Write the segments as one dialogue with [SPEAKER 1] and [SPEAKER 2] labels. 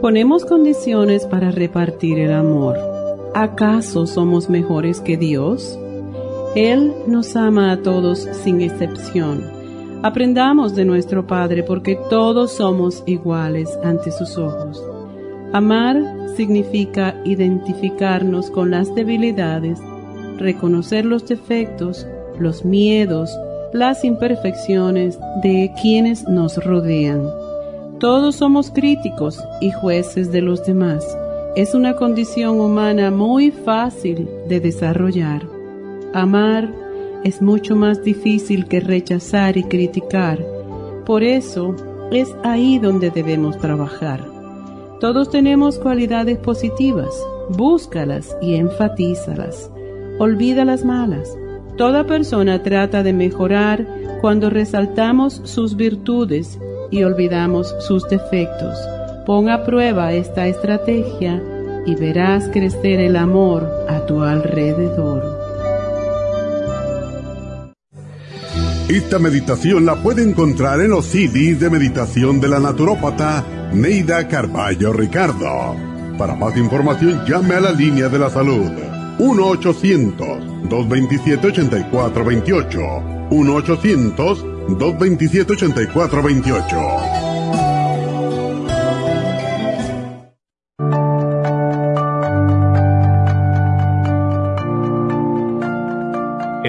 [SPEAKER 1] Ponemos condiciones para repartir el amor. ¿Acaso somos mejores que Dios? Él nos ama a todos sin excepción. Aprendamos de nuestro Padre porque todos somos iguales ante sus ojos. Amar significa identificarnos con las debilidades, reconocer los defectos, los miedos, las imperfecciones de quienes nos rodean. Todos somos críticos y jueces de los demás. Es una condición humana muy fácil de desarrollar. Amar es mucho más difícil que rechazar y criticar. Por eso es ahí donde debemos trabajar. Todos tenemos cualidades positivas. Búscalas y enfatízalas. Olvida las malas. Toda persona trata de mejorar cuando resaltamos sus virtudes y olvidamos sus defectos. Pon a prueba esta estrategia y verás crecer el amor a tu alrededor.
[SPEAKER 2] Esta meditación la puede encontrar en los CDs de meditación de la naturópata Neida Carballo Ricardo. Para más información llame a la línea de la salud 1-800-227-8428. 1-800-227-8428.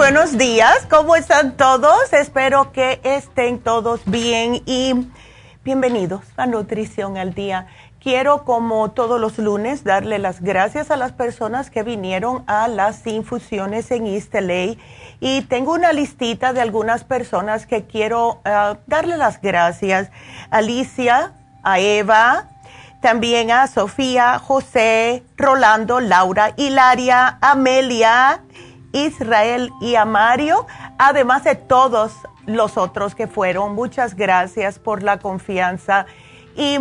[SPEAKER 3] buenos días, ¿cómo están todos? Espero que estén todos bien y bienvenidos a Nutrición al Día. Quiero, como todos los lunes, darle las gracias a las personas que vinieron a las infusiones en East. Y tengo una listita de algunas personas que quiero uh, darle las gracias. Alicia, a Eva, también a Sofía, José, Rolando, Laura, Hilaria, Amelia, Israel y a Mario, además de todos los otros que fueron. Muchas gracias por la confianza y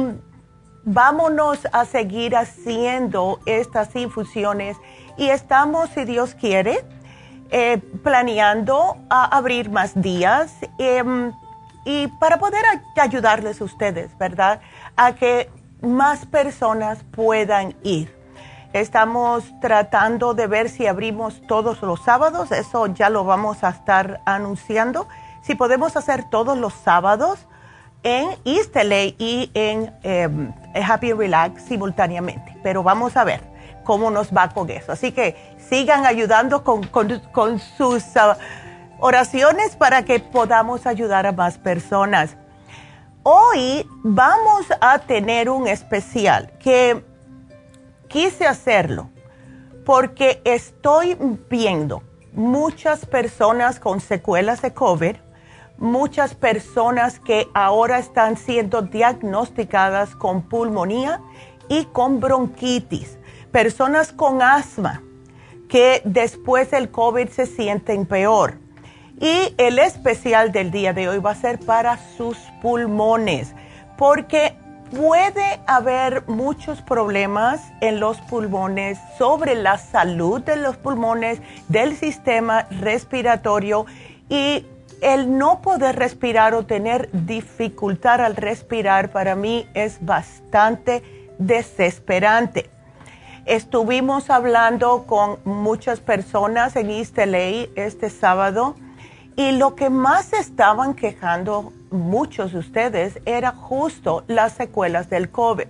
[SPEAKER 3] vámonos a seguir haciendo estas infusiones y estamos, si Dios quiere, eh, planeando a abrir más días. Em, y para poder ayudarles a ustedes, ¿verdad? A que más personas puedan ir. Estamos tratando de ver si abrimos todos los sábados, eso ya lo vamos a estar anunciando. Si podemos hacer todos los sábados en East LA y en em, Happy Relax simultáneamente, pero vamos a ver cómo nos va con eso. Así que sigan ayudando con, sus ah, oraciones para que podamos ayudar a más personas. Hoy vamos a tener un especial que quise hacerlo porque estoy viendo muchas personas con secuelas de COVID, muchas personas que ahora están siendo diagnosticadas con pulmonía y con bronquitis, personas con asma que después del COVID se sienten peor. Y el especial del día de hoy va a ser para sus pulmones, porque puede haber muchos problemas en los pulmones sobre la salud de los pulmones, del sistema respiratorio y el no poder respirar o tener dificultad al respirar para mí es bastante desesperante. Estuvimos hablando con muchas personas en East LA este sábado y lo que más estaban quejando muchos de ustedes era justo las secuelas del COVID.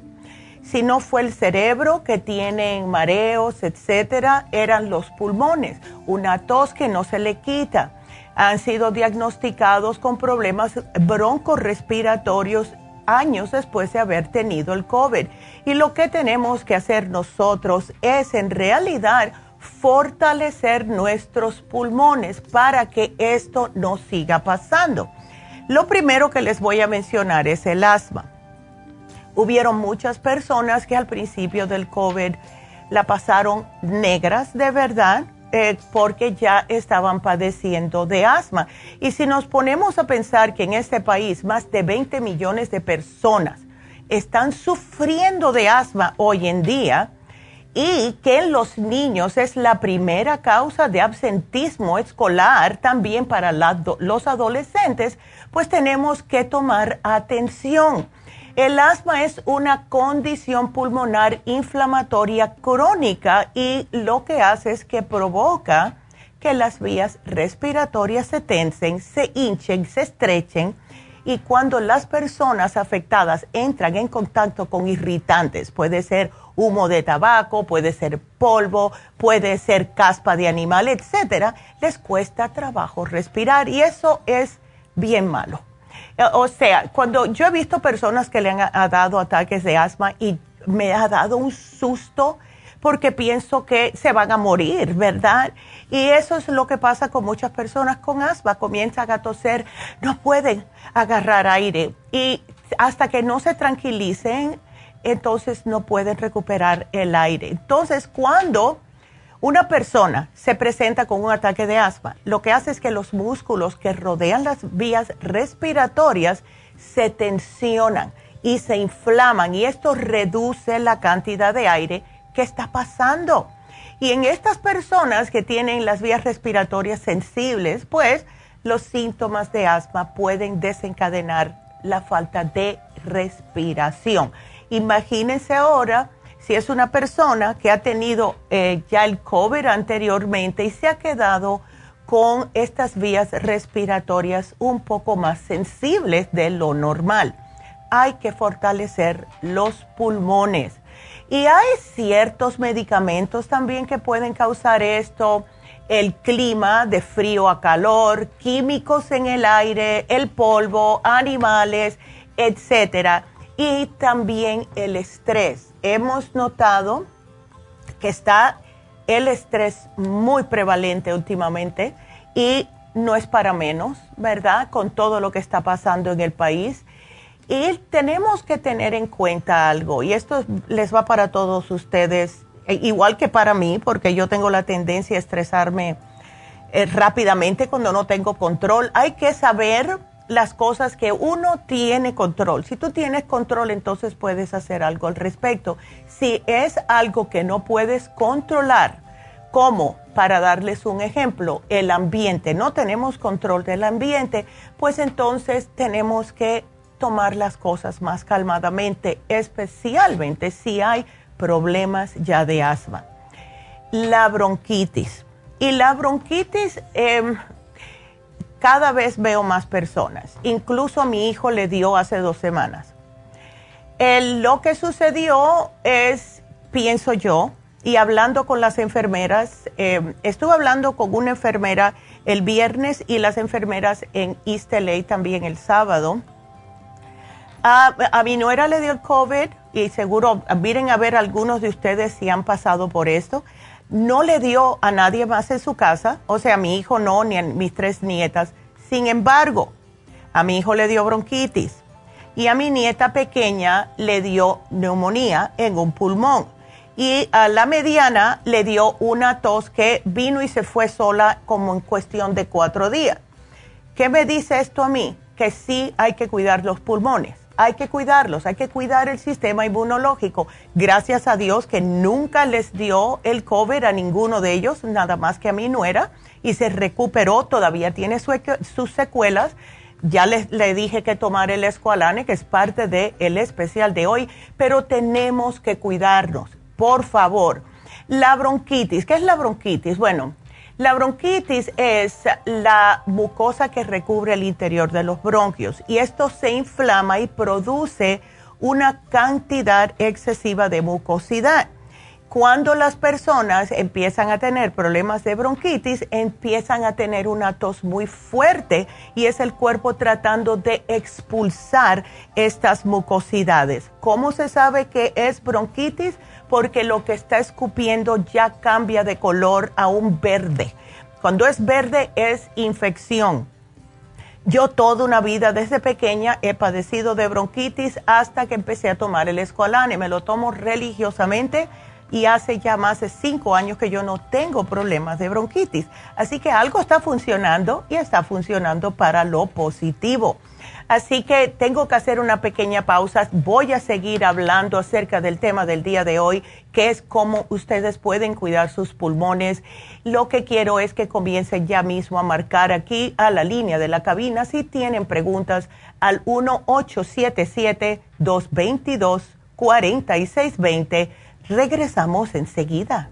[SPEAKER 3] Si no fue el cerebro que tienen mareos, etcétera, eran los pulmones, una tos que no se le quita. Han sido diagnosticados con problemas broncorespiratorios años después de haber tenido el COVID. Y lo que tenemos que hacer nosotros es en realidad fortalecer nuestros pulmones para que esto no siga pasando. Lo primero que les voy a mencionar es el asma. Hubieron muchas personas que al principio del COVID la pasaron negras de verdad eh, porque ya estaban padeciendo de asma. Y si nos ponemos a pensar que en este país más de 20 millones de personas están sufriendo de asma hoy en día, y que en los niños es la primera causa de absentismo escolar también para los adolescentes, pues tenemos que tomar atención. El asma es una condición pulmonar inflamatoria crónica y lo que hace es que provoca que las vías respiratorias se tensen, se hinchen, se estrechen y cuando las personas afectadas entran en contacto con irritantes, puede ser humo de tabaco, puede ser polvo, puede ser caspa de animal, etcétera, les cuesta trabajo respirar y eso es bien malo. Eh, o sea, cuando yo he visto personas que le han dado ataques de asma y me ha dado un susto porque pienso que se van a morir, ¿verdad? Y eso es lo que pasa con muchas personas con asma. Comienzan a toser, no pueden agarrar aire y hasta que no se tranquilicen, entonces no pueden recuperar el aire. Entonces, cuando una persona se presenta con un ataque de asma, lo que hace es que los músculos que rodean las vías respiratorias se tensionan y se inflaman y esto reduce la cantidad de aire que está pasando. Y en estas personas que tienen las vías respiratorias sensibles, pues los síntomas de asma pueden desencadenar la falta de respiración. Imagínense ahora si es una persona que ha tenido eh, ya el COVID anteriormente y se ha quedado con estas vías respiratorias un poco más sensibles de lo normal. Hay que fortalecer los pulmones. Y hay ciertos medicamentos también que pueden causar esto, el clima de frío a calor, químicos en el aire, el polvo, animales, etcétera y también el estrés. Hemos notado que está el estrés muy prevalente últimamente y no es para menos, ¿verdad? Con todo lo que está pasando en el país. Y tenemos que tener en cuenta algo, y esto les va para todos ustedes, e igual que para mí, porque yo tengo la tendencia a estresarme eh, rápidamente cuando no tengo control. Hay que saber las cosas que uno tiene control. Si tú tienes control, entonces puedes hacer algo al respecto. Si es algo que no puedes controlar, ¿Cómo? Para darles un ejemplo, el ambiente, no tenemos control del ambiente, pues entonces tenemos que tomar las cosas más calmadamente, especialmente si hay problemas ya de asma. La bronquitis. Y la bronquitis, em, cada vez veo más personas. Incluso mi hijo le dio hace dos semanas. lo que sucedió es, pienso yo, y hablando con las enfermeras, em, estuve hablando con una enfermera el viernes y las enfermeras en East LA también el sábado. A, a mi nuera le dio el COVID y seguro, miren a ver algunos de ustedes si han pasado por esto. No le dio a nadie más en su casa, o sea, a mi hijo no, ni a mis tres nietas. Sin embargo, a mi hijo le dio bronquitis y a mi nieta pequeña le dio neumonía en un pulmón y a la mediana le dio una tos que vino y se fue sola como en cuestión de cuatro días. ¿Qué me dice esto a mí? Que sí hay que cuidar los pulmones, hay que cuidarlos, hay que cuidar el sistema inmunológico. Gracias a Dios que nunca les dio el COVID a ninguno de ellos, nada más que a mi nuera, y se recuperó, todavía tiene sus secuelas. Ya le dije que tomar el escualane, que es parte del el especial de hoy, pero tenemos que cuidarnos por favor. La bronquitis, ¿qué es la bronquitis? Bueno, la bronquitis es la mucosa que recubre el interior de los bronquios y esto se inflama y produce una cantidad excesiva de mucosidad. Cuando las personas empiezan a tener problemas de bronquitis, empiezan a tener una tos muy fuerte y es el cuerpo tratando de expulsar estas mucosidades. ¿Cómo se sabe que es bronquitis? Porque lo que está escupiendo ya cambia de color a un verde. Cuando es verde es infección. Yo toda una vida desde pequeña he padecido de bronquitis hasta que empecé a tomar el escualane. Me lo tomo religiosamente y hace ya más de cinco años que yo no tengo problemas de bronquitis. Así que algo está funcionando y está funcionando para lo positivo. Así que tengo que hacer una pequeña pausa. Voy a seguir hablando acerca del tema del día de hoy, que es cómo ustedes pueden cuidar sus pulmones. Lo que quiero es que comiencen ya mismo a marcar aquí a la línea de la cabina si tienen preguntas al 1-877-222-4620. Regresamos enseguida.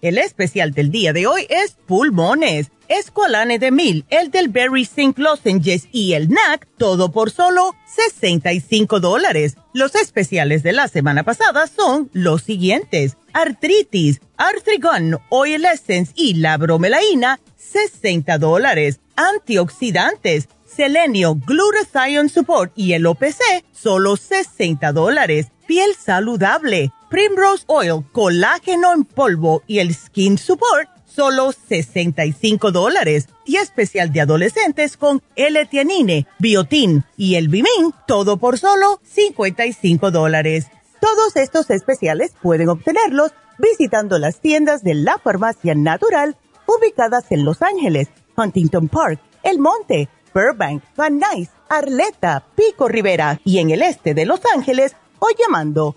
[SPEAKER 3] El especial del día de hoy es pulmones, escualane de mil, el del Berry Zinc Lozenges y el NAC, todo por solo 65 dólares. Los especiales de la semana pasada son los siguientes. Artritis, Artrigon, Oil Essence y la bromelaína, 60 dólares. Antioxidantes, Selenio, Glutathione Support y el OPC, solo 60 dólares. Piel saludable, Primrose Oil, colágeno en polvo y el Skin Support, solo 65 dólares. Y especial de adolescentes con L-Tianine, Biotin y el Bimin, todo por solo 55 dólares. Todos estos especiales pueden obtenerlos visitando las tiendas de la farmacia natural ubicadas en Los Ángeles, Huntington Park, El Monte, Burbank, Van Nuys, Arleta, Pico Rivera y en el este de Los Ángeles o llamando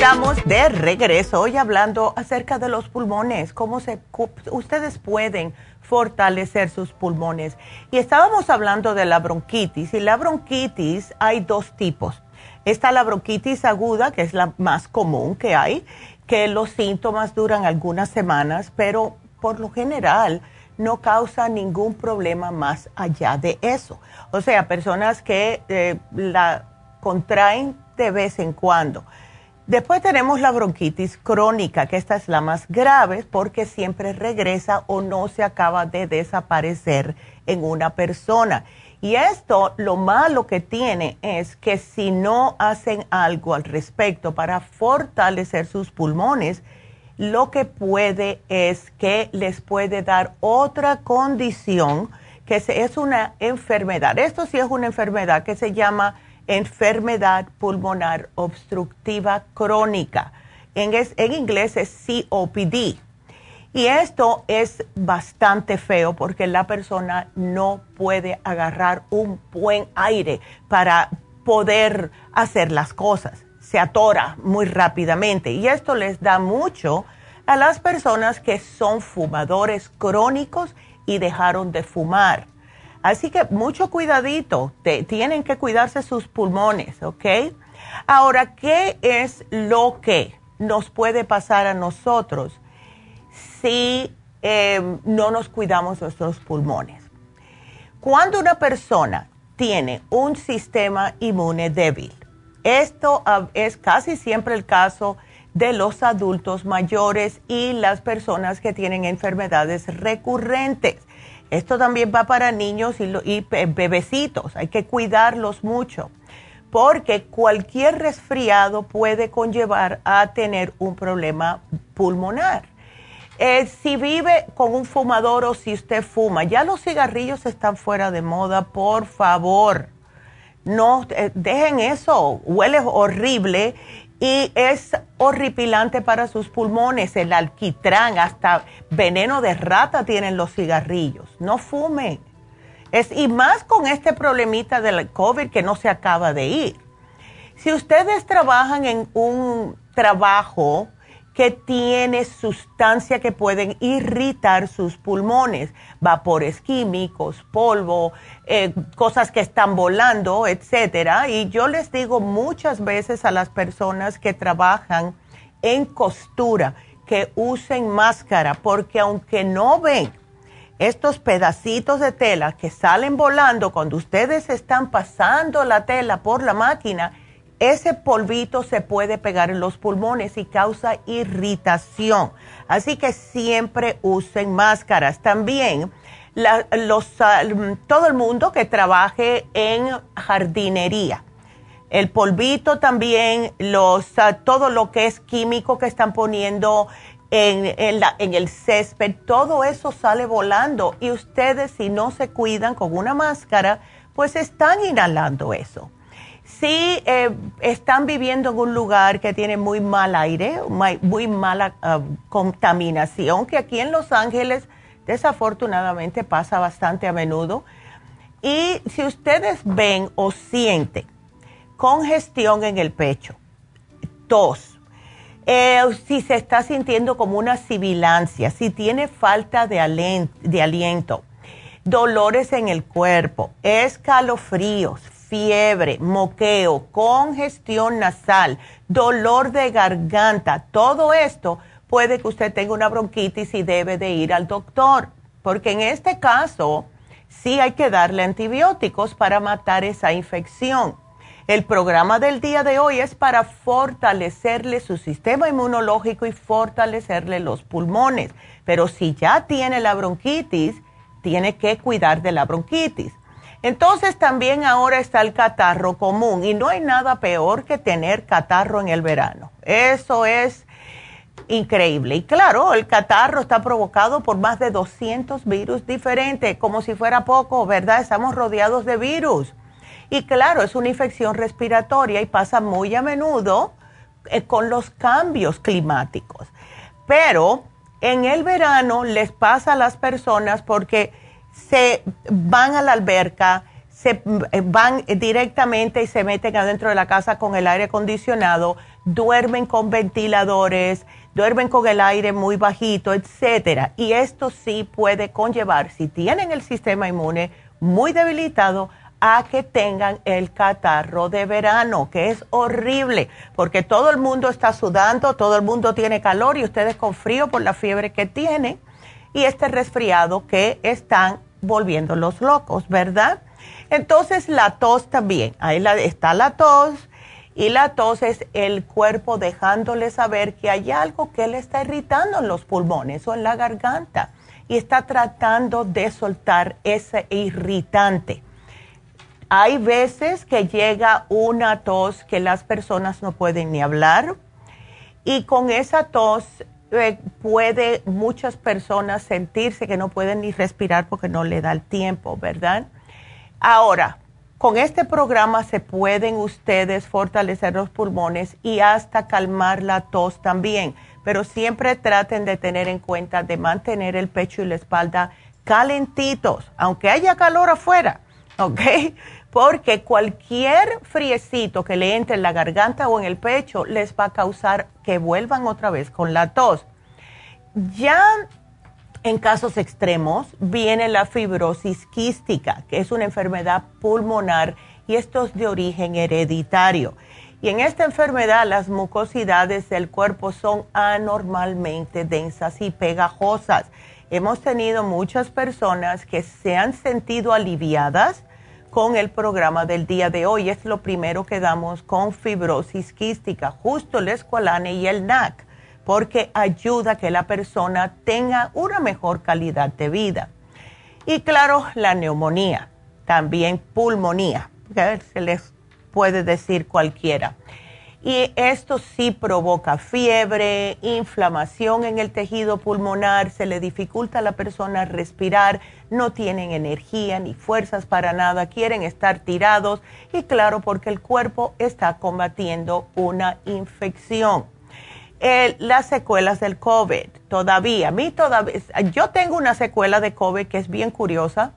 [SPEAKER 3] Estamos de regreso hoy hablando acerca de los pulmones, cómo se, ustedes pueden fortalecer sus pulmones. Y estábamos hablando de la bronquitis y la bronquitis hay dos tipos. Está la bronquitis aguda, que es la más común que hay, que los síntomas duran algunas semanas, pero por lo general no causa ningún problema más allá de eso. O sea, personas que eh, la contraen de vez en cuando Después tenemos la bronquitis crónica, que esta es la más grave porque siempre regresa o no se acaba de desaparecer en una persona. Y esto lo malo que tiene es que si no hacen algo al respecto para fortalecer sus pulmones, lo que puede es que les puede dar otra condición que es una enfermedad. Esto sí es una enfermedad que se llama enfermedad pulmonar obstructiva crónica. En, en, inglés es COPD. Y esto es bastante feo porque la persona no puede agarrar un buen aire para poder hacer las cosas. Se atora muy rápidamente y esto les da mucho a las personas que son fumadores crónicos y dejaron de fumar Así que mucho cuidadito, tienen que cuidarse sus pulmones, ¿ok? Ahora, ¿qué es lo que nos puede pasar a nosotros si em, no nos cuidamos nuestros pulmones? Cuando una persona tiene un sistema inmune débil, esto es casi siempre el caso de los adultos mayores y las personas que tienen enfermedades recurrentes. Esto también va para niños y, bebecitos, hay que cuidarlos mucho, porque cualquier resfriado puede conllevar a tener un problema pulmonar. Eh, si vive con un fumador o si usted fuma, ya los cigarrillos están fuera de moda, por favor, no eh, dejen eso, huele horrible y es horripilante para sus pulmones, el alquitrán, hasta veneno de rata tienen los cigarrillos. No fumen. Es, y más con este problemita del COVID que no se acaba de ir. Si ustedes trabajan en un trabajo que tiene sustancia que pueden irritar sus pulmones, vapores químicos, polvo, eh, cosas que están volando, etcétera. Y yo les digo muchas veces a las personas que trabajan en costura que usen máscara, porque aunque no ven estos pedacitos de tela que salen volando cuando ustedes están pasando la tela por la máquina, ese polvito se puede pegar en los pulmones y causa irritación. Así que siempre usen máscaras. También los, todo el mundo que trabaje en jardinería. El polvito también, los, ah, todo lo que es químico que están poniendo en, en el césped, todo eso sale volando y ustedes si no se cuidan con una máscara, pues están inhalando eso si eh, están viviendo en un lugar que tiene muy mal aire, muy, mala ah, contaminación, que aquí en Los Ángeles desafortunadamente pasa bastante a menudo. Y si ustedes ven o sienten congestión en el pecho, tos, eh, si se está sintiendo como una sibilancia, si tiene falta de, de aliento, dolores en el cuerpo, escalofríos, fiebre, moqueo, congestión nasal, dolor de garganta, todo esto puede que usted tenga una bronquitis y debe de ir al doctor, porque en este caso sí hay que darle antibióticos para matar esa infección. El programa del día de hoy es para fortalecerle su sistema inmunológico y fortalecerle los pulmones. Pero si ya tiene la bronquitis, tiene que cuidar de la bronquitis. Entonces también ahora está el catarro común y no hay nada peor que tener catarro en el verano. Eso es increíble. Y claro, el catarro está provocado por más de 200 virus diferentes, como si fuera poco, ¿verdad? Estamos rodeados de virus. Y claro, es una infección respiratoria y pasa muy a menudo eh, con los cambios climáticos. Pero en el verano les pasa a las personas porque se van a la alberca, se eh, van directamente y se meten adentro de la casa con el aire acondicionado, duermen con ventiladores, duermen con el aire muy bajito, etcétera. Y esto sí puede conllevar, si tienen el sistema inmune muy debilitado, a que tengan el catarro de verano, que es horrible, porque todo el mundo está sudando, todo el mundo tiene calor y ustedes con frío por la fiebre que tienen y este resfriado que están volviendo los locos, ¿verdad? Entonces la tos también, ahí está la tos y la tos es el cuerpo dejándole saber que hay algo que le está irritando en los pulmones o en la garganta y está tratando de soltar ese irritante. Hay veces que llega una tos que las personas no pueden ni hablar y con esa tos eh, puede muchas personas sentirse que no pueden ni respirar porque no le da el tiempo, ¿verdad? Ahora, con este programa se pueden ustedes fortalecer los pulmones y hasta calmar la tos también, pero siempre traten de tener en cuenta de mantener el pecho y la espalda calentitos, aunque haya calor afuera, ¿ok? Porque cualquier friecito que le entre en la garganta o en el pecho les va a causar que vuelvan otra vez con la tos. Ya en casos extremos viene la fibrosis quística, que es una enfermedad pulmonar y esto es de origen hereditario. Y en esta enfermedad las mucosidades del cuerpo son anormalmente densas y pegajosas. Hemos tenido muchas personas que se han sentido aliviadas con el programa del día de hoy. Es lo primero que damos con fibrosis quística, justo el escualane y el NAC, porque ayuda a que la persona tenga una mejor calidad de vida. Y claro, la neumonía, también pulmonía, se les puede decir cualquiera. Y esto sí provoca fiebre, inflamación en el tejido pulmonar, se le dificulta a la persona respirar, no tienen energía ni fuerzas para nada, quieren estar tirados y claro porque el cuerpo está combatiendo una infección. las secuelas del COVID, todavía, a mí todavía, yo tengo una secuela de COVID que es bien curiosa,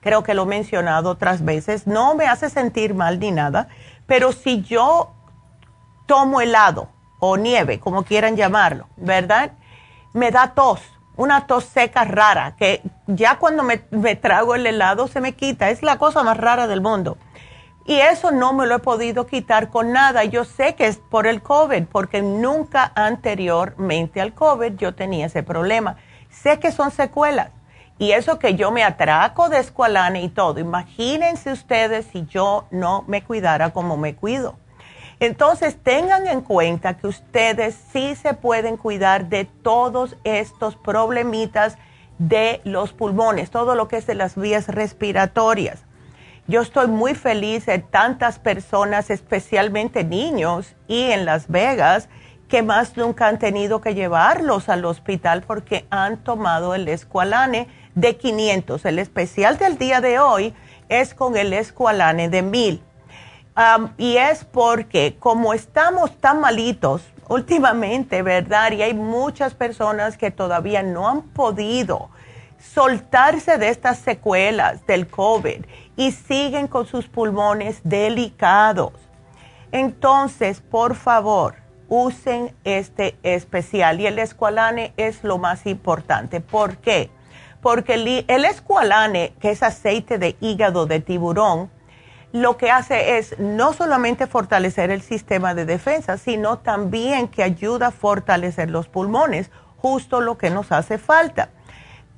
[SPEAKER 3] creo que lo he mencionado otras veces, no me hace sentir mal ni nada, pero si yo tomo helado o nieve, como quieran llamarlo, ¿verdad? Me da tos, una tos seca rara, que ya cuando me, trago el helado se me quita, es la cosa más rara del mundo. Y eso no me lo he podido quitar con nada. Yo sé que es por el COVID, porque nunca anteriormente al COVID yo tenía ese problema. Sé que son secuelas. Y eso que yo me atraco de escualane y todo. Imagínense ustedes si yo no me cuidara como me cuido. Entonces tengan en cuenta que ustedes sí se pueden cuidar de todos estos problemitas de los pulmones, todo lo que es de las vías respiratorias. Yo estoy muy feliz de tantas personas, especialmente niños y en Las Vegas, que más nunca han tenido que llevarlos al hospital porque han tomado el escualane de 500. El especial del día de hoy es con el escualane de 1000 y es porque como estamos tan malitos últimamente, ¿verdad? Y hay muchas personas que todavía no han podido soltarse de estas secuelas del COVID y siguen con sus pulmones delicados. Entonces, por favor, usen este especial y el escualane es lo más importante. ¿Por qué? Porque el, el escualane, que es aceite de hígado de tiburón, lo que hace es no solamente fortalecer el sistema de defensa, sino también que ayuda a fortalecer los pulmones, justo lo que nos hace falta.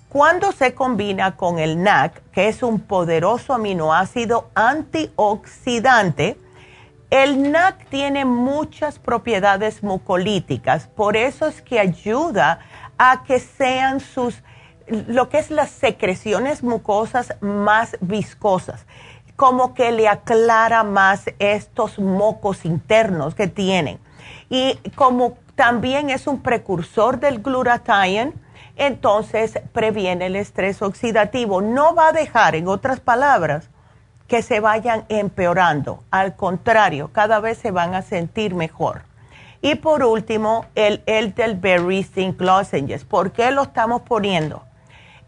[SPEAKER 3] Cuando se combina con el NAC, que es un poderoso aminoácido antioxidante, el NAC tiene muchas propiedades mucolíticas, por eso es que ayuda a que sean sus lo que es las secreciones mucosas más viscosas, como que le aclara más estos mocos internos que tienen. Y como también es un precursor del glutathione, entonces previene el estrés oxidativo. No va a dejar, en otras palabras, que se vayan empeorando. Al contrario, cada vez se van a sentir mejor. Y por último, el elderberry zinc lozenges. ¿Por qué lo estamos poniendo?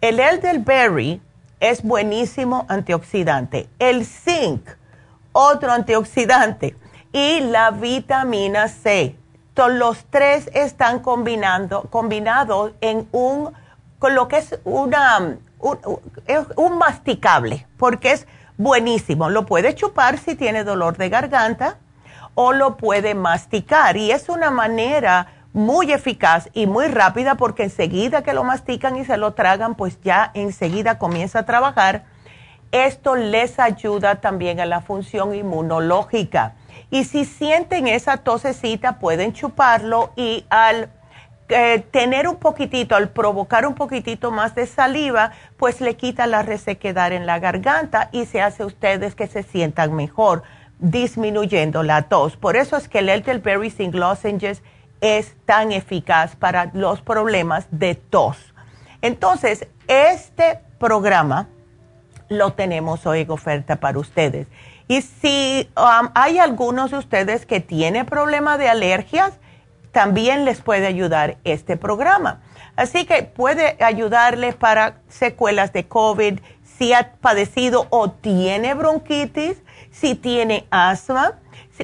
[SPEAKER 3] El elderberry es buenísimo antioxidante. El zinc, otro antioxidante. Y la vitamina C. los tres están combinando, combinados en un, con lo que es una, un masticable, porque es buenísimo. Lo puede chupar si tiene dolor de garganta o lo puede masticar. Y es una manera muy eficaz y muy rápida porque enseguida que lo mastican y se lo tragan, pues ya enseguida comienza a trabajar. Esto les ayuda también a la función inmunológica. Y si sienten esa tosecita, pueden chuparlo y al tener un poquitito, al provocar un poquitito más de saliva, pues le quita la resequedad en la garganta y se hace ustedes que se sientan mejor, disminuyendo la tos. Por eso es que el elderberry sin lozenges es tan eficaz para los problemas de tos. Entonces, este programa lo tenemos hoy en oferta para ustedes. Y si um, hay algunos de ustedes que tienen problemas de alergias, también les puede ayudar este programa. Así que puede ayudarles para secuelas de COVID, si ha padecido o tiene bronquitis, si tiene asma,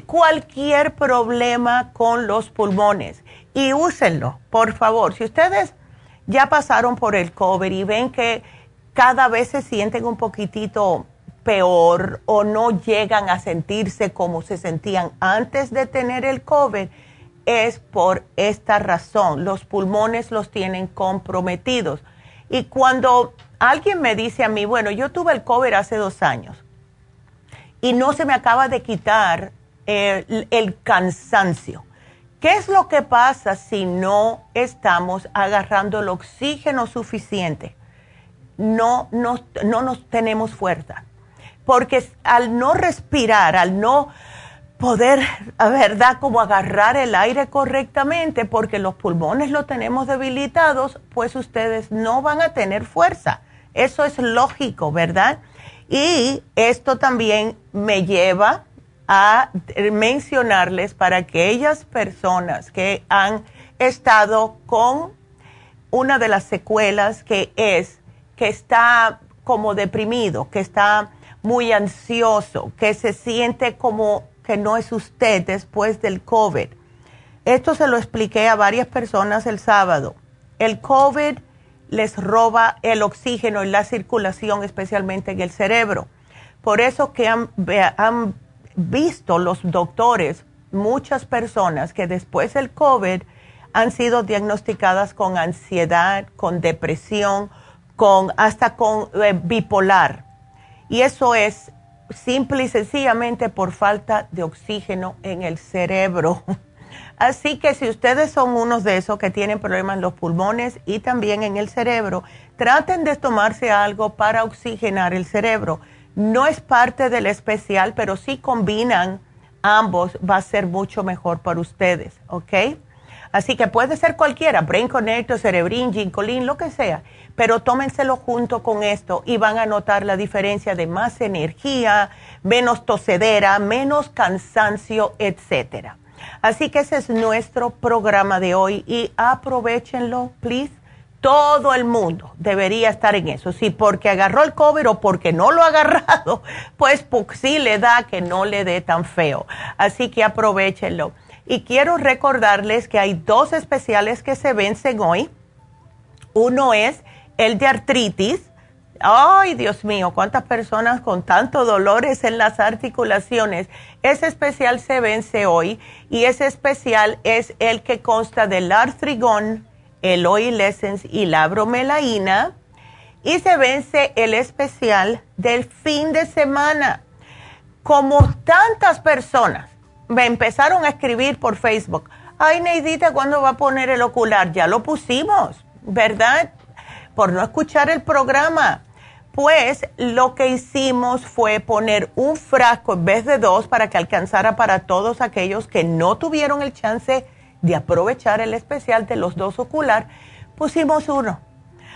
[SPEAKER 3] cualquier problema con los pulmones. Y úsenlo, por favor. Si ustedes ya pasaron por el COVID y ven que cada vez se sienten un poquitito peor o no llegan a sentirse como se sentían antes de tener el COVID, es por esta razón. Los pulmones los tienen comprometidos. Y cuando alguien me dice a mí, bueno, yo tuve el COVID hace dos años y no se me acaba de quitar el, cansancio. ¿Qué es lo que pasa si no estamos agarrando el oxígeno suficiente? No nos, no nos tenemos fuerza. Porque al no respirar, al no poder, verdad, como agarrar el aire correctamente, porque los pulmones lo tenemos debilitados, pues ustedes no van a tener fuerza. Eso es lógico, ¿verdad? Y esto también me lleva a mencionarles para aquellas personas que han estado con una de las secuelas que es que está como deprimido, que está muy ansioso, que se siente como que no es usted después del COVID. Esto se lo expliqué a varias personas el sábado. El COVID les roba el oxígeno y la circulación, especialmente en el cerebro. Por eso que han, visto los doctores muchas personas que después del COVID han sido diagnosticadas con ansiedad, con depresión, con hasta con eh, bipolar. Y eso es simple y sencillamente por falta de oxígeno en el cerebro. Así que si ustedes son unos de esos que tienen problemas en los pulmones y también en el cerebro, traten de tomarse algo para oxigenar el cerebro. No es parte del especial, pero si combinan ambos va a ser mucho mejor para ustedes, ¿ok? Así que puede ser cualquiera, Brain Connector, Cerebrin, Ginkolin, lo que sea pero tómenselo junto con esto y van a notar la diferencia de más energía, menos tosedera, menos cansancio, etcétera. Así que ese es nuestro programa de hoy y aprovechenlo, please. Todo el mundo debería estar en eso. Si porque agarró el COVID o porque no lo ha agarrado, pues, pues sí le da que no le dé tan feo. Así que aprovechenlo. Y quiero recordarles que hay dos especiales que se vencen hoy. Uno es el de artritis. Ay, Dios mío, cuántas personas con tantos dolores en las articulaciones. Ese especial se vence hoy y ese especial es el que consta del artrigón, el oil essence y la bromelaína. Y se vence el especial del fin de semana. Como tantas personas me empezaron a escribir por Facebook, ay Neidita, ¿cuándo va a poner el ocular? Ya lo pusimos, ¿verdad? por no escuchar el programa. Pues lo que hicimos fue poner un frasco en vez de dos para que alcanzara para todos aquellos que no tuvieron el chance de aprovechar el especial de los dos ocular. Pusimos uno.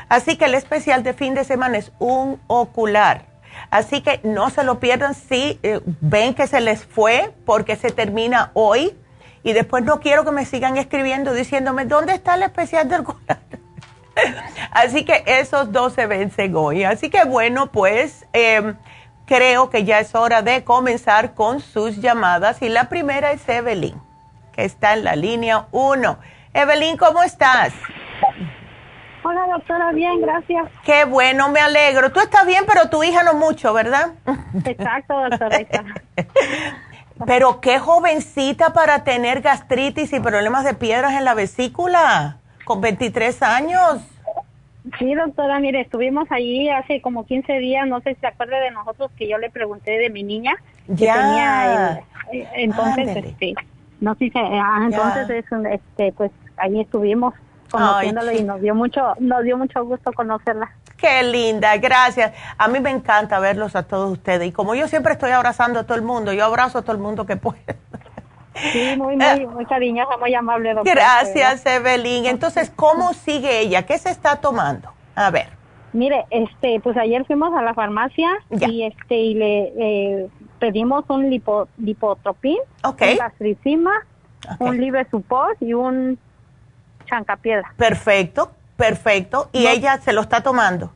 [SPEAKER 3] Así que el especial de fin de semana es un ocular. Así que no se lo pierdan si eh, ven que se les fue porque se termina hoy y después no quiero que me sigan escribiendo diciéndome, ¿dónde está el especial del ocular? Así que esos dos se vencen hoy. Así que bueno, pues em, creo que ya es hora de comenzar con sus llamadas. Y la primera es Evelyn, que está en la línea 1. Evelyn, ¿cómo estás?
[SPEAKER 4] Hola, doctora, bien, gracias.
[SPEAKER 3] Qué bueno, me alegro. Tú estás bien, pero tu hija no mucho, ¿verdad?
[SPEAKER 4] Exacto, doctora.
[SPEAKER 3] pero qué jovencita para tener gastritis y problemas de piedras en la vesícula con 23 años.
[SPEAKER 4] Sí, doctora, mire, estuvimos allí hace como 15 días, no sé si se acuerda de nosotros que yo le pregunté de mi niña.
[SPEAKER 3] Ya.
[SPEAKER 4] tenía eh, entonces, este, no sé, ah, entonces es, este, pues ahí estuvimos conociéndolo y nos dio mucho, nos dio mucho gusto conocerla.
[SPEAKER 3] Qué linda, gracias. A mí me encanta verlos a todos ustedes y como yo siempre estoy abrazando a todo el mundo, yo abrazo a todo el mundo que puedo.
[SPEAKER 4] Sí, muy, muy, eh, muy cariñosa, muy amable, doctora.
[SPEAKER 3] Gracias, Evelyn. Entonces, ¿cómo sigue ella? ¿Qué se está tomando? A ver.
[SPEAKER 4] Mire, este, pues ayer fuimos a la farmacia y este y le eh, pedimos un lipo, lipotropín,
[SPEAKER 3] okay.
[SPEAKER 4] un gastricima, un libre support y un chancapiedra.
[SPEAKER 3] Perfecto, perfecto. ¿Y ella se lo está tomando?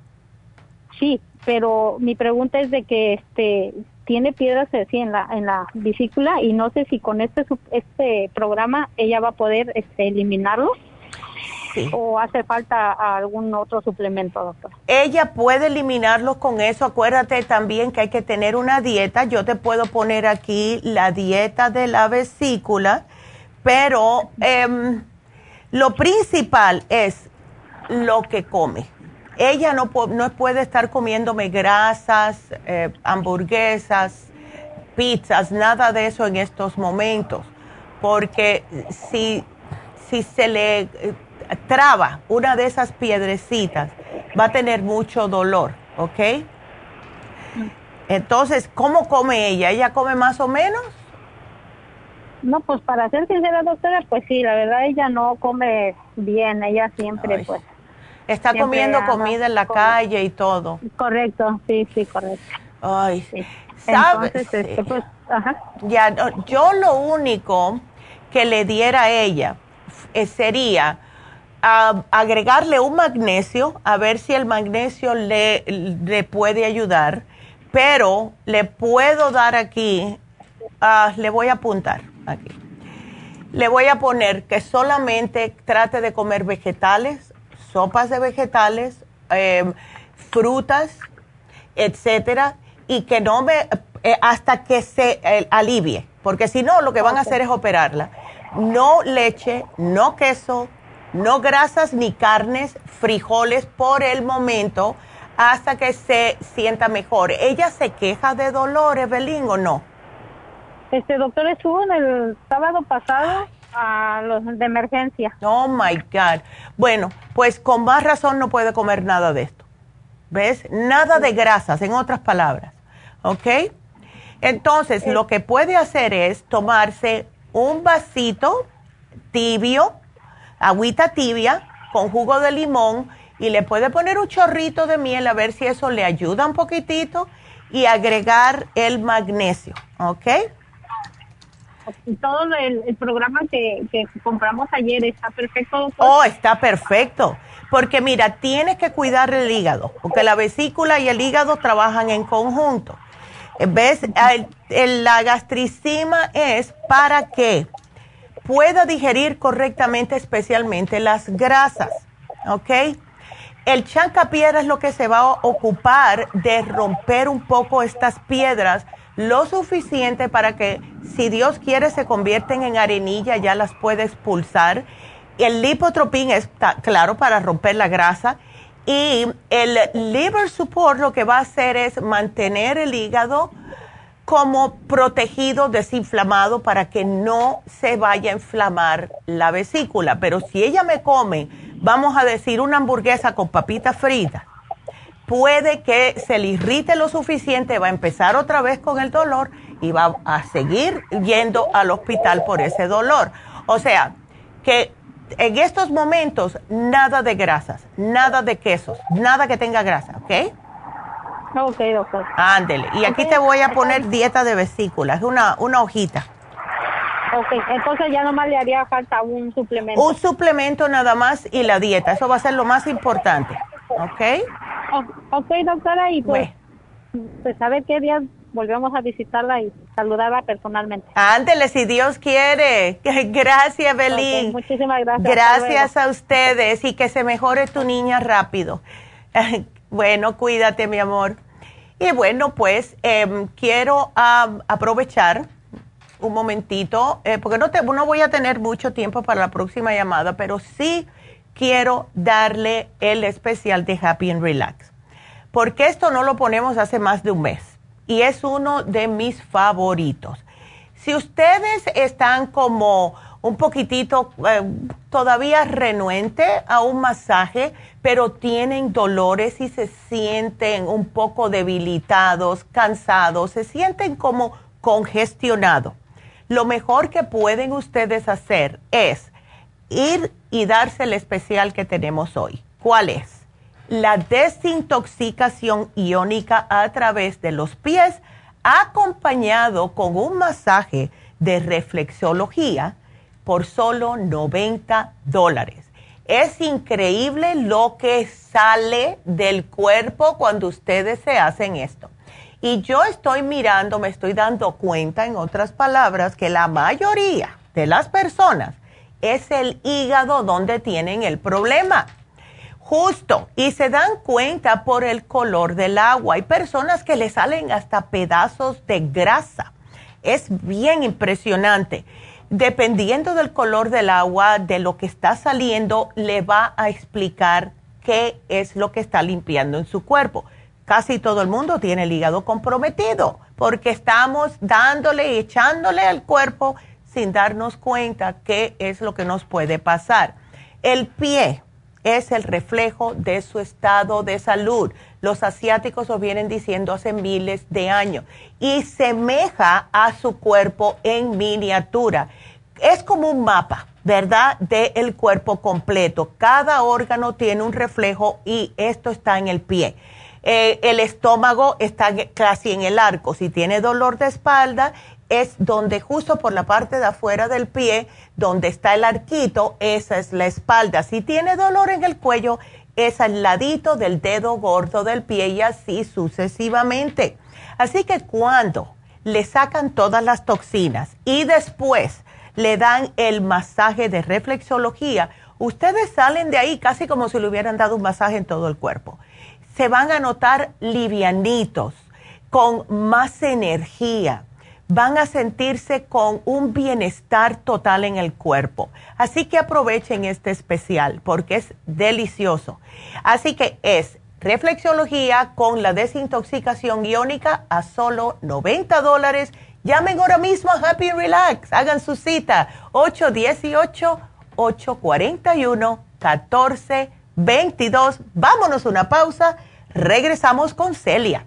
[SPEAKER 4] Sí, pero mi pregunta es de que este tiene piedras así en la en la vesícula y no sé si con este este programa ella va a poder este, eliminarlo o hace falta algún otro suplemento, doctor.
[SPEAKER 3] Ella puede eliminarlo con eso. Acuérdate también que hay que tener una dieta. Yo te puedo poner aquí la dieta de la vesícula, pero em, lo principal es lo que come ella no, no puede estar comiéndome grasas, eh, hamburguesas, pizzas, nada de eso en estos momentos, porque si, si se le eh, traba una de esas piedrecitas, va a tener mucho dolor, ¿ok? Entonces, ¿cómo come ella? ¿Ella come más o menos?
[SPEAKER 4] No, pues para ser sincera, doctora, pues sí, la verdad ella no come bien, ella siempre pues
[SPEAKER 3] Está comiendo comida en la calle y todo.
[SPEAKER 4] Correcto, sí, sí, correcto.
[SPEAKER 3] Ay, sí. ¿sabes? Este, pues, ya, yo lo único que le diera a ella eh, sería agregarle un magnesio, a ver si el magnesio le, le puede ayudar, pero le puedo dar aquí, ah, le voy a apuntar aquí. Le voy a poner que solamente trate de comer vegetales, sopas de vegetales, em, frutas, etcétera, y que no me, eh, hasta que se eh, alivie, porque si no, lo que van a hacer es operarla. No leche, no queso, no grasas ni carnes, frijoles por el momento, hasta que se sienta mejor. ¿Ella se queja de dolor, Evelyn, o no?
[SPEAKER 4] Este doctor estuvo en el sábado pasado a los de emergencia.
[SPEAKER 3] Oh my God. Bueno, pues con más razón no puede comer nada de esto. ¿Ves? Nada de grasas, en otras palabras. ¿Ok? Entonces, lo que puede hacer es tomarse un vasito tibio, agüita tibia, con jugo de limón, y le puede poner un chorrito de miel a ver si eso le ayuda un poquitito y agregar el magnesio. ¿Ok?
[SPEAKER 4] todo el, programa que, compramos ayer está perfecto.
[SPEAKER 3] Oh, está perfecto. Porque mira, tienes que cuidar el hígado, porque la vesícula y el hígado trabajan en conjunto. ¿Ves? la gastricima es para que pueda digerir correctamente, especialmente las grasas. ¿Ok? El chancapiedra es lo que se va a ocupar de romper un poco estas piedras lo suficiente para que, si Dios quiere, se convierten en arenilla, ya las puede expulsar. El lipotropín está claro para romper la grasa. Y el liver support lo que va a hacer es mantener el hígado como protegido, desinflamado, para que no se vaya a inflamar la vesícula. Pero si ella me come vamos a decir una hamburguesa con papita frita, puede que se le irrite lo suficiente, va a empezar otra vez con el dolor y va a seguir yendo al hospital por ese dolor. O sea, que en estos momentos nada de grasas, nada de quesos, nada que tenga grasa, ¿ok?
[SPEAKER 4] Ok, doctor.
[SPEAKER 3] Ándele. Y aquí te voy a poner dieta de vesículas, una, una hojita.
[SPEAKER 4] Ok, entonces ya nomás le haría falta un suplemento.
[SPEAKER 3] Un suplemento nada más y la dieta, eso va a ser lo más importante, ¿ok?
[SPEAKER 4] Oh, ok, doctora, y pues, pues a ver qué día volvemos a visitarla y saludarla personalmente.
[SPEAKER 3] Ándele, si Dios quiere. Gracias, Belín.
[SPEAKER 4] muchísimas gracias.
[SPEAKER 3] Gracias a ustedes y que se mejore tu niña rápido. bueno, cuídate, mi amor. Y bueno, pues em, quiero aprovechar un momentito, eh, porque no, te, no voy a tener mucho tiempo para la próxima llamada, pero sí quiero darle el especial de Happy and Relax, porque esto no lo ponemos hace más de un mes y es uno de mis favoritos. Si ustedes están como un poquitito eh, todavía renuente a un masaje, pero tienen dolores y se sienten un poco debilitados, cansados, se sienten como congestionados. Lo mejor que pueden ustedes hacer es ir y darse el especial que tenemos hoy. ¿Cuál es? La desintoxicación iónica a través de los pies, acompañado con un masaje de reflexología por solo 90 dólares. Es increíble lo que sale del cuerpo cuando ustedes se hacen esto. Y yo estoy mirando, me estoy dando cuenta, en otras palabras, que la mayoría de las personas es el hígado donde tienen el problema. Justo, y se dan cuenta por el color del agua. Hay personas que le salen hasta pedazos de grasa. Es bien impresionante. Dependiendo del color del agua, de lo que está saliendo, le va a explicar qué es lo que está limpiando en su cuerpo. Casi todo el mundo tiene el hígado comprometido porque estamos dándole y echándole al cuerpo sin darnos cuenta qué es lo que nos puede pasar. El pie es el reflejo de su estado de salud. Los asiáticos lo vienen diciendo hace miles de años y semeja a su cuerpo en miniatura. Es como un mapa, ¿verdad? Del el cuerpo completo. Cada órgano tiene un reflejo y esto está en el pie. Eh, el estómago está casi en el arco. Si tiene dolor de espalda, es donde justo por la parte de afuera del pie, donde está el arquito, esa es la espalda. Si tiene dolor en el cuello, es al ladito del dedo gordo del pie y así sucesivamente. Así que cuando le sacan todas las toxinas y después le dan el masaje de reflexología, ustedes salen de ahí casi como si le hubieran dado un masaje en todo el cuerpo. Se van a notar livianitos, con más energía van a sentirse con un bienestar total en el cuerpo. Así que aprovechen este especial porque es delicioso. Así que es reflexología con la desintoxicación iónica a solo 90 dólares. Llamen ahora mismo a Happy Relax. Hagan su cita 818-841-1422. Vámonos una pausa. Regresamos con Celia.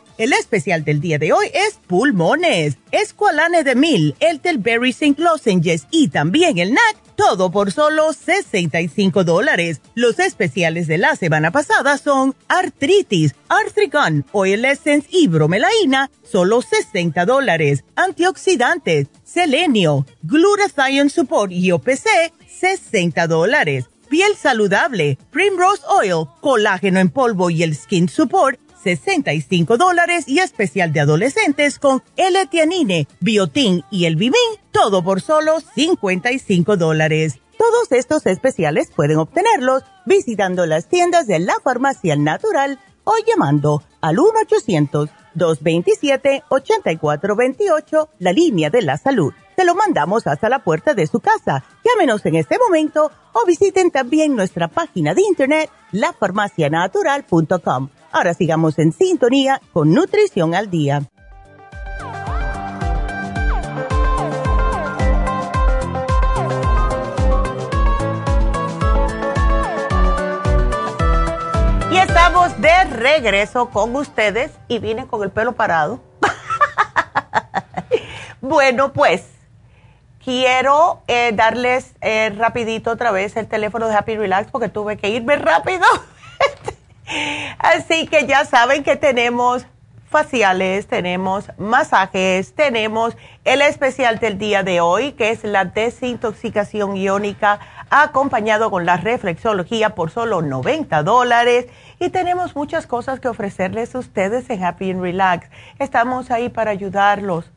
[SPEAKER 3] El especial del día de hoy es pulmones, escualane de mil, el Telberry St. Lozenges y también el NAC, todo por solo 65 dólares. Los especiales de la semana pasada son artritis, artrigan, oil essence y bromelaina, solo 60 dólares. Antioxidantes, selenio, glutathione support y OPC, 60 dólares. Piel saludable, Primrose Oil, colágeno en polvo y el Skin Support, 65 dólares y especial de adolescentes con L-Tianine, Biotin y el Vimin, todo por solo 55 dólares. Todos estos especiales pueden obtenerlos visitando las tiendas de la farmacia natural o llamando al 1-800-227-8428, la línea de la salud. Se lo mandamos hasta la puerta de su casa. Llámenos en este momento o visiten también nuestra página de internet, lafarmacianatural.com Ahora sigamos en sintonía con Nutrición al Día. Y estamos de regreso con ustedes y vine con el pelo parado. bueno, pues quiero eh, darles eh, rapidito otra vez el teléfono de Happy Relax porque tuve que irme rápido. Así que ya saben que tenemos faciales, tenemos masajes, tenemos el especial del día de hoy, que es la desintoxicación iónica, acompañado con la reflexología por solo 90 dólares. Y tenemos muchas cosas que ofrecerles a ustedes en Happy and Relax. Estamos ahí para ayudarlos.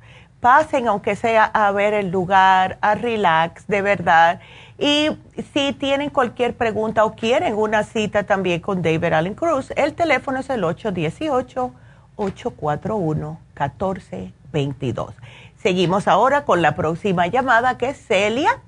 [SPEAKER 3] Pasen, aunque sea a ver el lugar, a relax, de verdad. Y si tienen cualquier pregunta o quieren una cita también con David Allen Cruz, el teléfono es el 818-841-1422. Seguimos ahora con la próxima llamada que es Celia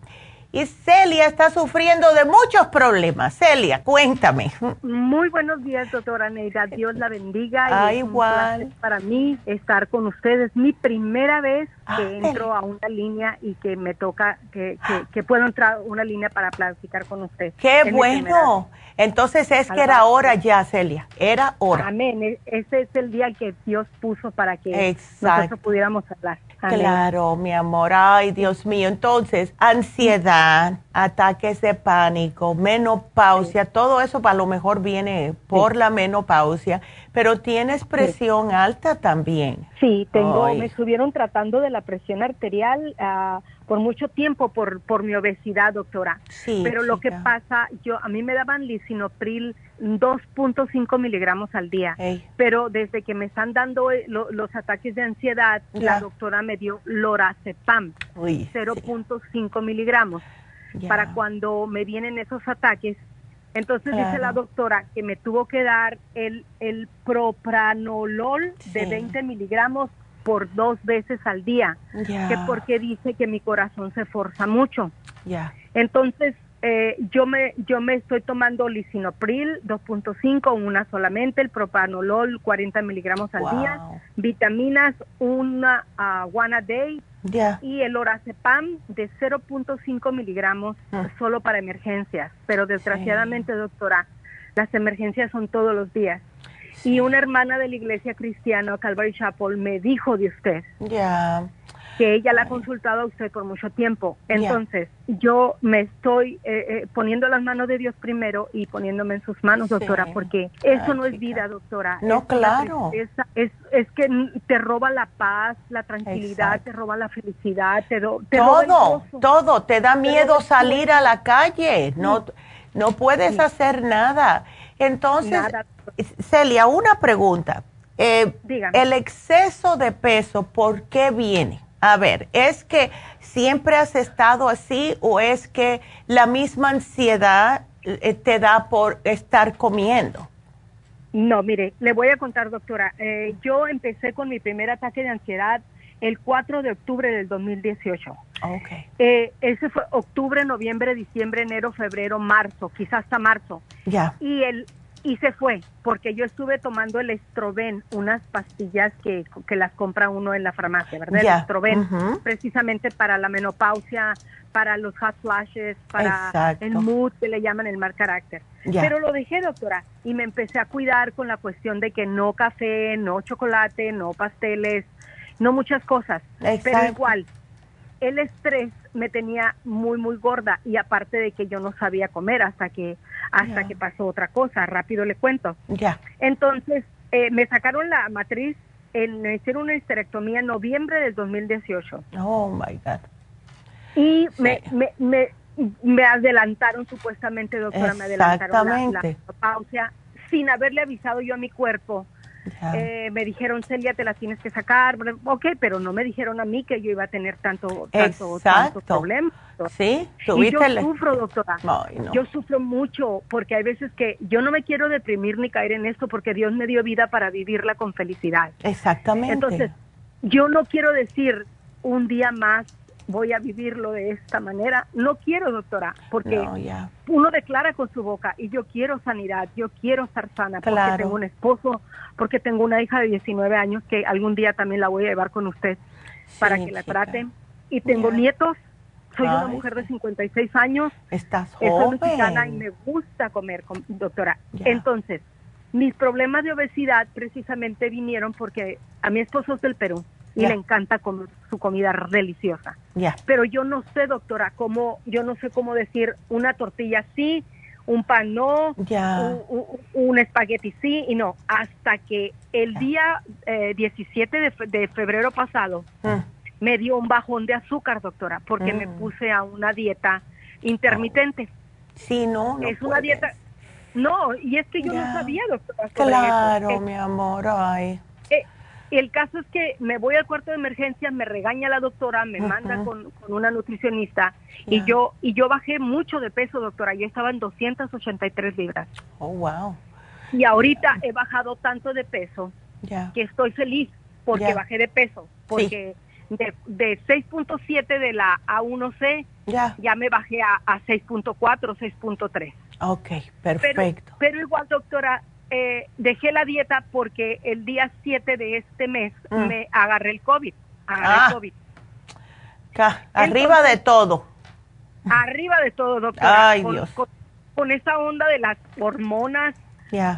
[SPEAKER 3] y Celia está sufriendo de muchos problemas. Celia, cuéntame.
[SPEAKER 5] Muy buenos días, doctora Neida. Dios la bendiga.
[SPEAKER 3] Ah, igual.
[SPEAKER 5] para mí estar con ustedes. Mi primera vez que entro a una línea y que me toca, que, que, puedo entrar a una línea para platicar con usted.
[SPEAKER 3] ¡Qué bueno! Entonces es que era hora ya, Celia. Era hora.
[SPEAKER 5] Amén. E-, ese es el día que Dios puso para que nosotros pudiéramos hablar.
[SPEAKER 3] Claro, mi amor. Ay, Dios mío. Entonces, ansiedad, ataques de pánico, menopausia, todo eso para lo mejor viene por la menopausia, pero tienes presión alta también.
[SPEAKER 5] Sí, tengo, me estuvieron tratando de la presión arterial. Uh, por mucho tiempo por, por mi obesidad, doctora. Sí, Pero lo que pasa, yo a mí me daban lisinopril 2.5 miligramos al día, pero desde que me están dando eh, los ataques de ansiedad, la doctora me dio lorazepam, 0.5 miligramos, para cuando me vienen esos ataques. Entonces dice la doctora que me tuvo que dar el, el propranolol de 20 miligramos por dos veces al día, que porque dice que mi corazón se forza mucho. Entonces, eh, yo me yo me estoy tomando lisinopril 2.5, una solamente, el propanolol 40 miligramos al día, vitaminas una uh, one a day y el orazepam de 0.5 miligramos ah. solo para emergencias. Pero desgraciadamente, doctora, las emergencias son todos los días. Y una hermana de la iglesia cristiana, Calvary Chapel, me dijo de usted.
[SPEAKER 3] Ya.
[SPEAKER 5] Que ella la ha consultado a usted por mucho tiempo. Entonces, yo me estoy eh, eh, poniendo las manos de Dios primero y poniéndome en sus manos, doctora, porque eso no es vida, doctora.
[SPEAKER 3] No, claro.
[SPEAKER 5] Es, es, que te roba la paz, la tranquilidad, te roba la felicidad, te, te
[SPEAKER 3] todo, todo. Te da miedo salir a la calle. No, no puedes hacer nada. Entonces, Celia, una pregunta. Eh, el exceso de peso, ¿por qué viene? A ver, ¿es que siempre has estado así o es que la misma ansiedad eh, te da por estar comiendo?
[SPEAKER 5] No, mire, le voy a contar, doctora. Eh, yo empecé con mi primer ataque de ansiedad el 4 de octubre del 2018.
[SPEAKER 3] Okay.
[SPEAKER 5] Eh, ese fue octubre, noviembre, diciembre, enero, febrero, marzo, quizás hasta marzo.
[SPEAKER 3] Ya.
[SPEAKER 5] Y el y se fue porque yo estuve tomando el estroben, unas pastillas que, que las compra uno en la farmacia, ¿verdad? El estroben, precisamente para la menopausia, para los hot flashes, para el mood que le llaman el mal carácter. Pero lo dejé, doctora, y me empecé a cuidar con la cuestión de que no café, no chocolate, no pasteles, no muchas cosas. Pero igual, el estrés me tenía muy muy gorda y aparte de que yo no sabía comer hasta que hasta que pasó otra cosa rápido le cuento.
[SPEAKER 3] Ya.
[SPEAKER 5] Entonces eh, me sacaron la matriz en me hicieron una histerectomía en noviembre del 2018
[SPEAKER 3] oh my god.
[SPEAKER 5] Y me, me, me, me adelantaron supuestamente doctora me adelantaron la, la pausa sin haberle avisado yo a mi cuerpo eh, me dijeron, Celia, te la tienes que sacar. Ok, pero no me dijeron a mí que yo iba a tener tanto, tanto, tanto problema.
[SPEAKER 3] Sí,
[SPEAKER 5] y yo sufro, doctora. Yo sufro mucho porque hay veces que yo no me quiero deprimir ni caer en esto porque Dios me dio vida para vivirla con felicidad.
[SPEAKER 3] Exactamente.
[SPEAKER 5] Entonces, yo no quiero decir un día más voy a vivirlo de esta manera. No quiero, doctora, porque uno declara con su boca y yo quiero sanidad, yo quiero estar sana, porque tengo un esposo, porque tengo una hija de 19 años que algún día también la voy a llevar con usted para que la traten. Y tengo nietos, soy una mujer de 56 años.
[SPEAKER 3] Estás joven.
[SPEAKER 5] Soy mexicana y me gusta comer, doctora. Entonces, mis problemas de obesidad precisamente vinieron porque a mi esposo es del Perú y le encanta comer su comida deliciosa. Pero yo no sé, doctora, cómo, yo no sé cómo decir una tortilla sí, un pan no, un, espagueti sí y no, hasta que el día 17 eh, de, febrero pasado mm. me dio un bajón de azúcar, doctora, porque me mm. puse a una dieta intermitente.
[SPEAKER 3] Sí, no,
[SPEAKER 5] es una dieta. No, y es que yo no sabía, doctora.
[SPEAKER 3] claro, mi amor, ay.
[SPEAKER 5] Eh, el caso es que me voy al cuarto de emergencia, me regaña la doctora, me manda con, una nutricionista y yo y yo bajé mucho de peso, doctora. Yo estaba en 283 libras.
[SPEAKER 3] Oh, wow.
[SPEAKER 5] Y ahorita he bajado tanto de peso que estoy feliz porque bajé de peso, porque de, de 6.7 de la A1C ya me bajé a, a 6.4, 6.3.
[SPEAKER 3] Ok, perfecto.
[SPEAKER 5] pero igual, doctora, eh, dejé la dieta porque el día 7 de este mes mm. me agarré el COVID. Agarré el ah. COVID.
[SPEAKER 3] arriba de todo.
[SPEAKER 5] Arriba de todo, doctora.
[SPEAKER 3] Ay, con, Dios.
[SPEAKER 5] Con, esa onda de las hormonas,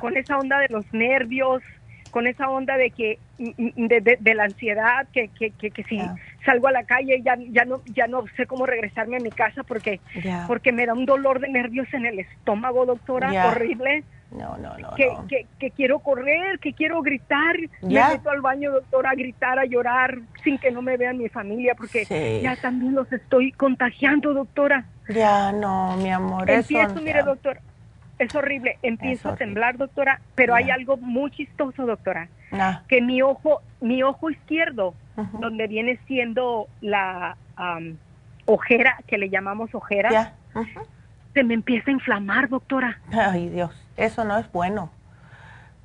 [SPEAKER 5] con esa onda de los nervios, con esa onda de que de, la ansiedad que que, que, si salgo a la calle ya ya no ya no sé cómo regresarme a mi casa porque porque me da un dolor de nervios en el estómago doctora horrible
[SPEAKER 3] no, no, no
[SPEAKER 5] que, Que, que, quiero correr, que quiero gritar. Me meto al baño, doctora, a gritar, a llorar, sin que no me vean mi familia, porque ya también los estoy contagiando, doctora.
[SPEAKER 3] Ya, no, mi amor.
[SPEAKER 5] Empiezo, mire, doctor, es horrible. Empiezo a temblar, doctora, pero hay algo muy chistoso, doctora. Que mi ojo, mi ojo izquierdo, donde viene siendo la ojera, que le llamamos ojera, se me empieza a inflamar, doctora.
[SPEAKER 3] Ay, Dios. Eso no es bueno.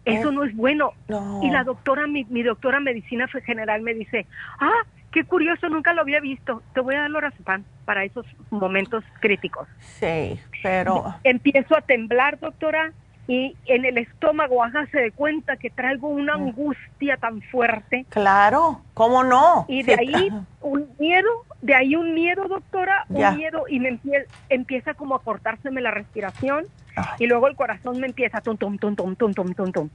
[SPEAKER 5] Eso no es bueno. Y la doctora, mi, mi doctora medicina general me dice, ah, qué curioso, nunca lo había visto. Te voy a dar lorazepam para esos momentos críticos.
[SPEAKER 3] Sí, pero...
[SPEAKER 5] Empiezo a temblar, doctora, y en el estómago hágase de cuenta que traigo una mm. angustia tan fuerte.
[SPEAKER 3] Claro, ¿cómo no?
[SPEAKER 5] Y de ahí un miedo, de ahí un miedo, doctora, un miedo y me empie empieza como a cortárseme la respiración y luego el corazón me empieza tum, tum, tum, tum, tum, tum, tum, tum.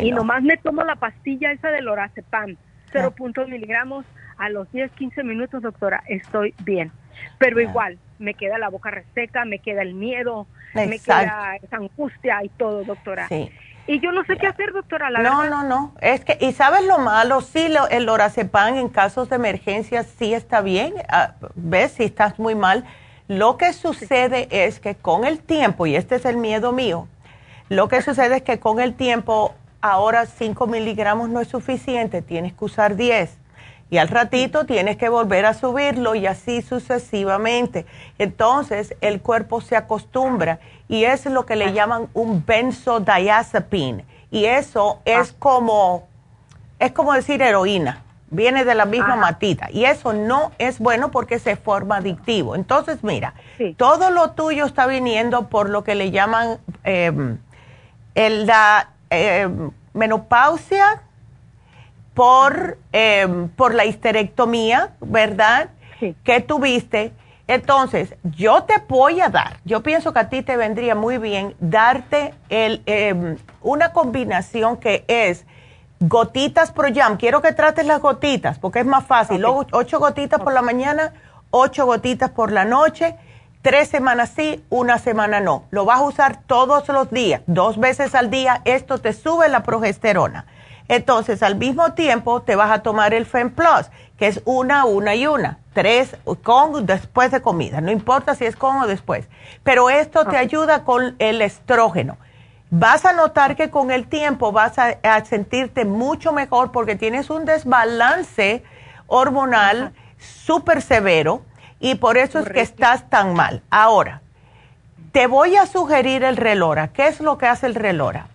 [SPEAKER 5] Y nomás me tomo la pastilla esa del lorazepam, 0.1 miligramos, a los 10, 15 minutos, doctora, estoy bien. Pero igual, me queda la boca reseca, me queda el miedo, me queda esa angustia y todo, doctora. Sí. Y yo no sé qué hacer, doctora. La
[SPEAKER 3] no, no, no. Es que, y sabes lo malo, sí, lo, el lorazepam en casos de emergencia sí está bien. Ah, ves, si estás muy mal lo que sucede es que con el tiempo, y este es el miedo mío, lo que sucede es que con el tiempo ahora 5 miligramos no es suficiente, tienes que usar 10. y al ratito tienes que volver a subirlo y así sucesivamente. Entonces el cuerpo se acostumbra y es lo que le llaman un benzodiazepine y eso es ah. como es como decir heroína, viene de la misma matita y eso no es bueno porque se forma adictivo. Entonces mira, todo lo tuyo está viniendo por lo que le llaman em, la em, menopausia por, em, por la histerectomía, ¿verdad? Que tuviste. Entonces, yo te voy a dar, yo pienso que a ti te vendría muy bien darte el, em, una combinación que es gotitas pro jam. Quiero que trates las gotitas porque es más fácil. ocho gotitas por la mañana, ocho gotitas por la noche, tres semanas sí, una semana no. Lo vas a usar todos los días, dos veces al día. Esto te sube la progesterona. Entonces, al mismo tiempo, te vas a tomar el FEM Plus, que es una, una y una. Tres con después de comida. No importa si es con o después. Pero esto te ayuda con el estrógeno. Vas a notar que con el tiempo vas a, sentirte mucho mejor porque tienes un desbalance hormonal súper severo y por eso es que estás tan mal. Ahora, te voy a sugerir el relora. ¿Qué es lo que hace el relora?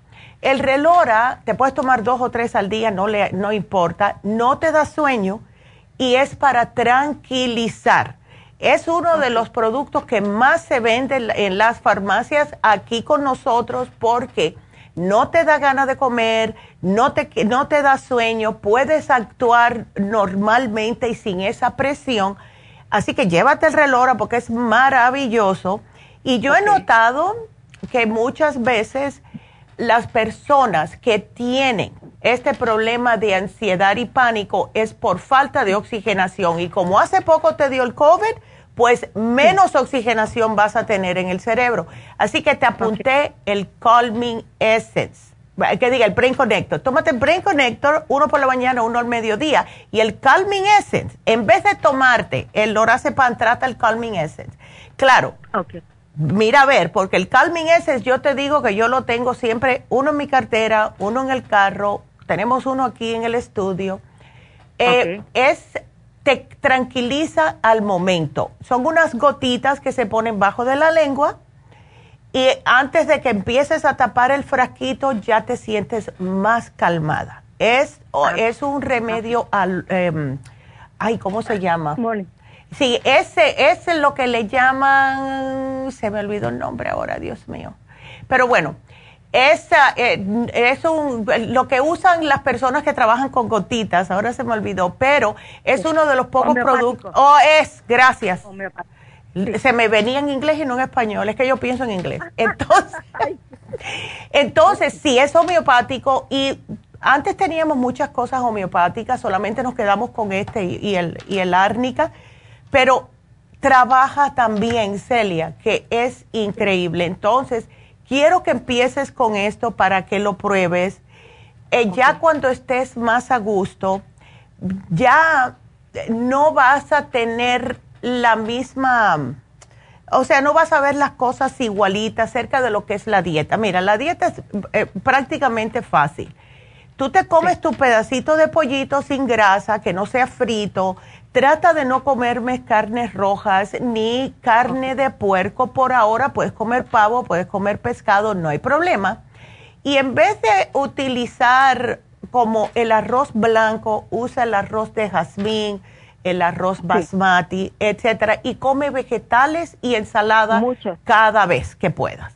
[SPEAKER 3] El relora, te puedes tomar dos o tres al día, no, le, no importa, no te da sueño y es para tranquilizar. Es uno de los productos que más se venden en las farmacias aquí con nosotros porque no te da ganas de comer, no te, no te da sueño, puedes actuar normalmente y sin esa presión. Así que llévate el relora porque es maravilloso. Y yo he notado que muchas veces las personas que tienen este problema de ansiedad y pánico es por falta de oxigenación. Y como hace poco te dio el COVID, pues menos oxigenación vas a tener en el cerebro. Así que te apunté el Calming Essence. Que diga, el Brain Connector. Tómate el Brain Connector, uno por la mañana, uno al mediodía. Y el Calming Essence, en vez de tomarte el Lorazepam, trata el Calming Essence. Claro, okay mira a ver, porque el Calming Essence yo te digo que yo lo tengo siempre, uno en mi cartera, uno en el carro, tenemos uno aquí en el estudio. Eh, es, te tranquiliza al momento. Son unas gotitas que se ponen bajo de la lengua y antes de que empieces a tapar el frasquito ya te sientes más calmada. Es, ah. es un remedio al... Em, ay, ¿cómo se llama? Sí, ese, ese es lo que le llaman, se me olvidó el nombre ahora, Dios mío. Pero bueno, esa, eh, es un, lo que usan las personas que trabajan con gotitas, ahora se me olvidó, pero es uno de los pocos productos. Oh, es, gracias. Se me venía en inglés y no en español, es que yo pienso en inglés. Entonces, entonces sí, es homeopático y antes teníamos muchas cosas homeopáticas, solamente nos quedamos con este y, el, y el árnica pero trabaja también, Celia, que es increíble. Entonces, quiero que empieces con esto para que lo pruebes. Eh, ya cuando estés más a gusto, ya no vas a tener la misma, o sea, no vas a ver las cosas igualitas acerca de lo que es la dieta. Mira, la dieta es eh, prácticamente fácil. Tú te comes tu pedacito de pollito sin grasa, que no sea frito, Trata de no comerme carnes rojas ni carne de puerco por ahora. Puedes comer pavo, puedes comer pescado, no hay problema. Y en vez de utilizar como el arroz blanco, usa el arroz de jazmín, el arroz basmati, etcétera, y come vegetales y ensalada cada vez que puedas.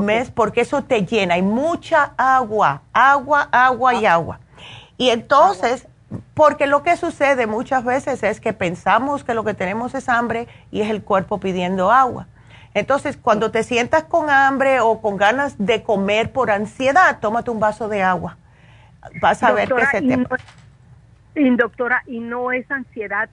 [SPEAKER 3] ¿Ves? Porque eso te llena. Hay mucha agua, agua, agua y ah. agua. Y entonces porque lo que sucede muchas veces es que pensamos que lo que tenemos es hambre y es el cuerpo pidiendo agua. Entonces, cuando te sientas con hambre o con ganas de comer por ansiedad, tómate un vaso de agua. Vas a ver que se te...
[SPEAKER 5] Y, doctora, y no es ansiedad,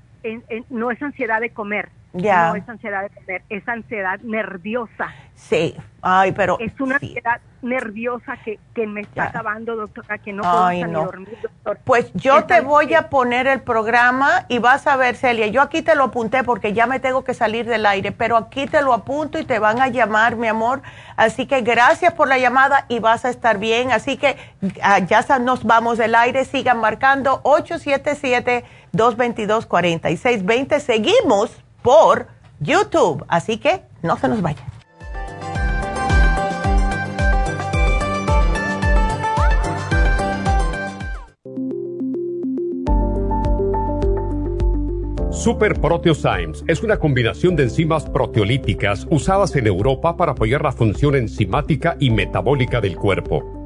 [SPEAKER 5] no es ansiedad de comer. Ya. No es ansiedad de comer, es ansiedad nerviosa.
[SPEAKER 3] Sí, ay, pero...
[SPEAKER 5] Es una ansiedad nerviosa que, que me está acabando, doctora, que no puedo ni dormir, doctor.
[SPEAKER 3] Pues yo te voy a poner el programa y vas a ver, Celia, yo aquí te lo apunté porque ya me tengo que salir del aire, pero aquí te lo apunto y te van a llamar, mi amor. Así que gracias por la llamada y vas a estar bien. Así que ah, ya nos vamos del aire, sigan marcando 877 222-4620. Seguimos por YouTube, así que no se nos vayan.
[SPEAKER 6] Super Proteosymes es una combinación de enzimas proteolíticas usadas en Europa para apoyar la función enzimática y metabólica del cuerpo.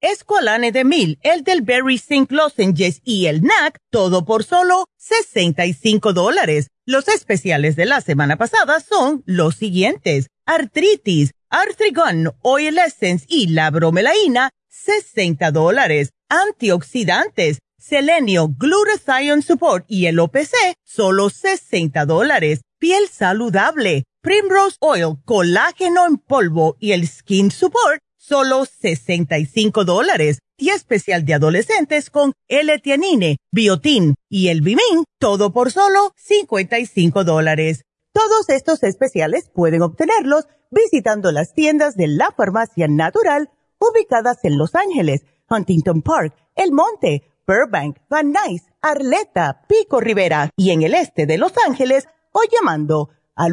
[SPEAKER 3] escualane de mil, el del Berry Zinc Lozenges y el NAC, todo por solo 65 dólares. Los especiales de la semana pasada son los siguientes. Artritis, Artrigon, Oil Essence y la bromelaína, 60 dólares. Antioxidantes, Selenio, Glutathione Support y el OPC, solo 60 dólares. Piel saludable, Primrose Oil, colágeno en polvo y el Skin Support, solo 65 dólares y especial de adolescentes con L-Tianine, Biotin y el Bimin, todo por solo 55 dólares. Todos estos especiales pueden obtenerlos visitando las tiendas de la farmacia natural ubicadas en Los Ángeles, Huntington Park, El Monte, Burbank, Van Nuys, Arleta, Pico Rivera y en el este de Los Ángeles o llamando al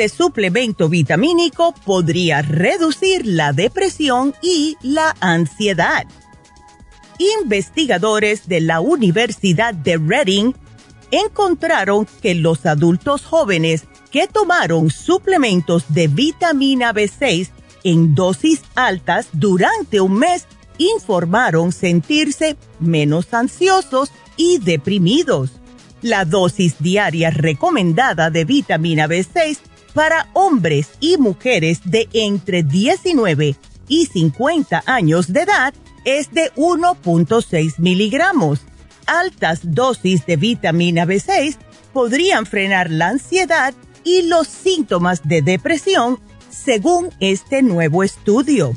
[SPEAKER 3] Este suplemento vitamínico podría reducir la depresión y la ansiedad. Investigadores de la Universidad de Reading encontraron que los adultos jóvenes que tomaron suplementos de vitamina B6 en dosis altas durante un mes informaron sentirse menos ansiosos y deprimidos. La dosis diaria recomendada de vitamina B6 para hombres y mujeres de entre 19 y 50 años de edad es de 1.6 miligramos. Altas dosis de vitamina B6 podrían frenar la ansiedad y los síntomas de depresión según este nuevo estudio.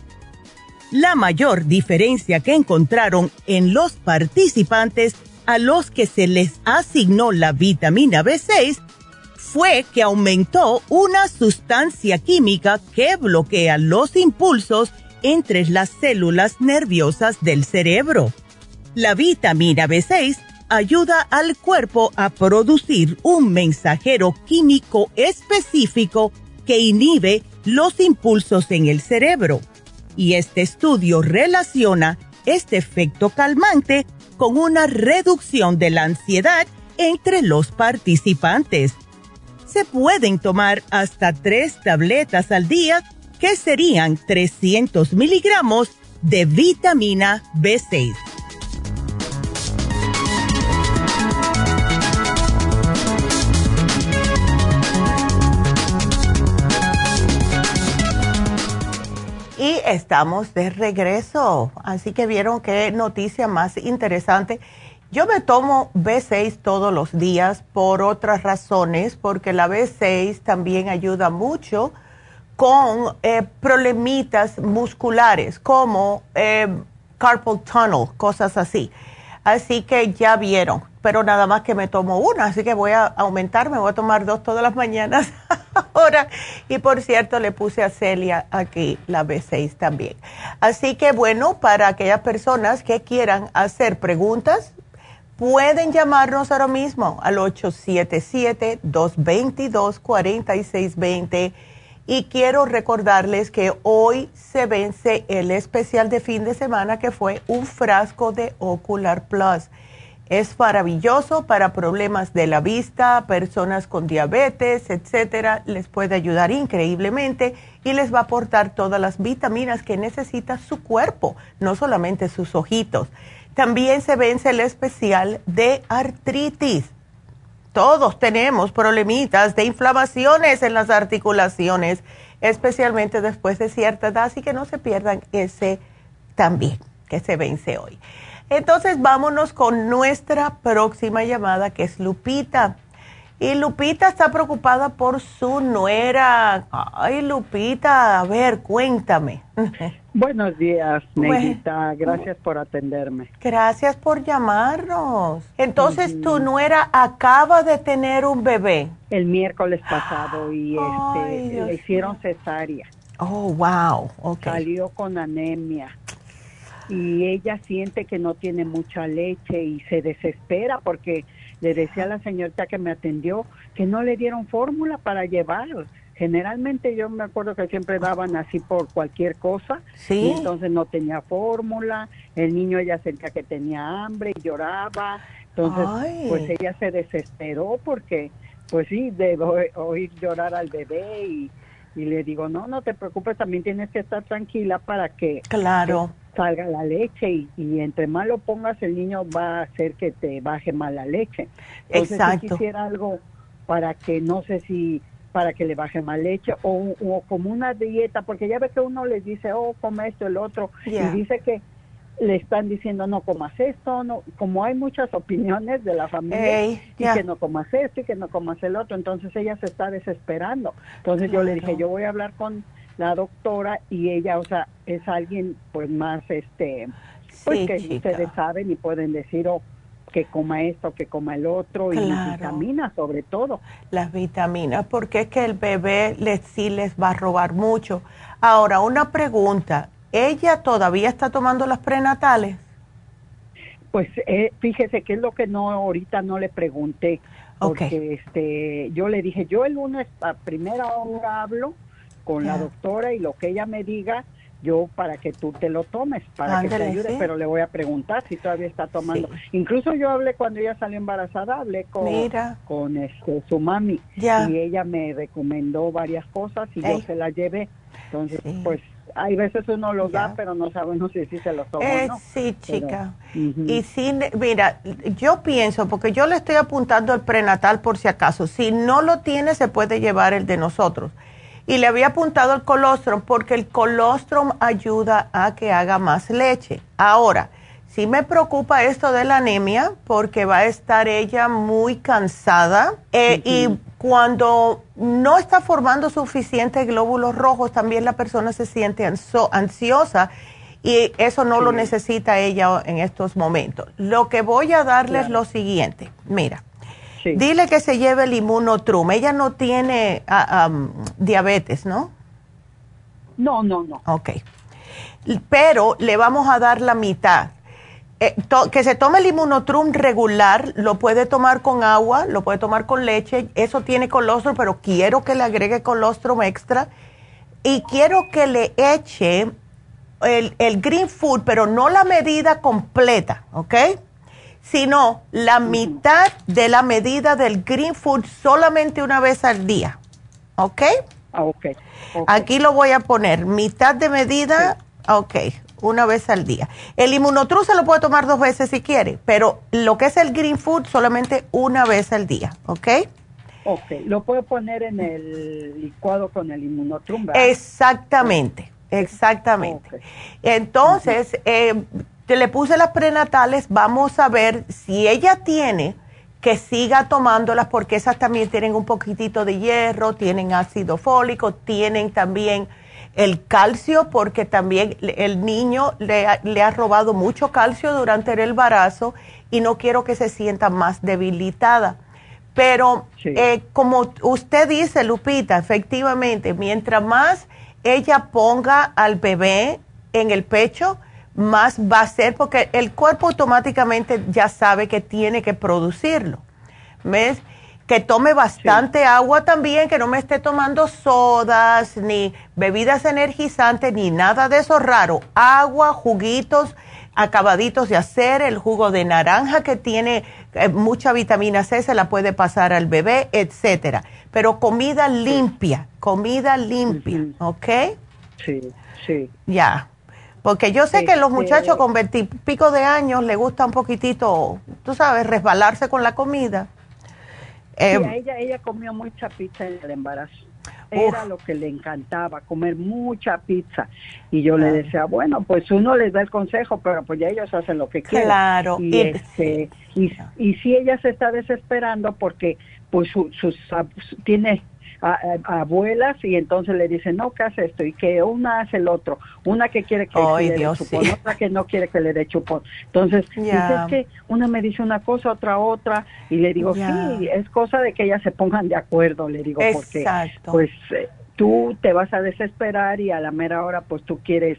[SPEAKER 3] La mayor diferencia que encontraron en los participantes a los que se les asignó la vitamina B6 fue que aumentó una sustancia química que bloquea los impulsos entre las células nerviosas del cerebro. La vitamina B6 ayuda al cuerpo a producir un mensajero químico específico que inhibe los impulsos en el cerebro. Y este estudio relaciona este efecto calmante con una reducción de la ansiedad entre los participantes. Se pueden tomar hasta tres tabletas al día, que serían 300 miligramos de vitamina B6. Y estamos de regreso. Así que vieron qué noticia más interesante. Yo me tomo B6 todos los días por otras razones, porque la B6 también ayuda mucho con eh, problemitas musculares como eh, carpal tunnel, cosas así. Así que ya vieron, pero nada más que me tomo una, así que voy a aumentar, me voy a tomar dos todas las mañanas ahora. Y por cierto, le puse a Celia aquí la B6 también. Así que bueno, para aquellas personas que quieran hacer preguntas, pueden llamarnos ahora mismo al 877-222-4620. Y quiero recordarles que hoy se vence el especial de fin de semana que fue un frasco de Ocular Plus es maravilloso para problemas de la vista, personas con diabetes, etcétera. Les puede ayudar increíblemente y les va a aportar todas las vitaminas que necesita su cuerpo, no solamente sus ojitos. También se vence el especial de artritis. Todos tenemos problemitas de inflamaciones en las articulaciones, especialmente después de cierta edad, así que no se pierdan ese también, que se vence hoy. Entonces vámonos con nuestra próxima llamada que es Lupita. Y Lupita está preocupada por su nuera. Ay, Lupita, a ver, cuéntame.
[SPEAKER 7] Buenos días, Negrita. Gracias por atenderme.
[SPEAKER 3] Gracias por llamarnos. Entonces, tu nuera acaba de tener un bebé.
[SPEAKER 7] El miércoles pasado y este, le hicieron cesárea.
[SPEAKER 3] Oh, wow. Okay.
[SPEAKER 7] Salió con anemia y ella siente que no tiene mucha leche y se desespera porque le decía a la señorita que me atendió que no le dieron fórmula para llevar. Generalmente yo me acuerdo que siempre daban así por cualquier cosa, ¿Sí? entonces no tenía fórmula, el niño ella sentía que tenía hambre y lloraba, entonces pues ella se desesperó porque pues sí, de oír llorar al bebé y, y le digo, no, no te preocupes, también tienes que estar tranquila para que,
[SPEAKER 3] claro
[SPEAKER 7] salga la leche y, entre más lo pongas el niño va a hacer que te baje mal la leche. Entonces, Exacto. Si quisiera algo para que no sé si para que le baje más leche o, como una dieta, porque ya ve que uno les dice, oh, come esto, el otro, y dice que le están diciendo no comas esto, no, como hay muchas opiniones de la familia y que no comas esto y que no comas el otro, entonces ella se está desesperando. Entonces yo le dije, yo voy a hablar con la doctora y ella, o sea, es alguien pues más, este, pues que ustedes saben y pueden decir, oh, que coma esto, que coma el otro y las vitaminas sobre todo.
[SPEAKER 3] Las vitaminas, porque es que el bebé les, sí les va a robar mucho. Ahora, una pregunta, ¿ella todavía está tomando las prenatales?
[SPEAKER 7] Pues eh, fíjese que es lo que no ahorita no le pregunté, porque este yo le dije, yo el lunes a primera hora hablo con la doctora y lo que ella me diga, yo para que tú te lo tomes, para que te ayude, pero le voy a preguntar si todavía está tomando. Incluso yo hablé cuando ella salió embarazada, hablé con, con este, su mami. Y ella me recomendó varias cosas y yo se las llevé. Entonces, pues hay veces uno lo da, pero no sabemos si, si se lo toma
[SPEAKER 3] eh,
[SPEAKER 7] no.
[SPEAKER 3] Sí, chica. Y si, mira, yo pienso, porque yo le estoy apuntando el prenatal por si acaso, si no lo tiene, se puede llevar el de nosotros y le había apuntado el colostrum porque el colostrum ayuda a que haga más leche. Ahora, sí me preocupa esto de la anemia porque va a estar ella muy cansada eh, y cuando no está formando suficientes glóbulos rojos, también la persona se siente ansiosa y eso no lo necesita ella en estos momentos. Lo que voy a darle es lo siguiente, mira. Dile que se lleve el inmunotrum. Ella no tiene ah, diabetes, ¿no?
[SPEAKER 7] No, no, no.
[SPEAKER 3] Ok. Pero le vamos a dar la mitad. Eh, que se tome el inmunotrum regular, lo puede tomar con agua, lo puede tomar con leche, eso tiene colostrum, pero quiero que le agregue colostrum extra y quiero que le eche el, el green food, pero no la medida completa, ¿ok? Sino la mitad de la medida del green food solamente una vez al día, ¿ok?
[SPEAKER 7] Ah, ok.
[SPEAKER 3] Aquí lo voy a poner, mitad de medida, ok, una vez al día. El inmunotru se lo puede tomar dos veces si quiere, pero lo que es el green food solamente una vez al día, ¿ok?
[SPEAKER 7] Ok, lo puedo poner en el licuado con el inmunotrum,
[SPEAKER 3] Exactamente, exactamente. Entonces, eh, le puse las prenatales, vamos a ver si ella tiene que siga tomándolas porque esas también tienen un poquitito de hierro, tienen ácido fólico, tienen también el calcio porque también el niño le, ha robado mucho calcio durante el embarazo y no quiero que se sienta más debilitada. Pero eh, como usted dice, Lupita, efectivamente, mientras más ella ponga al bebé en el pecho, más va a ser porque el cuerpo automáticamente ya sabe que tiene que producirlo. ¿Ves? que tome bastante agua también, que no me esté tomando sodas, ni bebidas energizantes, ni nada de eso raro. Agua, juguitos acabaditos de hacer, el jugo de naranja que tiene eh, mucha vitamina C, se la puede pasar al bebé, etcétera. Pero comida limpia, comida limpia, ¿ok?
[SPEAKER 7] Sí, sí.
[SPEAKER 3] Ya. Porque yo sé que los este muchachos con veintipico de años les gusta un poquitito, tú sabes, resbalarse con la comida.
[SPEAKER 7] Eh, ella, ella comió mucha pizza en el embarazo. Era lo que le encantaba, comer mucha pizza. Y yo le decía, bueno, pues uno les da el consejo, pero pues ya ellos hacen lo que quieren.
[SPEAKER 3] Claro.
[SPEAKER 7] Y, este, y, y si ella se está desesperando porque pues sus, tiene abuelas y entonces le dicen, no, ¿qué hace esto? Y que una hace el otro, una que quiere que le dé chupón, otra que no quiere que le dé chupón. Entonces, dice, es que una me dice una cosa, otra otra, y le digo, sí, es cosa de que ellas se pongan de acuerdo, le digo, porque pues eh, tú te vas a desesperar y a la mera hora pues tú quieres...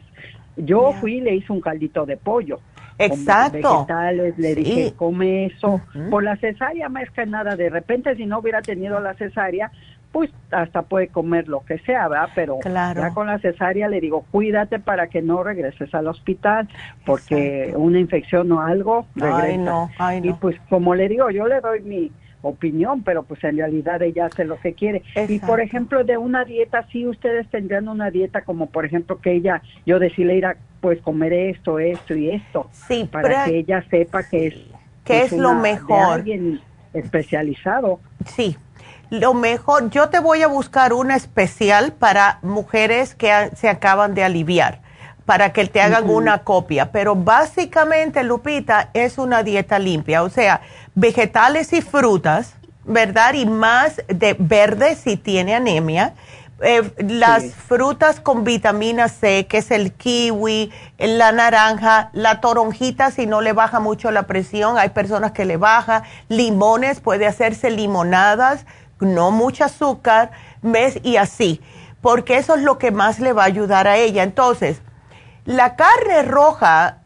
[SPEAKER 7] Yo fui y le hice un caldito de pollo.
[SPEAKER 3] Exacto.
[SPEAKER 7] vegetales, le dije, come eso. Por la cesárea, más que nada, de repente si no hubiera tenido la cesárea, pues hasta puede comer lo que sea, ¿verdad? Pero ya con la cesárea le digo, cuídate para que no regreses al hospital, porque una infección o algo regresa. Y pues como le digo, yo le doy mi opinión, pero pues en realidad ella hace lo que quiere. Y por ejemplo, de una dieta, sí ustedes tendrían una dieta como por ejemplo que ella, yo decirle ir a pues comer esto, esto y esto,
[SPEAKER 3] sí,
[SPEAKER 7] para que ella sepa que es,
[SPEAKER 3] que es, lo mejor.
[SPEAKER 7] alguien especializado.
[SPEAKER 3] Sí, lo mejor, yo te voy a buscar una especial para mujeres que se acaban de aliviar, para que te hagan una copia. Pero básicamente, Lupita, es una dieta limpia, o sea, vegetales y frutas, ¿verdad? Y más de verde si tiene anemia. Eh, las frutas con vitamina C, que es el kiwi, la naranja, la toronjita, si no le baja mucho la presión, hay personas que le baja, limones, puede hacerse limonadas no mucho azúcar, ¿ves? Y así, porque eso es lo que más le va a ayudar a ella. Entonces, la carne roja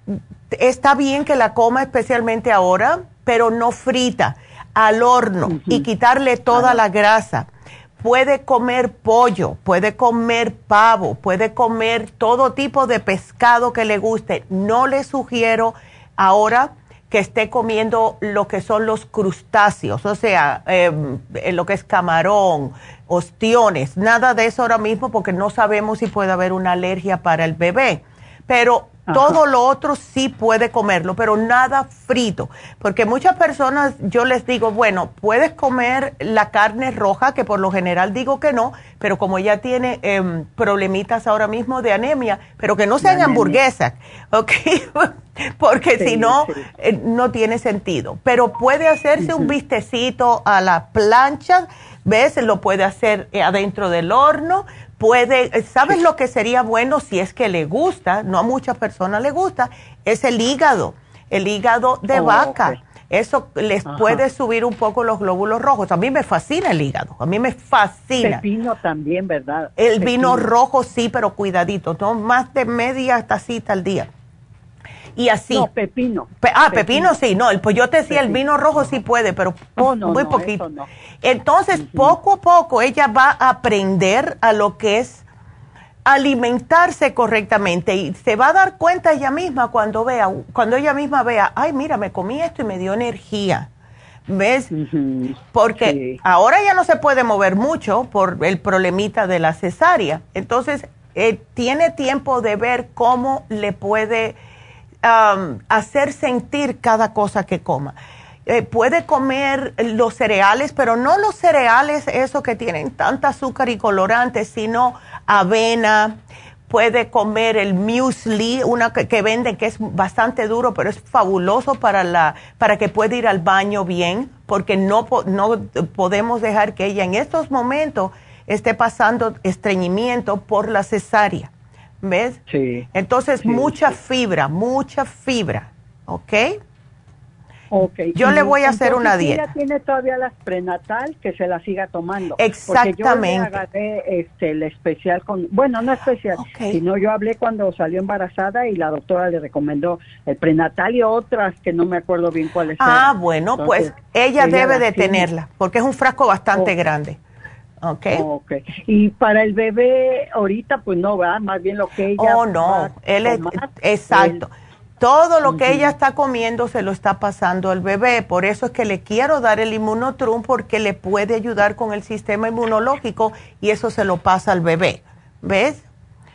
[SPEAKER 3] está bien que la coma especialmente ahora, pero no frita, al horno y quitarle toda la grasa. Puede comer pollo, puede comer pavo, puede comer todo tipo de pescado que le guste. No le sugiero ahora que esté comiendo lo que son los crustáceos, o sea, em, lo que es camarón, ostiones, nada de eso ahora mismo porque no sabemos si puede haber una alergia para el bebé. Pero todo lo otro sí puede comerlo, pero nada frito. Porque muchas personas, yo les digo, bueno, puedes comer la carne roja, que por lo general digo que no, pero como ella tiene em, problemitas ahora mismo de anemia, pero que no sean hamburguesas, ¿ok? Porque si no, eh, no tiene sentido. Pero puede hacerse un vistecito a la plancha, ¿ves? Lo puede hacer eh, adentro del horno puede, ¿sabes lo que sería bueno si es que le gusta? No a muchas personas le gusta, es el hígado, el hígado de oh, vaca. Eso les puede subir un poco los glóbulos rojos. A mí me fascina el hígado, a mí me fascina.
[SPEAKER 7] El vino también, ¿verdad?
[SPEAKER 3] El vino rojo sí, pero cuidadito, no más de media tacita al día. Y así.
[SPEAKER 7] No, pepino.
[SPEAKER 3] ah, pepino. sí, no, pues yo te decía, el vino rojo sí puede, pero oh, muy poquito. Entonces, poco a poco ella va a aprender a lo que es alimentarse correctamente y se va a dar cuenta ella misma cuando vea, cuando ella misma vea, ay, mira, me comí esto y me dio energía. ¿Ves? Porque ahora ya no se puede mover mucho por el problemita de la cesárea. Entonces, eh, tiene tiempo de ver cómo le puede hacer sentir cada cosa que coma. Eh, puede comer los cereales, pero no los cereales, esos que tienen tanta azúcar y colorantes, sino avena, puede comer el muesli, una que, que, venden que es bastante duro, pero es fabuloso para, la, para que pueda ir al baño bien, porque no, no podemos dejar que ella en estos momentos esté pasando estreñimiento por la cesárea. ¿Ves?
[SPEAKER 7] Sí.
[SPEAKER 3] Entonces, mucha fibra, mucha fibra, ¿ok?
[SPEAKER 7] Okay.
[SPEAKER 3] Yo le voy a hacer una dieta.
[SPEAKER 7] Ella tiene todavía las prenatal, que se la siga tomando.
[SPEAKER 3] Exactamente. Porque yo le
[SPEAKER 7] agarré este, el especial con, bueno, no especial, sino yo hablé cuando salió embarazada y la doctora le recomendó el prenatal y otras que no me acuerdo bien cuáles
[SPEAKER 3] Ah, bueno, pues ella, debe de tenerla, porque es un frasco bastante grande. Okay.
[SPEAKER 7] ok. Y para el bebé ahorita, pues no, va Más bien lo que ella.
[SPEAKER 3] Oh, no, él es, exacto. Todo lo que ella está comiendo se lo está pasando al bebé. Por eso es que le quiero dar el inmunotrum porque le puede ayudar con el sistema inmunológico y eso se lo pasa al bebé. ¿Ves?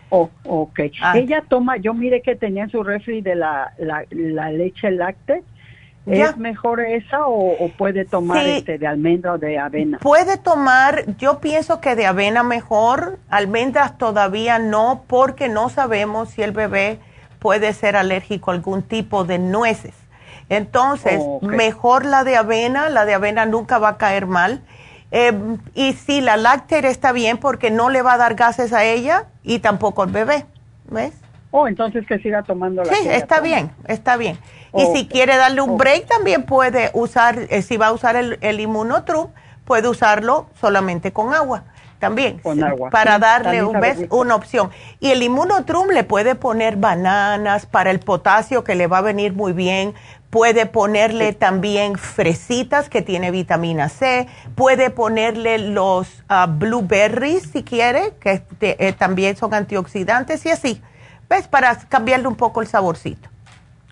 [SPEAKER 7] Oh, ok. Ah. Ella toma, yo mire que tenía en su refri de la, la, leche láctea. ¿Es mejor esa o, puede tomar este de almendra o de avena?
[SPEAKER 3] Puede tomar, yo pienso que de avena mejor, almendras todavía no, porque no sabemos si el bebé puede ser alérgico a algún tipo de nueces. Entonces, mejor la de avena, la de avena nunca va a caer mal. Em, y si la láctea está bien porque no le va a dar gases a ella y tampoco al bebé. ¿Ves?
[SPEAKER 7] Oh, entonces que siga tomando la
[SPEAKER 3] Sí, está bien, está bien. Y si quiere darle un break, también puede usar, eh, si va a usar el, el Immunotrum, puede usarlo solamente con agua también para darle un, una opción. Y el inmunotrum le puede poner bananas para el potasio que le va a venir muy bien. Puede ponerle también fresitas que tiene vitamina C. Puede ponerle los ah, blueberries si quiere, que eh, también son antioxidantes y así. ¿Ves? Para cambiarle un poco el saborcito.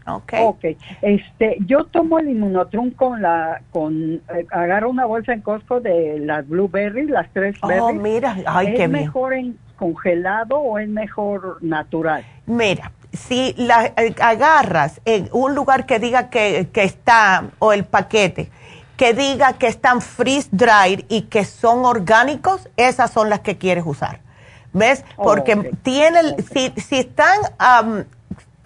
[SPEAKER 7] Okay. ok. Este, yo tomo el inmunotrum con la, con, eh, agarro una bolsa en Costco de las blueberries, las tres oh,
[SPEAKER 3] mira, ay,
[SPEAKER 7] ¿Es mejor en congelado o es mejor natural?
[SPEAKER 3] Mira, si la eh, agarras en un lugar que diga que, que está, o el paquete, que diga que están freeze dried y que son orgánicos, esas son las que quieres usar. ¿Ves? Oh, Porque tienen, si, si están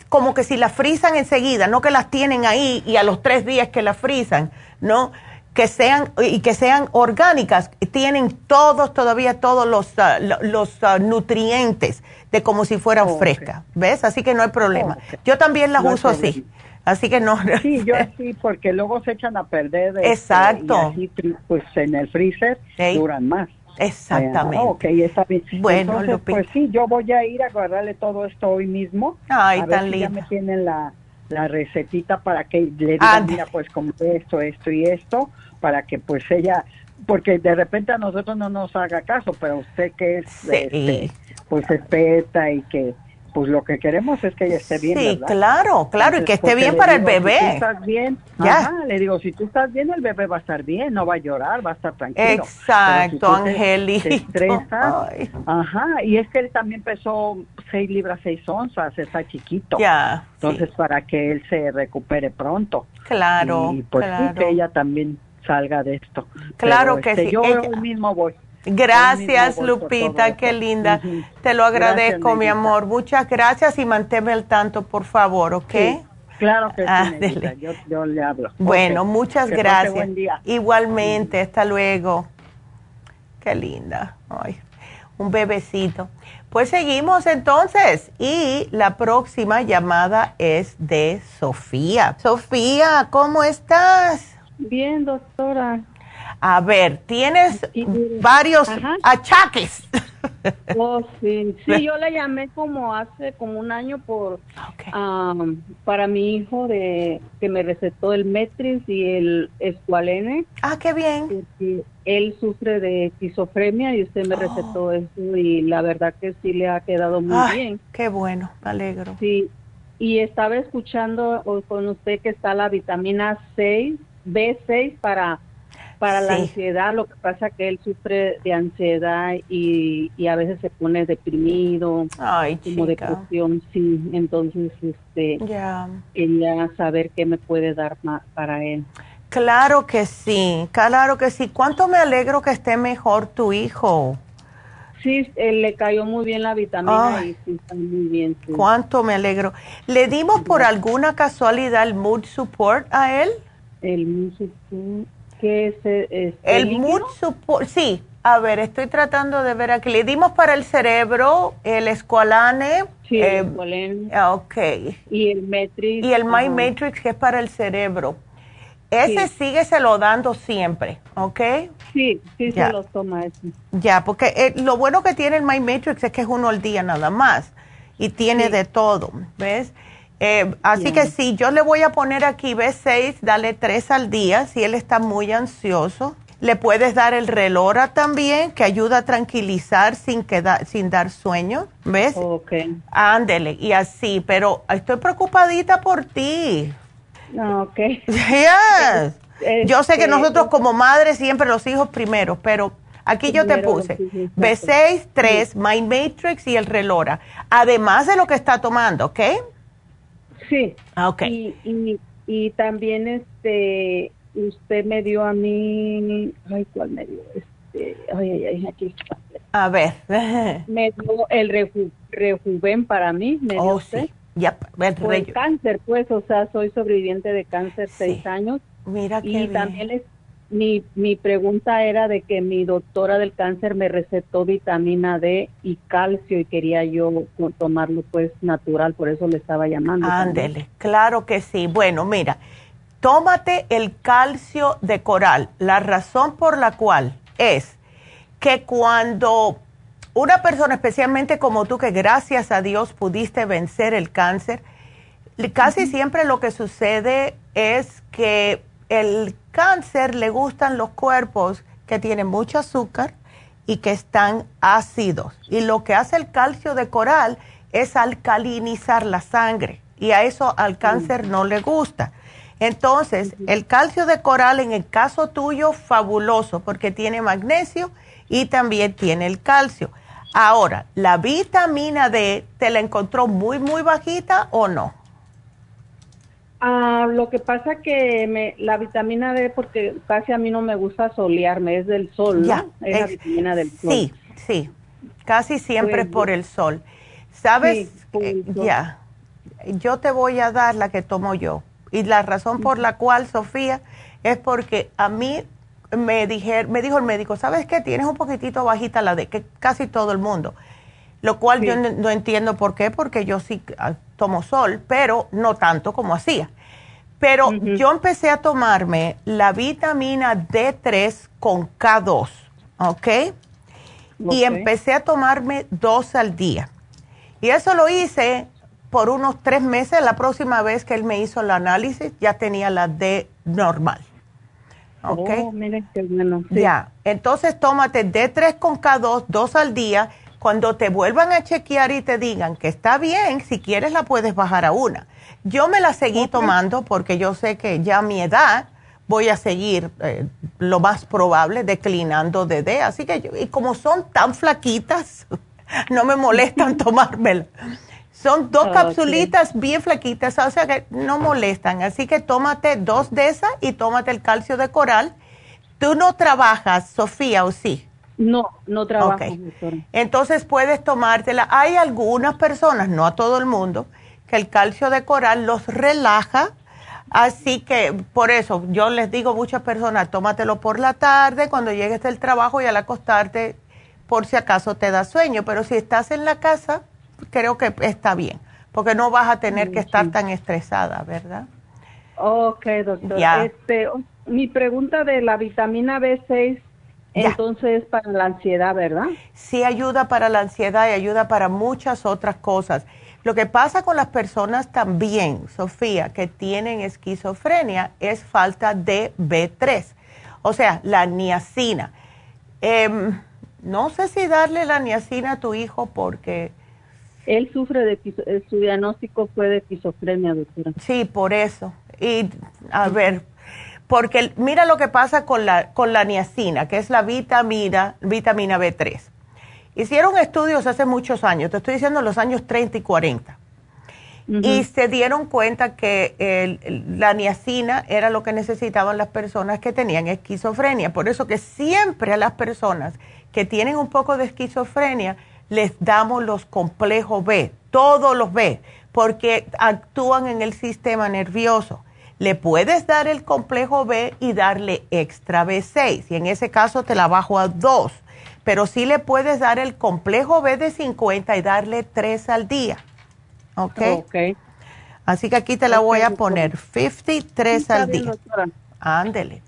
[SPEAKER 3] como que si las frisan enseguida, no que las tienen ahí y a los tres días que las frisan, ¿no? Que sean, y que sean orgánicas, tienen todos, todavía todos los, ah, los ah, nutrientes de como si fueran frescas, ¿ves? Así que no hay problema. Yo también las uso así. Así que no.
[SPEAKER 7] Sí, yo sí, porque luego se echan a perder.
[SPEAKER 3] Este, Exacto.
[SPEAKER 7] y así, pues en el freezer duran más.
[SPEAKER 3] Exactamente.
[SPEAKER 7] ok, está bien. Bueno, pues sí, yo voy a ir a guardarle todo esto hoy mismo.
[SPEAKER 3] Ay,
[SPEAKER 7] a
[SPEAKER 3] tan
[SPEAKER 7] ver si ya me tienen la, la recetita para que le digan, mira, pues como esto, esto y esto, para que pues ella, porque de repente a nosotros no nos haga caso, pero usted que es, este, pues experta y que pues lo que queremos es que ella esté bien.
[SPEAKER 3] Sí, claro, claro, y que esté bien para el bebé.
[SPEAKER 7] Si tú estás bien, ya. le digo, si tú estás bien, el bebé va a estar bien, no va a llorar, va a estar tranquilo.
[SPEAKER 3] Exacto, Angelito.
[SPEAKER 7] ajá, y es que él también pesó 6 libras 6 onzas, está chiquito.
[SPEAKER 3] Ya.
[SPEAKER 7] Entonces, para que él se recupere pronto.
[SPEAKER 3] Claro.
[SPEAKER 7] Y pues que ella también salga de esto.
[SPEAKER 3] Claro que
[SPEAKER 7] este,
[SPEAKER 3] sí.
[SPEAKER 7] Yo hoy mismo voy.
[SPEAKER 3] Gracias, Lupita, qué linda. Te lo agradezco, mi amor. Muchas gracias y manténme al tanto, por favor, ¿ok?
[SPEAKER 7] claro que sí, yo, le hablo.
[SPEAKER 3] Bueno, muchas gracias. Igualmente, hasta luego. Qué linda. un bebecito. Pues seguimos entonces y la próxima llamada es de Sofía. Sofía, ¿cómo estás?
[SPEAKER 5] Bien, doctora.
[SPEAKER 3] A ver, tienes varios achaques.
[SPEAKER 5] Oh, sí. sí, yo le llamé como hace como un año por para mi hijo de que me recetó el Metris y el Escualene.
[SPEAKER 3] Ah, qué bien.
[SPEAKER 5] él sufre de esquizofrenia y usted me recetó oh. eso y la verdad que sí le ha quedado muy bien.
[SPEAKER 3] Qué bueno, me alegro.
[SPEAKER 5] Sí, y estaba escuchando con usted que está la vitamina 6, B6 para para la ansiedad, lo que pasa que él sufre de ansiedad y, y a veces se pone deprimido,
[SPEAKER 3] Ay,
[SPEAKER 5] como depresión, sí. Entonces, este, ya. quería saber qué me puede dar más para él.
[SPEAKER 3] Claro que sí, claro que sí. ¿Cuánto me alegro que esté mejor tu hijo?
[SPEAKER 5] Sí, él le cayó muy bien la vitamina y sí, está muy bien.
[SPEAKER 3] Cuánto me alegro. ¿Le dimos por alguna casualidad el mood support a él?
[SPEAKER 5] El mood support que es,
[SPEAKER 3] el mood support, sí. A ver, estoy tratando de ver aquí. Le dimos para el cerebro el escualane.
[SPEAKER 5] Sí, el eh, escualane.
[SPEAKER 3] Ah, ok.
[SPEAKER 5] Y el Matrix.
[SPEAKER 3] Y el My Matrix, que es para el cerebro. Ese sigue se lo dando siempre, ¿ok?
[SPEAKER 5] Sí, sí se lo toma ese.
[SPEAKER 3] Ya, porque eh, lo bueno que tiene el My Matrix es que es uno al día nada más. Y tiene de todo, ¿ves? Eh, así que sí, yo le voy a poner aquí B6, dale tres al día si él está muy ansioso. Le puedes dar el relora también, que ayuda a tranquilizar sin, que sin dar sueño, ¿ves?
[SPEAKER 5] Ok.
[SPEAKER 3] Ándele, y así, pero estoy preocupadita por ti.
[SPEAKER 5] Ok.
[SPEAKER 3] Yes. yo sé que nosotros como madres siempre los hijos primero, pero aquí yo te puse B6, 3, My Matrix y el relora, además de lo que está tomando, ¿ok?
[SPEAKER 5] Sí.
[SPEAKER 3] Ah, ok.
[SPEAKER 5] Y, y, también este, usted me dio a mí, ay, ¿cuál me dio? Este, ay, ay, ay, aquí está.
[SPEAKER 3] A ver.
[SPEAKER 5] me dio el rejuven para mí, me dio oh,
[SPEAKER 3] Sí. Ya,
[SPEAKER 5] el cáncer, pues, o sea, soy sobreviviente de cáncer seis años.
[SPEAKER 3] Mira qué
[SPEAKER 5] Y también es, mi, mi pregunta era de que mi doctora del cáncer me recetó vitamina D y calcio y quería yo tomarlo pues natural, por eso le estaba llamando.
[SPEAKER 3] Ándele, claro que sí. Bueno, mira, tómate el calcio de coral. La razón por la cual es que cuando una persona, especialmente como tú, que gracias a Dios pudiste vencer el cáncer, casi siempre lo que sucede es que el cáncer le gustan los cuerpos que tienen mucho azúcar y que están ácidos. Y lo que hace el calcio de coral es alcalinizar la sangre y a eso al cáncer no le gusta. Entonces, el calcio de coral en el caso tuyo, fabuloso, porque tiene magnesio y también tiene el calcio. Ahora, ¿la vitamina D te la encontró muy, muy bajita o no?
[SPEAKER 5] Ah, lo que pasa que me, la vitamina D, porque casi a mí no me gusta solearme, es del sol, ¿no? Es, la vitamina del sol.
[SPEAKER 3] Sí, sí, casi siempre es por el sol. ¿Sabes? Eh, ya, yo te voy a dar la que tomo yo. Y la razón por la cual, Sofía, es porque a mí me, dije, me dijo el médico, ¿sabes qué? Tienes un poquitito bajita la D, que casi todo el mundo. Lo cual yo no, entiendo por qué, porque yo sí ah, tomo sol, pero no tanto como hacía. Pero yo empecé a tomarme la vitamina D3 con K2, ¿ok? Y empecé a tomarme dos al día. Y eso lo hice por unos tres meses. La próxima vez que él me hizo el análisis ya tenía la D normal. ¿Ok?
[SPEAKER 5] Oh, qué bueno.
[SPEAKER 3] Ya, entonces tómate D3 con K2, dos al día. Cuando te vuelvan a chequear y te digan que está bien, si quieres la puedes bajar a una. Yo me la seguí tomando porque yo sé que ya a mi edad voy a seguir eh, lo más probable declinando de D. Así que, yo, y como son tan flaquitas, no me molestan tomármela. Son dos capsulitas bien flaquitas, o sea que no molestan. Así que tómate dos de esas y tómate el calcio de coral. ¿Tú no trabajas, Sofía, o sí?
[SPEAKER 5] No, no trabajo.
[SPEAKER 3] Entonces puedes tomártela. Hay algunas personas, no a todo el mundo, que el calcio de coral los relaja. Así que por eso yo les digo a muchas personas, tómatelo por la tarde, cuando llegues del trabajo y al acostarte, por si acaso te da sueño, pero si estás en la casa, creo que está bien, porque no vas a tener que estar tan estresada, ¿verdad?
[SPEAKER 8] Ok, doctor. Este, mi pregunta de la vitamina B6, entonces para la ansiedad, ¿verdad?
[SPEAKER 3] Sí, ayuda para la ansiedad y ayuda para muchas otras cosas. Lo que pasa con las personas también, Sofía, que tienen esquizofrenia es falta de B3, o sea, la niacina. Em, no sé si darle la niacina a tu hijo porque...
[SPEAKER 8] Él sufre de, eh, su diagnóstico fue de esquizofrenia, doctora.
[SPEAKER 3] Sí, por eso. Y a ver, porque mira lo que pasa con la, con la niacina, que es la vitamina, vitamina B3. Hicieron estudios hace muchos años, te estoy diciendo los años 30 y 40. Y se dieron cuenta que la niacina era lo que necesitaban las personas que tenían esquizofrenia. Por eso que siempre a las personas que tienen un poco de esquizofrenia les damos los complejos B, todos los B, porque actúan en el sistema nervioso. Le puedes dar el complejo B y darle extra B6, y en ese caso te la bajo a 2, pero sí le puedes dar el complejo B de 50 y darle 3 al día. ¿Ok? Ok. Así que aquí te la voy a poner 53 al día. Ándele.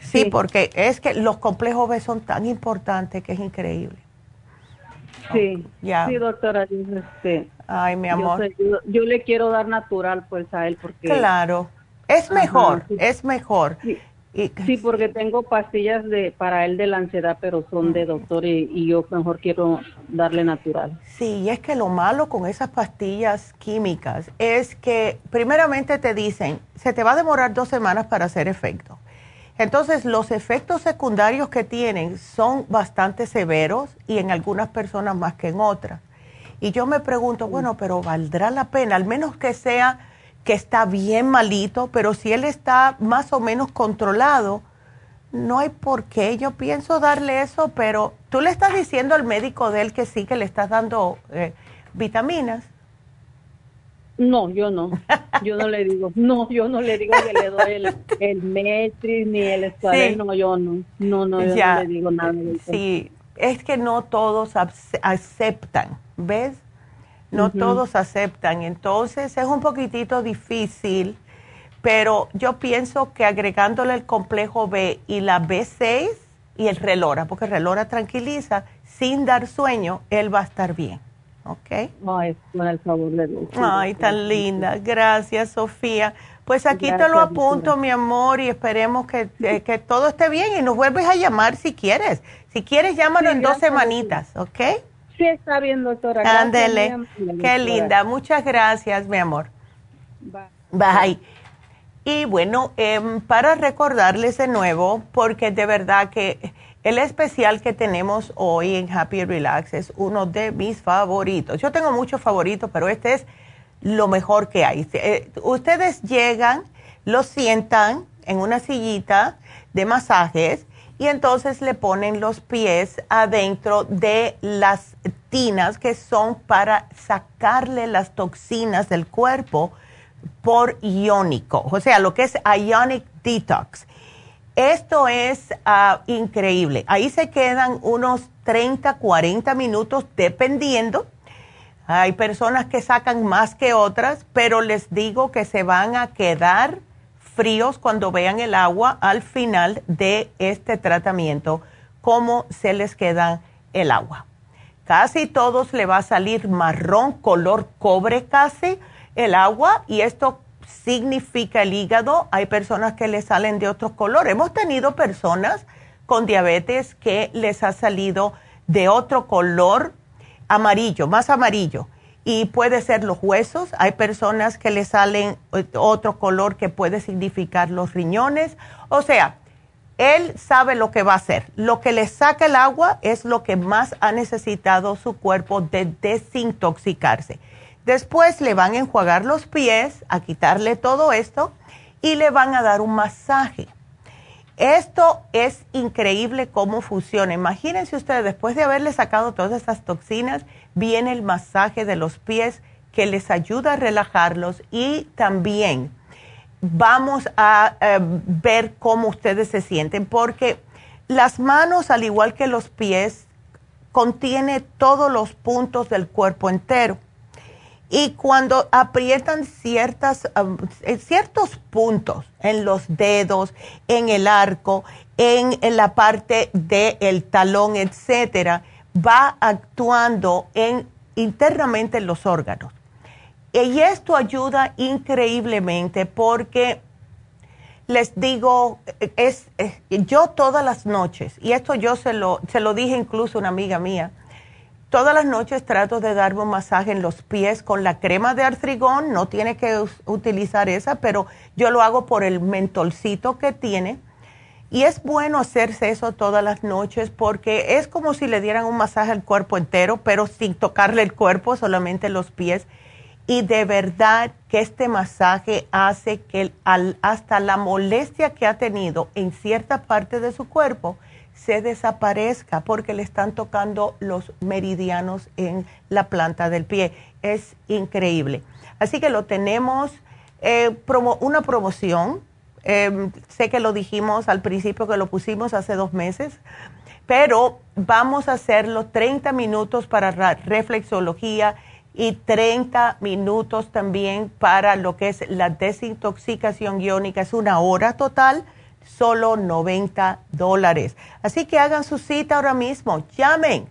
[SPEAKER 3] Sí, porque es que los complejos B son tan importantes que es increíble.
[SPEAKER 8] Sí, ya. sí, doctora. Este,
[SPEAKER 3] Ay, mi amor.
[SPEAKER 8] Yo, le quiero dar natural, pues, a él, porque...
[SPEAKER 3] Claro, es mejor, es mejor.
[SPEAKER 8] Sí. porque tengo pastillas de para él de la ansiedad, pero son de doctor y, y, yo mejor quiero darle natural.
[SPEAKER 3] Sí, y es que lo malo con esas pastillas químicas es que primeramente te dicen, se te va a demorar dos semanas para hacer efecto. Entonces, los efectos secundarios que tienen son bastante severos y en algunas personas más que en otras. Y yo me pregunto, bueno, pero ¿valdrá la pena? Al menos que sea que está bien malito, pero si él está más o menos controlado, no hay por qué. Yo pienso darle eso, pero tú le estás diciendo al médico de él que sí, que le estás dando eh, vitaminas.
[SPEAKER 8] No, yo no. Yo no le digo. No, yo no le digo que le doy el, el Metris ni el Escuadrón. No, yo no. No, no, yo no le digo nada.
[SPEAKER 3] sí, es que no todos aceptan, ¿ves? No todos aceptan. Entonces es un poquitito difícil, pero yo pienso que agregándole el complejo B y la B6 y el relora, porque el relora tranquiliza, sin dar sueño, él va a estar bien. ¿ok?
[SPEAKER 8] Ay, el favor de
[SPEAKER 3] Ay, tan linda. Gracias, Sofía. Pues aquí te lo apunto, mi amor, y esperemos que, que, todo esté bien y nos vuelves a llamar si quieres. Si quieres, llámanos en dos semanitas, ¿ok?
[SPEAKER 8] Sí, está bien, doctora.
[SPEAKER 3] Ándele. Qué linda. Muchas gracias, mi amor. Bye. Bye. Y bueno, em, para recordarles de nuevo, porque de verdad que el especial que tenemos hoy en Happy Relax es uno de mis favoritos. Yo tengo muchos favoritos, pero este es lo mejor que hay. Eh, ustedes llegan, lo sientan en una sillita de masajes y entonces le ponen los pies adentro de las tinas que son para sacarle las toxinas del cuerpo por iónico, o sea, lo que es ionic detox. Esto es ah, increíble. Ahí se quedan unos 30, 40 minutos dependiendo. Hay personas que sacan más que otras, pero les digo que se van a quedar fríos cuando vean el agua al final de este tratamiento, cómo se les queda el agua. Casi todos le va a salir marrón, color cobre casi el agua y esto significa el hígado. Hay personas que le salen de otro color. Hemos tenido personas con diabetes que les ha salido de otro color amarillo, más amarillo. Y puede ser los huesos. Hay personas que le salen eh, otro color que puede significar los riñones. O sea, él sabe lo que va a hacer. Lo que le saca el agua es lo que más ha necesitado su cuerpo de desintoxicarse. Después le van a enjuagar los pies, a quitarle todo esto y le van a dar un masaje. Esto es increíble cómo funciona. Imagínense ustedes, después de haberle sacado todas estas toxinas, viene el masaje de los pies que les ayuda a relajarlos y también vamos a eh, ver cómo ustedes se sienten, porque las manos, al igual que los pies, contiene todos los puntos del cuerpo entero. Y cuando aprietan ciertas, eh, ciertos puntos en los dedos, en el arco, en, la parte del talón, etcétera, va actuando en, internamente en los órganos. Y esto ayuda increíblemente porque les digo, es, yo todas las noches, y esto yo se lo, se lo dije incluso a una amiga mía, todas las noches trato de darme un masaje en los pies con la crema de artrigón, no tiene que utilizar esa, pero yo lo hago por el mentolcito que tiene. Y es bueno hacerse eso todas las noches porque es como si le dieran un masaje al cuerpo entero, pero sin tocarle el cuerpo, solamente los pies y de verdad que este masaje hace que hasta la molestia que ha tenido en cierta parte de su cuerpo se desaparezca porque le están tocando los meridianos en la planta del pie. Es increíble. Así que lo tenemos, eh, una promoción. Em, sé que lo dijimos al principio que lo pusimos hace dos meses, pero vamos a hacerlo 30 minutos para reflexología y 30 minutos también para lo que es la desintoxicación iónica. Es una hora total, solo 90 dólares. Así que hagan su cita ahora mismo. Llamen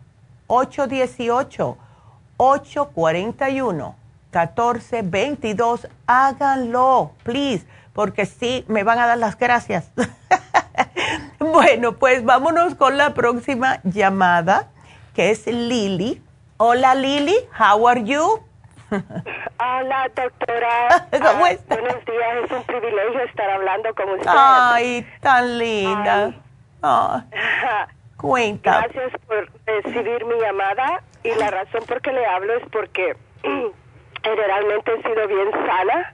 [SPEAKER 3] 818-841-1422. Háganlo, please, porque sí, me van a dar las gracias. bueno, pues vámonos con la próxima llamada, que es Lili Hola Lili, how are you?
[SPEAKER 9] Hola doctora.
[SPEAKER 3] ¿Cómo ah, está?
[SPEAKER 9] Buenos días, es un privilegio estar hablando con usted.
[SPEAKER 3] Ay, tan linda. Ah, cuenta.
[SPEAKER 9] Gracias por recibir mi llamada y la razón por que le hablo es porque generalmente he sido bien sana,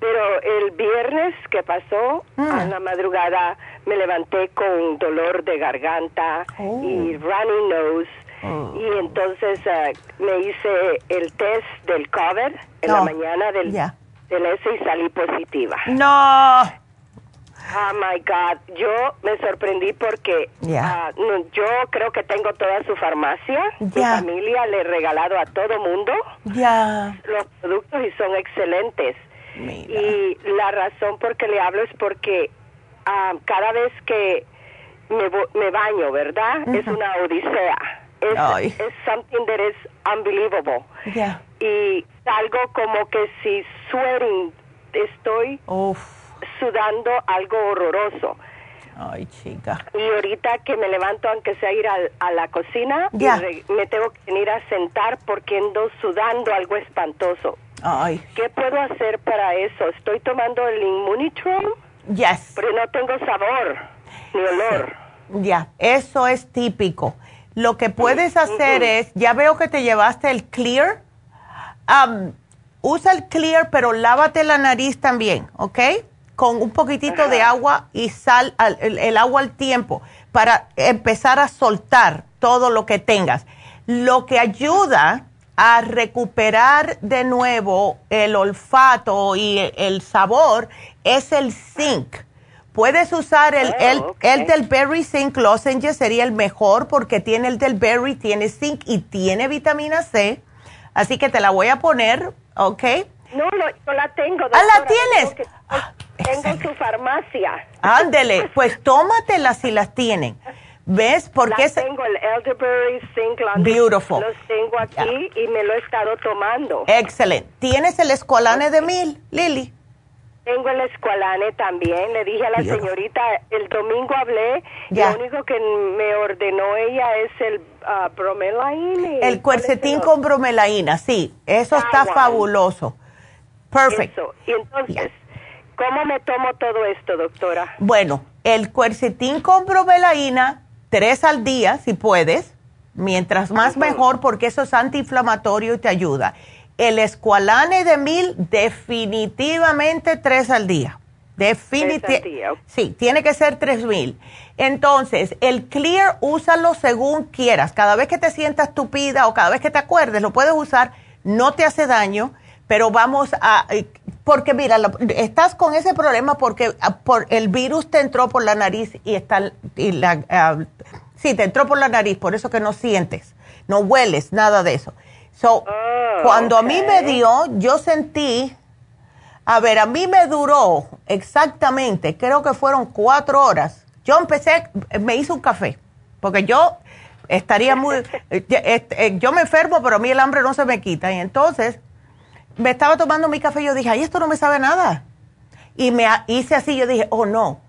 [SPEAKER 9] pero el viernes que pasó, mm. a la madrugada, me levanté con dolor de garganta
[SPEAKER 3] oh.
[SPEAKER 9] y runny nose Oh. Y entonces uh, me hice el test del COVID en la mañana del, del S y salí positiva.
[SPEAKER 3] No.
[SPEAKER 9] Oh my God, yo me sorprendí porque uh, yo creo que tengo toda su farmacia, mi familia le he regalado a todo mundo. Los productos y son excelentes. Y la razón por que le hablo es porque uh, cada vez que me, me baño, ¿verdad? Es una odisea es, es something that is unbelievable. Y algo como que si sweating, estoy sudando algo horroroso.
[SPEAKER 3] Ay, chica.
[SPEAKER 9] Y ahorita que me levanto, aunque sea ir a, la cocina, me tengo que venir a sentar porque ando sudando algo espantoso.
[SPEAKER 3] Ay.
[SPEAKER 9] ¿Qué puedo hacer para eso? Estoy tomando el Immunitron,
[SPEAKER 3] yes.
[SPEAKER 9] pero no tengo sabor ni olor.
[SPEAKER 3] Ya, eso es típico. Lo que puedes hacer es, ya veo que te llevaste el clear. usa el clear, pero lávate la nariz también, ¿ok? Con un poquitito de agua y sal el, agua al tiempo para empezar a soltar todo lo que tengas. Lo que ayuda a recuperar de nuevo el olfato y el sabor es el zinc. Puedes usar el, oh, el, del Berry Zinc Lozenge, sería el mejor porque tiene el del Berry, tiene zinc y tiene vitamina C. Así que te la voy a poner, ¿ok?
[SPEAKER 9] No, no, yo la tengo.
[SPEAKER 3] ah, ¿la tienes?
[SPEAKER 9] Tengo, ah, su farmacia.
[SPEAKER 3] Ándele, pues tómatelas si las tienen. ¿Ves? Porque
[SPEAKER 9] las tengo el Elderberry Zinc
[SPEAKER 3] Beautiful.
[SPEAKER 9] Los tengo aquí y me lo he estado tomando.
[SPEAKER 3] Excelente. ¿Tienes el Escolane de Mil, Lili?
[SPEAKER 9] Tengo el escualane también. Le dije a la señorita, el domingo hablé, lo único que me ordenó ella es el uh, bromelain.
[SPEAKER 3] El cuercetín con bromelaína, sí. Eso está fabuloso. Perfecto.
[SPEAKER 9] Y entonces, ¿cómo me tomo todo esto, doctora?
[SPEAKER 3] Bueno, el cuercetín con bromelaína, tres al día, si puedes. Mientras más mejor, porque eso es antiinflamatorio y te ayuda el escualane de mil, definitivamente tres al día. Definitivamente. Sí, tiene que ser tres mil. Entonces, el clear, úsalo según quieras. Cada vez que te sientas tupida o cada vez que te acuerdes, lo puedes usar. No te hace daño, pero vamos a. Eh, porque mira, estás con ese problema porque ah, por, el virus te entró por la nariz y está. Y la, ah, sí, te entró por la nariz, por eso que no sientes no hueles, nada de eso. So, oh, cuando a mí me dio, yo sentí, a ver, a mí me duró exactamente, creo que fueron cuatro horas. Yo empecé, me hice un café, porque yo estaría muy, eh, eh, yo me enfermo, pero a mí el hambre no se me quita. Y entonces me estaba tomando mi café y yo dije, ay, esto no me sabe nada. Y me hice así, yo dije, oh no,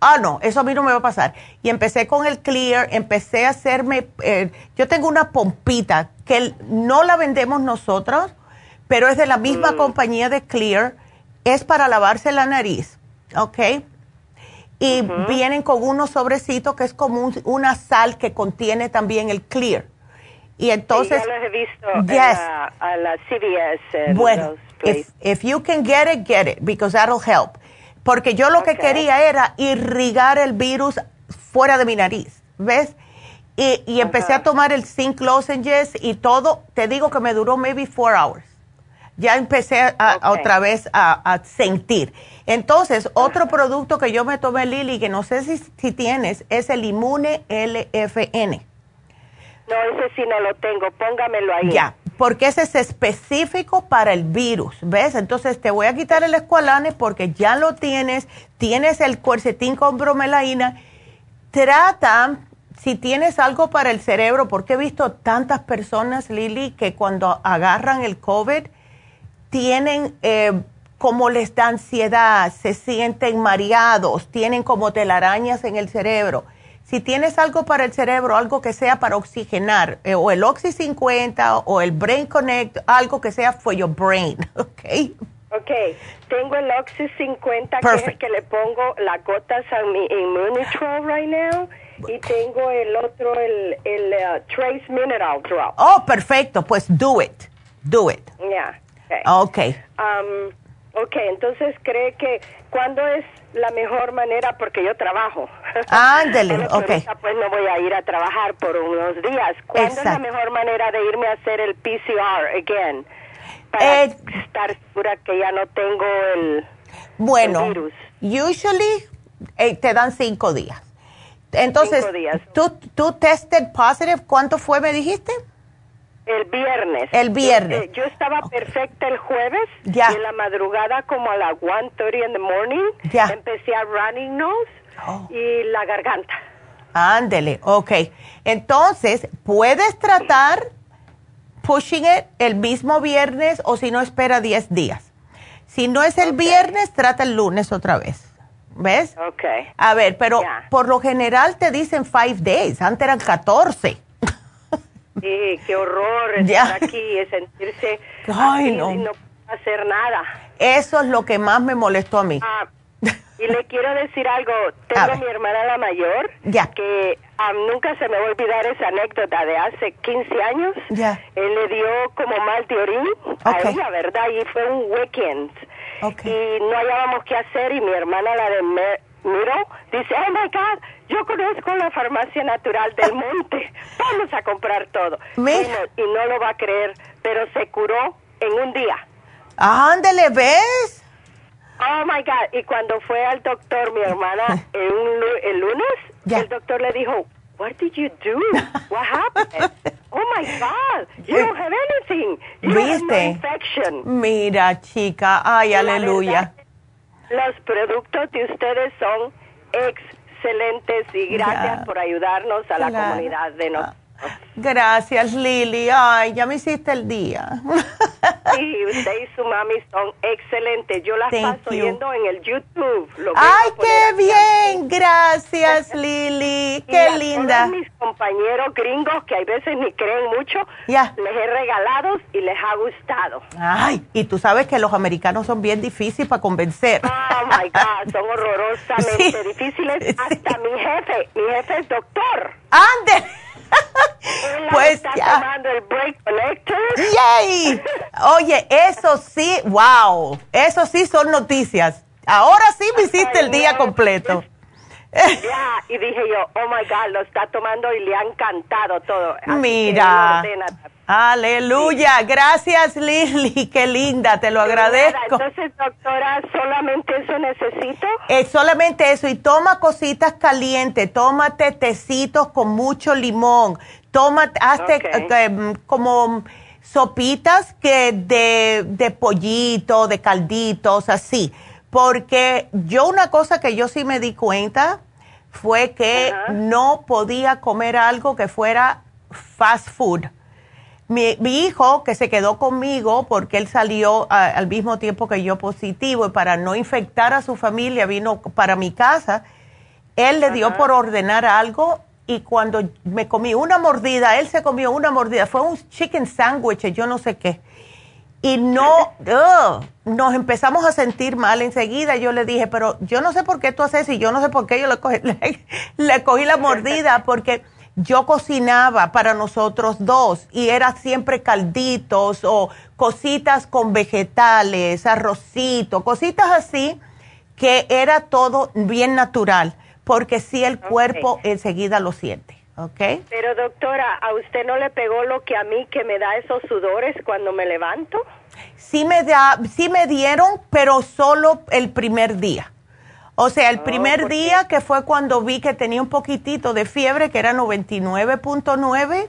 [SPEAKER 3] ah no, eso a mí no me va a pasar. Y empecé con el Clear, empecé a hacerme, eh, yo tengo una pompita que no la vendemos nosotros, pero es de la misma mm. compañía de Clear, es para lavarse la nariz, ¿ok? Y vienen con unos sobrecitos que es como una sal que contiene también el Clear. Y entonces.
[SPEAKER 9] ya los he visto yes. a la CVS.
[SPEAKER 3] Bueno, if, if, you can get it, get it, because that'll help. Porque yo lo que quería era irrigar el virus fuera de mi nariz, ¿ves? Y, y empecé a tomar el zinc lozenges y todo. Te digo que me duró maybe four hours. Ya empecé a, otra vez a, sentir. Entonces, otro producto que yo me tomé, Lili, que no sé si, si tienes, es el Inmune LFN.
[SPEAKER 9] No, ese sí no lo tengo, póngamelo ahí.
[SPEAKER 3] Ya, porque ese es específico para el virus, ¿ves? Entonces te voy a quitar el escualane porque ya lo tienes, tienes el cuercetín con bromelaína. Trata, si tienes algo para el cerebro, porque he visto tantas personas, Lili, que cuando agarran el COVID tienen... Eh, como les da ansiedad, se sienten mareados, tienen como telarañas en el cerebro si tienes algo para el cerebro, algo que sea para oxigenar, eh, o el Oxy 50 o el Brain Connect, algo que sea for your brain, ¿ok?
[SPEAKER 9] Ok, tengo el Oxy 50 que es que le pongo las gotas a mi Immunitrol right now y tengo el otro, el, el uh, Trace Mineral Drop.
[SPEAKER 3] Oh, perfecto, pues do it, do it.
[SPEAKER 9] Yeah.
[SPEAKER 3] Okay.
[SPEAKER 9] okay. Um, ok, entonces cree que cuando es la mejor manera porque yo trabajo.
[SPEAKER 3] Ándele, ok.
[SPEAKER 9] Pues no voy a ir a trabajar por unos días. ¿Cuándo es la mejor manera de irme a hacer el PCR again? Para eh, estar segura que ya no tengo el,
[SPEAKER 3] bueno, virus. Usually eh, te dan cinco días. Entonces, cinco días. ¿tú, ¿tú tested positive? ¿Cuánto fue, me dijiste?
[SPEAKER 9] El viernes.
[SPEAKER 3] El viernes.
[SPEAKER 9] Yo, estaba perfecta el jueves. Ya. Y en la madrugada, como a las 1.30 in the morning, ya. empecé a running nose oh. y la garganta.
[SPEAKER 3] Ándele, ok. Entonces, puedes tratar pushing it el mismo viernes o si no, espera 10 días. Si no es el viernes, trata el lunes otra vez. ¿Ves?
[SPEAKER 9] Ok.
[SPEAKER 3] A ver, pero por lo general te dicen 5 days, antes eran 14.
[SPEAKER 9] Sí, qué horror estar aquí y sentirse
[SPEAKER 3] Ay, no.
[SPEAKER 9] y no hacer nada.
[SPEAKER 3] Eso es lo que más me molestó a mí. Ah,
[SPEAKER 9] y le quiero decir algo. Tengo a, mi hermana la mayor,
[SPEAKER 3] ya.
[SPEAKER 9] que nunca se me va a olvidar esa anécdota de hace 15 años.
[SPEAKER 3] Ya.
[SPEAKER 9] Él le dio como mal de orín a ella, ¿verdad? Y fue un weekend. Y no hallábamos qué hacer y mi hermana, la de Miro, dice, oh my God, yo conozco la farmacia natural del monte, vamos a comprar todo. y no lo va a creer, pero se curó en un día.
[SPEAKER 3] Ándele, ¿ves?
[SPEAKER 9] Oh my God. Y cuando fue al doctor, mi hermana, el, lunes, el doctor le dijo, What did you do? What happened? oh my God, you don't have anything. You ¿Viste? infection.
[SPEAKER 3] Mira, chica, ay, aleluya.
[SPEAKER 9] Los productos de ustedes son ex excelentes y gracias por ayudarnos a la comunidad de nosotros.
[SPEAKER 3] Gracias, Lili. Ay, ya me hiciste el día.
[SPEAKER 9] Sí, usted y su mami son excelentes. Yo las paso oyendo en el YouTube.
[SPEAKER 3] Ay, qué bien. Gracias, Lili. Qué y linda.
[SPEAKER 9] A mis compañeros gringos que a veces ni creen mucho,
[SPEAKER 3] ya.
[SPEAKER 9] les he regalado y les ha gustado.
[SPEAKER 3] Ay, y tú sabes que los americanos son bien difíciles para convencer.
[SPEAKER 9] Oh my God, son horrorosamente difíciles. Hasta mi jefe, mi jefe es doctor.
[SPEAKER 3] Ande pues ya. ¡Yay! Oye, eso sí, wow, eso sí son noticias. Ahora sí me hiciste el día completo.
[SPEAKER 9] Y dije yo, oh my God, lo está tomando y le ha encantado todo.
[SPEAKER 3] Mira. Aleluya, gracias Lili, qué linda, te lo agradezco.
[SPEAKER 9] entonces, doctora, ¿solamente eso necesito?
[SPEAKER 3] Es solamente eso, y toma cositas calientes, tómate tecitos con mucho limón, Toma, hazte eh, como sopitas que de, de pollito, de calditos, así. Porque yo una cosa que yo sí me di cuenta fue que no podía comer algo que fuera fast food. Mi, hijo, que se quedó conmigo porque él salió al mismo tiempo que yo positivo y para no infectar a su familia vino para mi casa, él le dio por ordenar algo y cuando me comí una mordida, él se comió una mordida, fue un chicken sandwich, yo no sé qué. Y no, nos empezamos a sentir mal enseguida. Yo le dije, pero yo no sé por qué tú haces y yo no sé por qué yo le cogí, le cogí la mordida, porque yo cocinaba para nosotros dos y era siempre calditos o cositas con vegetales, arrocito, cositas así que era todo bien natural, porque si el cuerpo enseguida lo siente, ¿ok?
[SPEAKER 9] Pero doctora, ¿a usted no le pegó lo que a mí que me da esos sudores cuando me levanto?
[SPEAKER 3] Sí me, da, sí me dieron, pero solo el primer día. O sea, el oh, primer día que fue cuando vi que tenía un poquitito de fiebre, que era 99.9,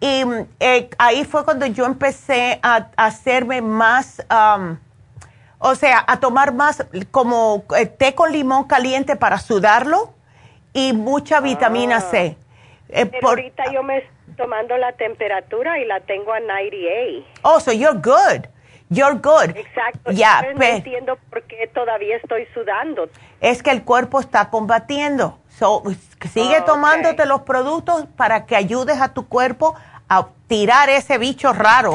[SPEAKER 3] y eh, ahí fue cuando yo empecé a, hacerme más, o sea, a tomar más como eh, té con limón caliente para sudarlo y mucha vitamina C.
[SPEAKER 9] Eh, Pero ahorita yo me estoy tomando la temperatura y la tengo a 98.
[SPEAKER 3] Oh, so you're good. You're good.
[SPEAKER 9] Exacto. Ya, no entiendo por qué todavía estoy sudando.
[SPEAKER 3] Es que el cuerpo está combatiendo. So, sigue tomándote los productos para que ayudes a tu cuerpo a tirar ese bicho raro.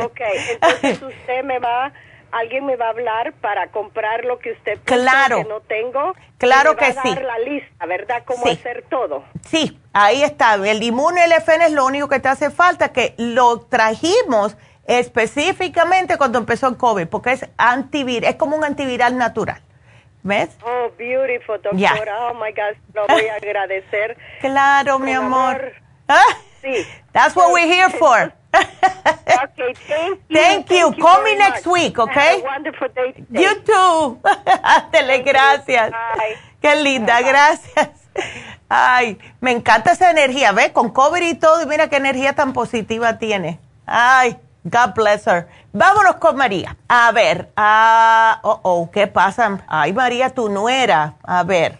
[SPEAKER 9] ok, entonces usted me va, alguien me va a hablar para comprar lo que usted
[SPEAKER 3] claro.
[SPEAKER 9] que no tengo.
[SPEAKER 3] Claro
[SPEAKER 9] que
[SPEAKER 3] sí.
[SPEAKER 9] dar la lista, ¿verdad? Cómo hacer todo.
[SPEAKER 3] Sí, ahí está. El inmune LFN es lo único que te hace falta, que lo trajimos específicamente cuando empezó el COVID, porque es antiviral, es como un antiviral natural. ¿Ves?
[SPEAKER 9] Oh, beautiful, doctora. Oh, my God, lo voy a agradecer.
[SPEAKER 3] claro, mi amor. Ah,
[SPEAKER 9] sí.
[SPEAKER 3] That's what we're here for.
[SPEAKER 9] Okay, thank you.
[SPEAKER 3] Thank you. Call me next week, okay?
[SPEAKER 9] Have a wonderful day
[SPEAKER 3] You too. Dele gracias. Qué linda, gracias. Ay, me encanta esa energía, ¿ves? Con COVID y todo, y mira qué energía tan positiva tiene. Ay. God bless her. Vámonos con María. A ver, ah, oh, oh, ¿qué pasa? Ay, María, tu nuera. A ver.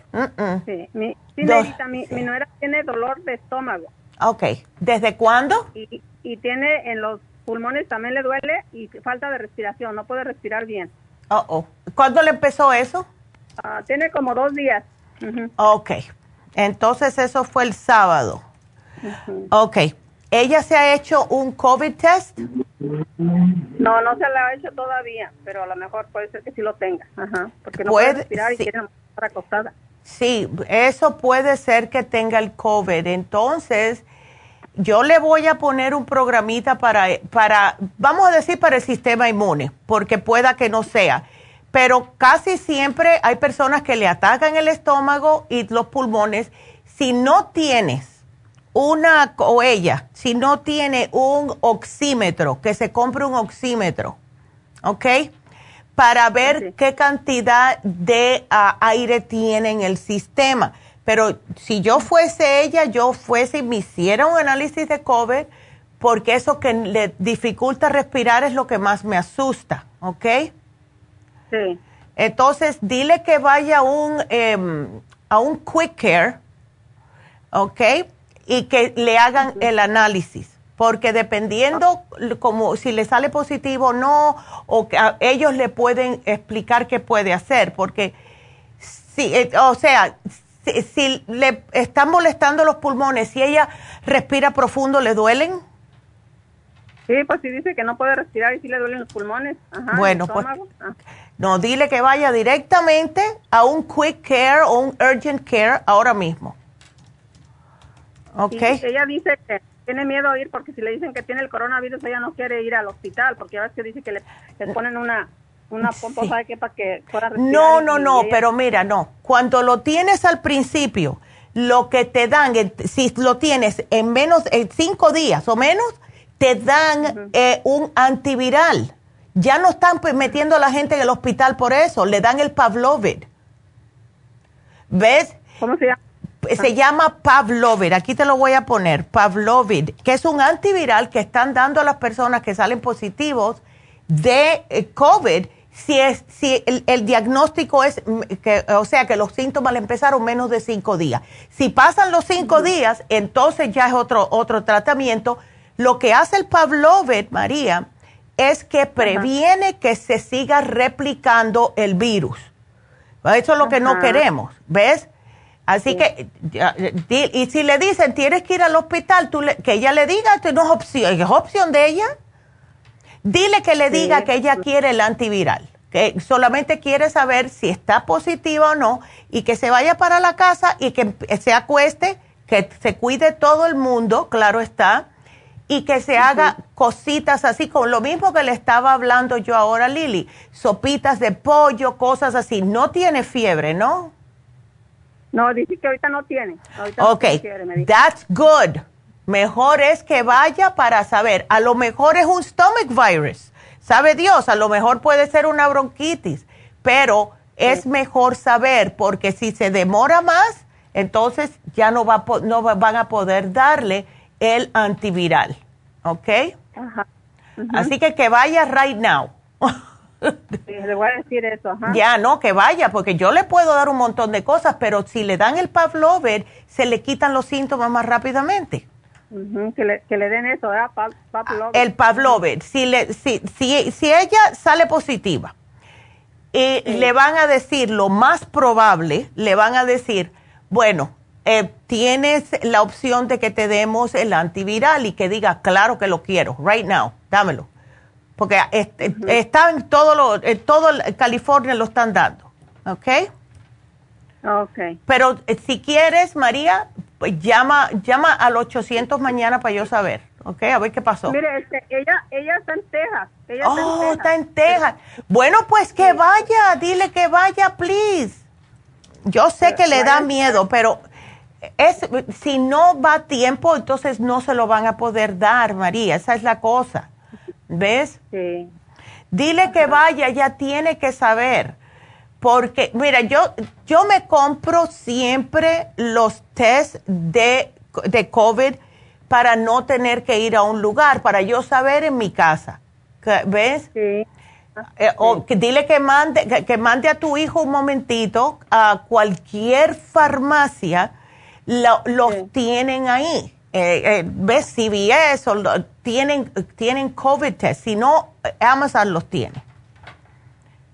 [SPEAKER 10] Sí, mi, mi, nuera tiene dolor de estómago.
[SPEAKER 3] Ok. ¿Desde cuándo?
[SPEAKER 10] Y, y tiene en los pulmones también le duele y falta de respiración, no puede respirar bien.
[SPEAKER 3] Oh, oh. ¿Cuándo le empezó eso?
[SPEAKER 10] Ah, tiene como dos días.
[SPEAKER 3] Ok. Entonces eso fue el sábado. Ok. ¿Ella se ha hecho un COVID test?
[SPEAKER 10] No, no se la ha hecho todavía, pero a lo mejor puede ser que sí lo tenga, Ajá, porque no puede, respirar y quiere estar acostada.
[SPEAKER 3] Sí, eso puede ser que tenga el COVID. Entonces, yo le voy a poner un programita para, para, vamos a decir, para el sistema inmune, porque pueda que no sea. Pero casi siempre hay personas que le atacan el estómago y los pulmones. Si no tienes una o ella, si no tiene un oxímetro, que se compre un oxímetro, ¿ok? Para ver qué cantidad de ah, aire tiene en el sistema. Pero si yo fuese ella, yo fuese y me hiciera un análisis de COVID, porque eso que le dificulta respirar es lo que más me asusta, ¿ok?
[SPEAKER 10] Sí.
[SPEAKER 3] Entonces, dile que vaya a un, em, a un quick care, ¿ok? y que le hagan el análisis, porque dependiendo como si le sale positivo o no, o que ellos le pueden explicar qué puede hacer, porque si, eh, o sea, si, le están molestando los pulmones, si ella respira profundo, ¿le duelen?
[SPEAKER 10] Sí, pues si dice que no puede respirar y si le duelen los pulmones.
[SPEAKER 3] bueno, pues ah. no, dile que vaya directamente a un quick care o un urgent care ahora mismo. Okay.
[SPEAKER 10] ella dice que tiene miedo a ir porque si le dicen que tiene el coronavirus, ella no quiere ir al hospital porque ves que dice que le, ponen una, una pompa, ¿sabe qué? Para que fuera
[SPEAKER 3] No, no, no, pero mira, no. Cuando lo tienes al principio, lo que te dan, si lo tienes en menos, de cinco días o menos, te dan eh, un antiviral. Ya no están pues, metiendo a la gente en el hospital por eso, le dan el Pavlovid. ¿Ves?
[SPEAKER 10] ¿Cómo se llama?
[SPEAKER 3] se llama Pavlovid, aquí te lo voy a poner, Pavlovid, que es un antiviral que están dando a las personas que salen positivos de eh, COVID si, es, si el, diagnóstico es, mm, que, o sea, que los síntomas le empezaron menos de cinco días. Si pasan los cinco días, entonces ya es otro, otro tratamiento. Lo que hace el Pavlovid, María, es que previene que se siga replicando el virus. Eso es lo que no queremos, ¿ves? Así que, y si le dicen, tienes que ir al hospital, tú que ella le diga, esto no es opción, es opción de ella. Dile que le diga que ella quiere el antiviral, que solamente quiere saber si está positiva o no y que se vaya para la casa y que se acueste, que se cuide todo el mundo, claro está, y que se haga cositas así, con lo mismo que le estaba hablando yo ahora a Lili, sopitas de pollo, cosas así. No tiene fiebre, ¿no?
[SPEAKER 10] No, dice que ahorita no tiene.
[SPEAKER 3] ok, that's good. Mejor es que vaya para saber. A lo mejor es un stomach virus. Sabe Dios, a lo mejor puede ser una bronquitis, pero es mejor saber porque si se demora más, entonces ya no, va, no van a poder darle el antiviral. ¿Ok? Ajá. Así que que vaya right now.
[SPEAKER 10] le voy a decir eso. Ajá.
[SPEAKER 3] Ya, no, que vaya, porque yo le puedo dar un montón de cosas, pero si le dan el Pavlover, se le quitan los síntomas más rápidamente.
[SPEAKER 10] Que, le, que, le, den eso, ¿verdad?
[SPEAKER 3] El Pavlover. Si, le, si, si, si ella sale positiva, y le van a decir, lo más probable, le van a decir, bueno, eh, tienes la opción de que te demos el antiviral y que diga, claro que lo quiero, right now, dámelo. Porque este, está en todo, lo, en todo California lo están dando, ¿ok?
[SPEAKER 10] Ok.
[SPEAKER 3] Pero eh, si quieres, María, pues llama, llama al 800 mañana para yo saber, ¿ok? A ver qué pasó.
[SPEAKER 10] Mire, este, ella, ella está en Texas. Ella
[SPEAKER 3] oh, está en Texas. Bueno, pues que vaya, dile que vaya, please. Yo sé que le da miedo, pero es, si no va a tiempo, entonces no se lo van a poder dar, María. Esa es la cosa. ¿Ves?
[SPEAKER 10] Sí.
[SPEAKER 3] Dile que vaya, ya tiene que saber. Porque, mira, yo, yo me compro siempre los test de, de COVID para no tener que ir a un lugar, para yo saber en mi casa. ¿Ves?
[SPEAKER 10] Sí.
[SPEAKER 3] Eh, o que dile que mande, que mande a tu hijo un momentito a cualquier farmacia los tienen ahí. Eh, eh, ves CVS o tienen, tienen COVID test, si no, Amazon los tiene.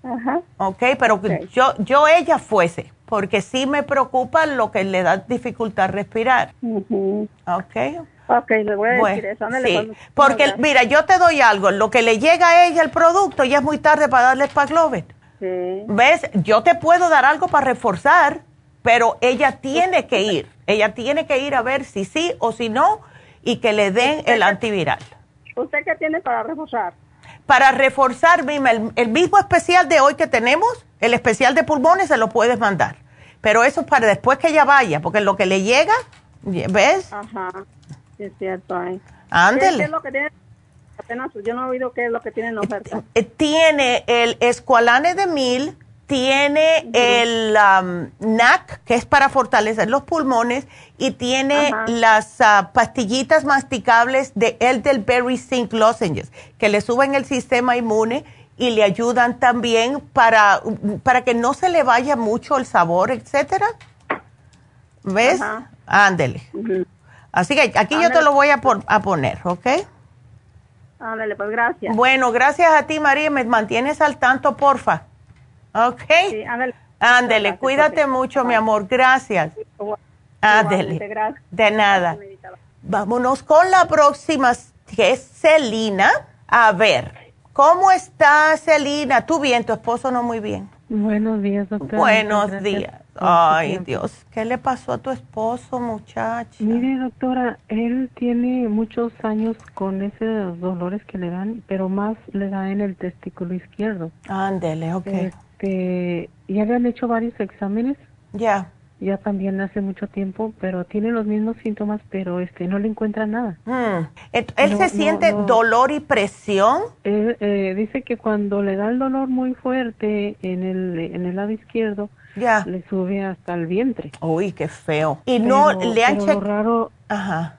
[SPEAKER 10] Ajá.
[SPEAKER 3] Ok, pero yo, yo ella fuese, porque sí me preocupa lo que le da dificultad respirar. Ok.
[SPEAKER 10] Ok, le voy a decir eso.
[SPEAKER 3] sí, porque mira, yo te doy algo, lo que le llega a ella el producto ya es muy tarde para darle Spaglovet.
[SPEAKER 10] Sí.
[SPEAKER 3] ¿Ves? Yo te puedo dar algo para reforzar, pero ella tiene que ir. Ella tiene que ir a ver si sí o si no y que le den el antiviral.
[SPEAKER 10] ¿Usted qué tiene para reforzar?
[SPEAKER 3] Para reforzar, el, el mismo especial de hoy que tenemos, el especial de pulmones, se lo puedes mandar. Pero eso es para después que ella vaya, porque lo que le llega, ¿ves?
[SPEAKER 10] Ajá, es cierto. ¿eh?
[SPEAKER 3] Ándele.
[SPEAKER 10] ¿Qué es lo que tiene? Apenas, yo no he oído qué es lo que tiene en oferta.
[SPEAKER 3] Eh, tiene el escualane de mil, tiene el um, NAC, que es para fortalecer los pulmones, y tiene las uh, pastillitas masticables de Elderberry Zinc Lozenges, que le suben el sistema inmune y le ayudan también para, para que no se le vaya mucho el sabor, etcétera. ¿Ves? Ándele. Así que aquí yo te lo voy a, a poner, ¿ok?
[SPEAKER 10] Ándale, pues gracias.
[SPEAKER 3] Bueno, gracias a ti, María. Me mantienes al tanto, porfa. Ok.
[SPEAKER 10] Sí,
[SPEAKER 3] ándale. cuídate mucho, mi amor. Gracias. Ándele. De nada. Vámonos con la próxima, que es Celina. A ver, ¿cómo está Celina? ¿Tú bien? ¿Tu esposo no muy bien?
[SPEAKER 11] Buenos días, doctora.
[SPEAKER 3] Buenos días. Ay, Dios, ¿qué le pasó a tu esposo, muchacha?
[SPEAKER 11] Mire, doctora, él tiene muchos años con esos dolores que le dan, pero más le da en el testículo izquierdo.
[SPEAKER 3] Ándele, ok.
[SPEAKER 11] Este, ya le han hecho varios exámenes.
[SPEAKER 3] Ya.
[SPEAKER 11] Ya también hace mucho tiempo, pero tiene los mismos síntomas, pero este no le encuentra nada.
[SPEAKER 3] Mm. ¿Él se siente dolor y presión?
[SPEAKER 11] Él eh, dice que cuando le da el dolor muy fuerte en el, en el lado izquierdo, ya. le sube hasta el vientre.
[SPEAKER 3] Uy, qué feo. Y no le han
[SPEAKER 11] Lo raro, Ajá.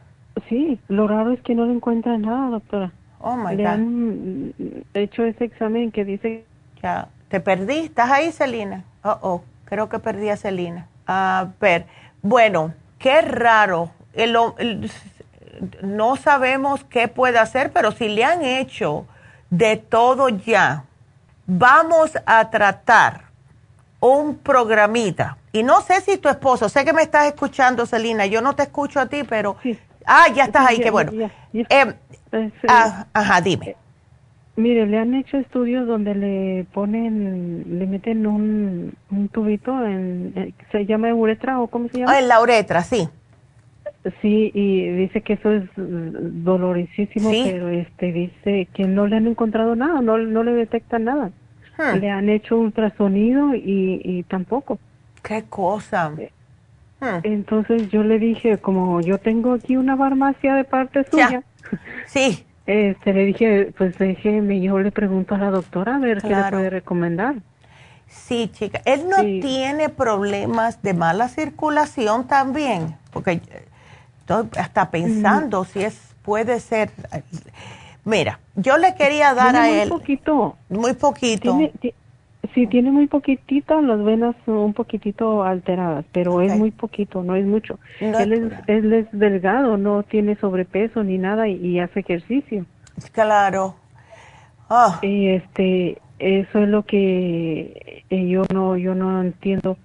[SPEAKER 11] Sí, lo raro es que no le encuentran nada, doctora.
[SPEAKER 3] Oh my
[SPEAKER 11] le han hecho ese examen que dice.
[SPEAKER 3] Ya, te perdí. ¿Estás ahí, Celina? Oh, oh, creo que perdí a Celina. A ver, bueno, qué raro. no sabemos qué puede hacer, pero si le han hecho de todo ya, vamos a tratar un programita. Y no sé si tu esposo, sé que me estás escuchando, Celina, yo no te escucho a ti, pero... Ah, ya estás ahí, qué bueno. Em, ah, ajá, dime.
[SPEAKER 11] Mire, le han hecho estudios donde le ponen, le meten un, un tubito, en, eh, ¿se llama uretra o cómo se llama?
[SPEAKER 3] Ah, en la uretra, sí.
[SPEAKER 11] Sí, y dice que eso es dolorísimo, pero este dice que no le han encontrado nada, no, no le detectan nada. Hmm. Le han hecho ultrasonido y, y tampoco.
[SPEAKER 3] ¿Qué cosa?
[SPEAKER 11] Eh, hmm. Entonces yo le dije, como yo tengo aquí una farmacia de parte suya.
[SPEAKER 3] Sí.
[SPEAKER 11] Este, le dije, pues déjeme, yo le pregunto a la doctora a ver qué le puede recomendar.
[SPEAKER 3] Sí, chica. Él no tiene problemas de mala circulación también, porque estoy hasta pensando si es puede ser. Mira, yo le quería dar a él.
[SPEAKER 11] Muy poquito.
[SPEAKER 3] Muy poquito.
[SPEAKER 11] Sí, tiene muy poquitito, las venas un poquitito alteradas, pero es muy poquito, no es mucho. él, es, él es delgado, no tiene sobrepeso ni nada y, hace ejercicio.
[SPEAKER 3] Claro.
[SPEAKER 11] Ah. Y este, eso es lo que eh, yo no, yo no entiendo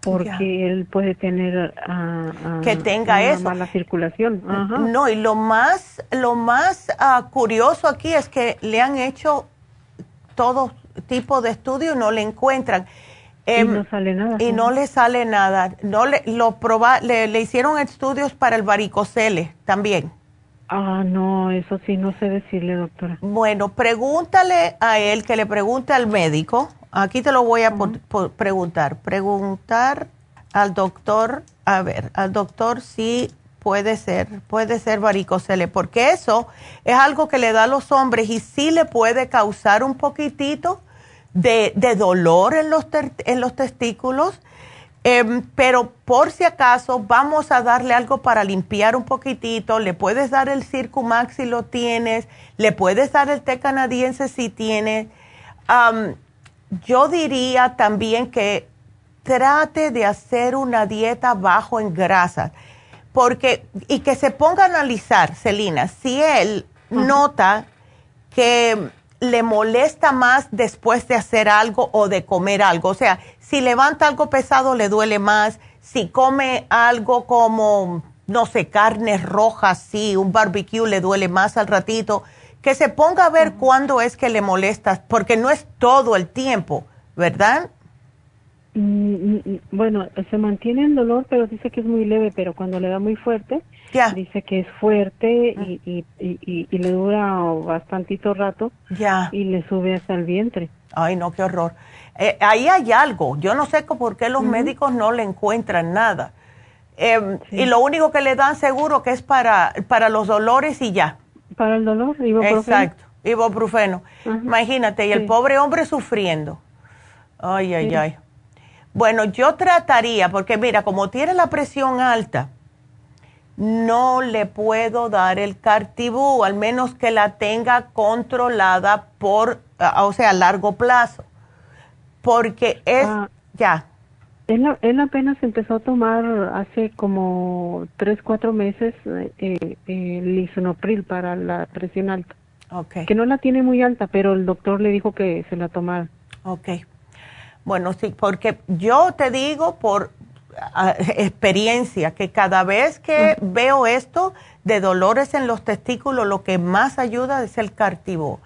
[SPEAKER 11] porque él puede tener uh,
[SPEAKER 3] que tenga eso
[SPEAKER 11] mala circulación
[SPEAKER 3] no y lo más lo más uh, curioso aquí es que le han hecho todo tipo de estudio y no le encuentran.
[SPEAKER 11] Y em, no sale nada
[SPEAKER 3] y no le sale nada. No le lo proba, le, le hicieron estudios para el varicocele también.
[SPEAKER 11] Ah, no, eso sí, no sé decirle, doctora.
[SPEAKER 3] Bueno, pregúntale a él, que le pregunte al médico, Aquí te lo voy a preguntar. Preguntar al doctor, a ver, al doctor si puede ser, puede ser varicocele, porque eso es algo que le da a los hombres y sí le puede causar un poquitito de, dolor en los, en los testículos. Em, pero por si acaso vamos a darle algo para limpiar un poquitito, le puedes dar el Circumax si lo tienes, le puedes dar el té canadiense si tienes yo diría también que trate de hacer una dieta bajo en grasa, porque, y que se ponga a analizar, Celina, si él nota que le molesta más después de hacer algo o de comer algo, o sea, si levanta algo pesado le duele más, si come algo como, no sé, carnes rojas, sí, un barbecue le duele más al ratito, que se ponga a ver cuándo es que le molesta, porque no es todo el tiempo, ¿verdad?
[SPEAKER 11] Mm, mm, mm, bueno, se mantiene el dolor, pero dice que es muy leve, pero cuando le da muy fuerte, dice que es fuerte y, y, y, le dura bastantito rato
[SPEAKER 3] ya.
[SPEAKER 11] y le sube hasta el vientre.
[SPEAKER 3] Ay, no, qué horror. Eh, ahí hay algo. Yo no sé por qué los médicos no le encuentran nada. Em, y lo único que le dan seguro que es para, para los dolores y ya.
[SPEAKER 11] Para el dolor, ibuprofeno.
[SPEAKER 3] Exacto, ibuprofeno. Imagínate, y el pobre hombre sufriendo. Ay, ay, ay. Bueno, yo trataría, porque mira, como tiene la presión alta, no le puedo dar el cartibú, al menos que la tenga controlada por, o sea, a largo plazo. Porque es, ah. ya.
[SPEAKER 11] Él, él, apenas empezó a tomar hace como tres, cuatro meses eh, el lisonopril para la presión alta.
[SPEAKER 3] Okay.
[SPEAKER 11] Que no la tiene muy alta, pero el doctor le dijo que se la tomara.
[SPEAKER 3] Ok. Bueno, sí, porque yo te digo por experiencia que cada vez que veo esto de dolores en los testículos, lo que más ayuda es el cartivo.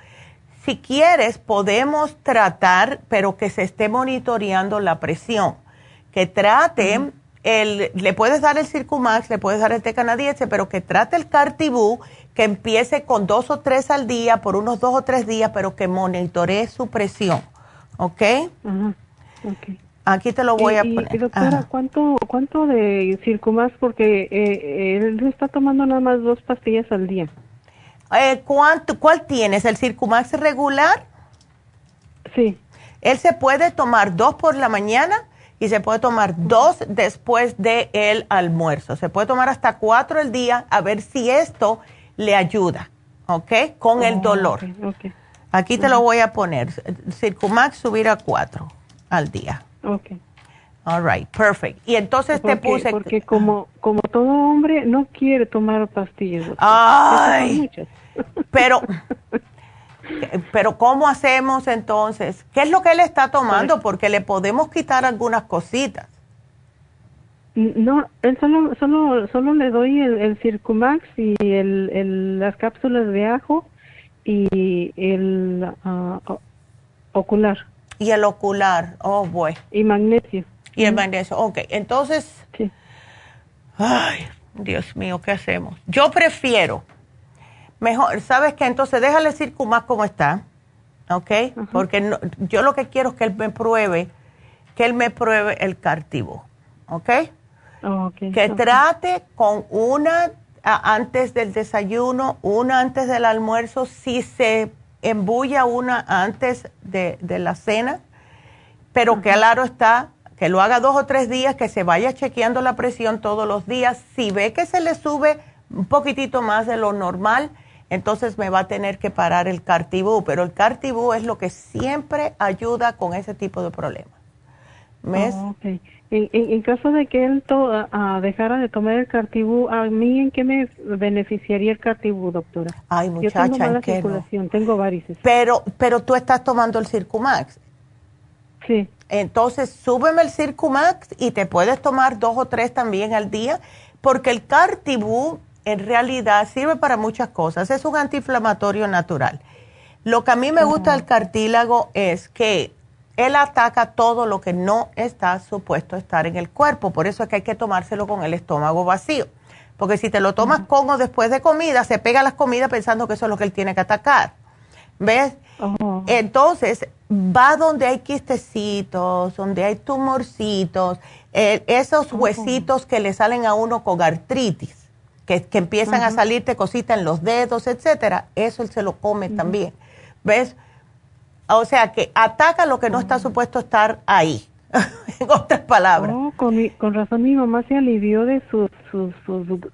[SPEAKER 3] Si quieres, podemos tratar, pero que se esté monitoreando la presión que trate, el, le puedes dar el Circumax, le puedes dar el té canadiense, pero que trate el Cartibú, que empiece con dos o tres al día por unos dos o tres días, pero que monitoree su presión. ¿Ok? Aquí te lo voy a poner.
[SPEAKER 11] Y doctora, ¿cuánto, ¿cuánto de Circumax? Porque eh, él está tomando nada más dos pastillas al día.
[SPEAKER 3] Eh, ¿cuánto, ¿Cuál tienes? ¿El Circumax regular?
[SPEAKER 11] Sí.
[SPEAKER 3] Él se puede tomar dos por la mañana y se puede tomar dos después del el almuerzo. Se puede tomar hasta cuatro al día a ver si esto le ayuda, ¿ok? Con el oh, dolor. Aquí te lo voy a poner. Circumax subir a cuatro al día.
[SPEAKER 11] Ok.
[SPEAKER 3] All right, perfect. Y entonces te puse...
[SPEAKER 11] Porque como, como todo hombre no quiere tomar pastillas.
[SPEAKER 3] Ay, pero... Pero ¿cómo hacemos entonces? ¿Qué es lo que él está tomando? Porque le podemos quitar algunas cositas.
[SPEAKER 11] No, él solo, solo, solo le doy el, Circumax y el, las cápsulas de ajo y el ah, ocular.
[SPEAKER 3] Y el ocular, oh, bueno.
[SPEAKER 11] Y magnesio.
[SPEAKER 3] Y el magnesio, ok. Entonces, sí. ay, Dios mío, ¿qué hacemos? Yo prefiero, mejor, ¿sabes qué? Entonces déjale Circumax como está, ¿ok? Porque yo lo que quiero es que él me pruebe, que él me pruebe el cartivo, ¿ok? Que trate con una antes del desayuno, una antes del almuerzo, si se embulla una antes de, la cena, pero que claro está, que lo haga dos o tres días, que se vaya chequeando la presión todos los días. Si ve que se le sube un poquitito más de lo normal, entonces me va a tener que parar el cartibú, pero el cartibú es lo que siempre ayuda con ese tipo de problemas.
[SPEAKER 11] Oh, en, caso de que él dejara de tomar el cartibú, ¿a mí en qué me beneficiaría el cartibú, doctora?
[SPEAKER 3] Ay, muchacha,
[SPEAKER 11] Yo tengo mala circulación, tengo varices.
[SPEAKER 3] Pero, pero tú estás tomando el Circumax.
[SPEAKER 11] Sí.
[SPEAKER 3] Entonces, súbeme el Circumax y te puedes tomar dos o tres también al día, porque el cartibú en realidad sirve para muchas cosas. Es un antiinflamatorio natural. Lo que a mí me gusta del cartílago es que él ataca todo lo que no está supuesto estar en el cuerpo. Por eso es que hay que tomárselo con el estómago vacío. Porque si te lo tomas con o después de comida, se pega a las comidas pensando que eso es lo que él tiene que atacar. ¿Ves? Entonces, va donde hay quistecitos, donde hay tumorcitos, eh, esos huesitos que le salen a uno con artritis, que, empiezan a salirte cositas en los dedos, etcétera, eso él se lo come también. ¿Ves? O sea, que ataca lo que no está supuesto estar ahí. en otras palabras.
[SPEAKER 11] Oh, con, razón mi mamá se alivió de sus, sus,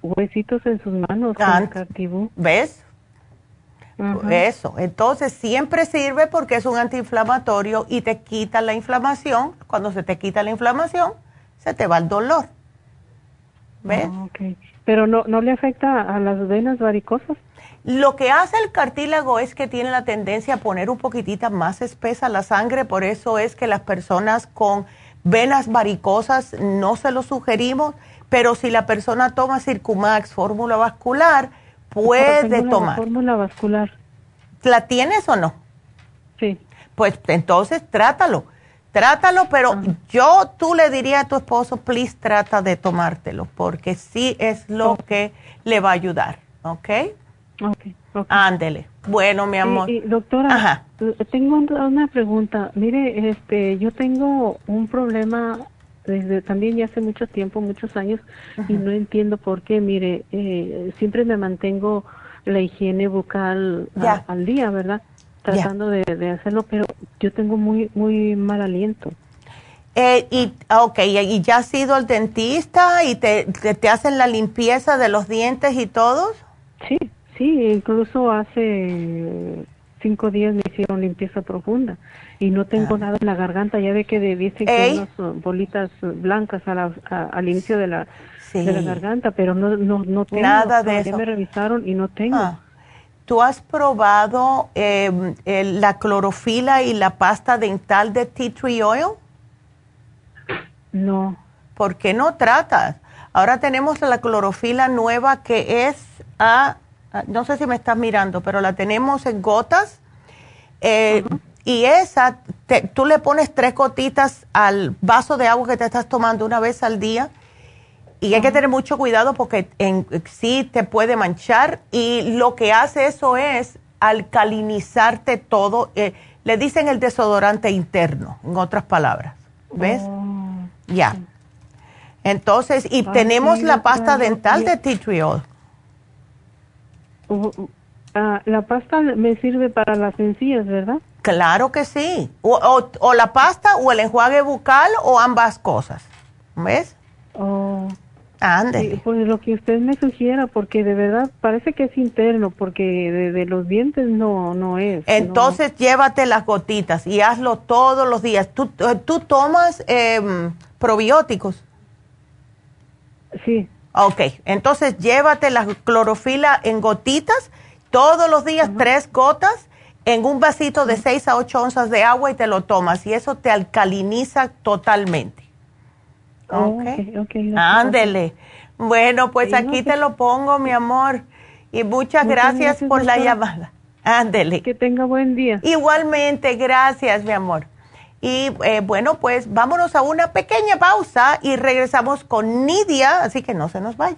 [SPEAKER 11] huesitos en sus manos
[SPEAKER 3] ¿Ves? Eso. Entonces siempre sirve porque es un antiinflamatorio y te quita la inflamación. Cuando se te quita la inflamación, se te va el dolor. ¿Ves?
[SPEAKER 11] Ah, Pero no, no le afecta a las venas varicosas.
[SPEAKER 3] Lo que hace el cartílago es que tiene la tendencia a poner un poquitita más espesa la sangre, por eso es que las personas con venas varicosas no se lo sugerimos, pero si la persona toma Circumax, fórmula vascular, puede tomar.
[SPEAKER 11] Fórmula vascular.
[SPEAKER 3] ¿La tienes o no?
[SPEAKER 11] Sí.
[SPEAKER 3] Pues entonces trátalo, trátalo, pero yo tú le diría a tu esposo, please trata de tomártelo, porque sí es lo que le va a ayudar, ¿ok?
[SPEAKER 11] Okay,
[SPEAKER 3] Ándele. Bueno, mi amor.
[SPEAKER 11] doctora, tengo una pregunta. Mire, este, yo tengo un problema desde también ya hace mucho tiempo, muchos años, y no entiendo por qué. Mire, eh, siempre me mantengo la higiene bucal al día, ¿verdad? Tratando de, hacerlo, pero yo tengo muy, muy mal aliento.
[SPEAKER 3] Eh, y, ok, ¿y ya has ido al dentista y te, te, te hacen la limpieza de los dientes y todos?
[SPEAKER 11] Sí, Sí, incluso hace cinco días me hicieron limpieza profunda y no tengo ah. nada en la garganta. Ya ve que dicen que hay unas bolitas blancas al inicio de la, de la garganta, pero no, no, no tengo.
[SPEAKER 3] Nada de
[SPEAKER 11] eso. me revisaron y no tengo. Ah.
[SPEAKER 3] ¿Tú has probado em, la clorofila y la pasta dental de tea tree oil?
[SPEAKER 11] No.
[SPEAKER 3] ¿Por qué no tratas? Ahora tenemos la clorofila nueva que es a Ah, no sé si me estás mirando, pero la tenemos en gotas. Eh, y esa, tú le pones tres gotitas al vaso de agua que te estás tomando una vez al día. Y hay que tener mucho cuidado porque en, sí te puede manchar. Y lo que hace eso es alcalinizarte todo. Eh, le dicen el desodorante interno, en otras palabras. ¿Ves? Oh, ya. Entonces, y tenemos la pasta dental de tea tree
[SPEAKER 11] Ah, la pasta me sirve para las encías, ¿verdad?
[SPEAKER 3] Claro que sí. O, la pasta o el enjuague bucal o ambas cosas. ¿Ves?
[SPEAKER 11] Oh. Ande. pues lo que usted me sugiera, porque de verdad parece que es interno, porque de, los dientes no, no es.
[SPEAKER 3] Entonces llévate las gotitas y hazlo todos los días. ¿Tú, tú tomas em, probióticos?
[SPEAKER 11] Sí.
[SPEAKER 3] Ok, entonces llévate la clorofila en gotitas todos los días, tres gotas en un vasito de 6 a 8 onzas de agua y te lo tomas y eso te alcaliniza totalmente.
[SPEAKER 11] Oh, ok, okay,
[SPEAKER 3] Ándele. Bueno, pues aquí te lo pongo, mi amor. Y muchas, gracias, por la llamada. Ándele.
[SPEAKER 11] Que tenga buen día.
[SPEAKER 3] Igualmente, gracias, mi amor. Y eh, bueno, pues vámonos a una pequeña pausa y regresamos con Nidia, así que no se nos vayan.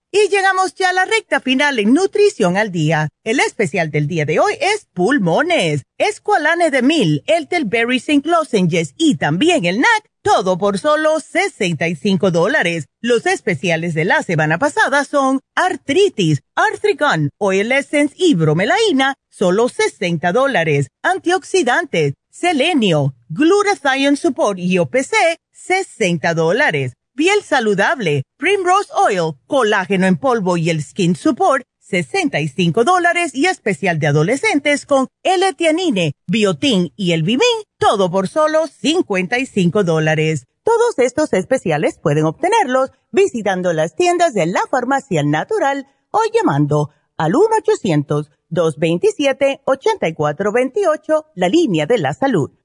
[SPEAKER 3] Y llegamos ya a la recta final en Nutrición al Día. El especial del día de hoy es pulmones, escualane de mil, el Berry St. Lozenges y también el NAC todo por solo 65 dólares. Los especiales de la semana pasada son artritis, artricon, oil essence y bromelaina, solo 60 dólares. Antioxidantes, selenio, glutathione support y OPC, 60 dólares. Piel saludable, primrose oil, colágeno en polvo y el skin support, 65 dólares y especial de adolescentes con L-Tianine, Biotin y el Vivin, todo por solo 55 dólares. Todos estos especiales pueden obtenerlos visitando las tiendas de la farmacia natural o llamando al 1-800-227-8428, la línea de la salud.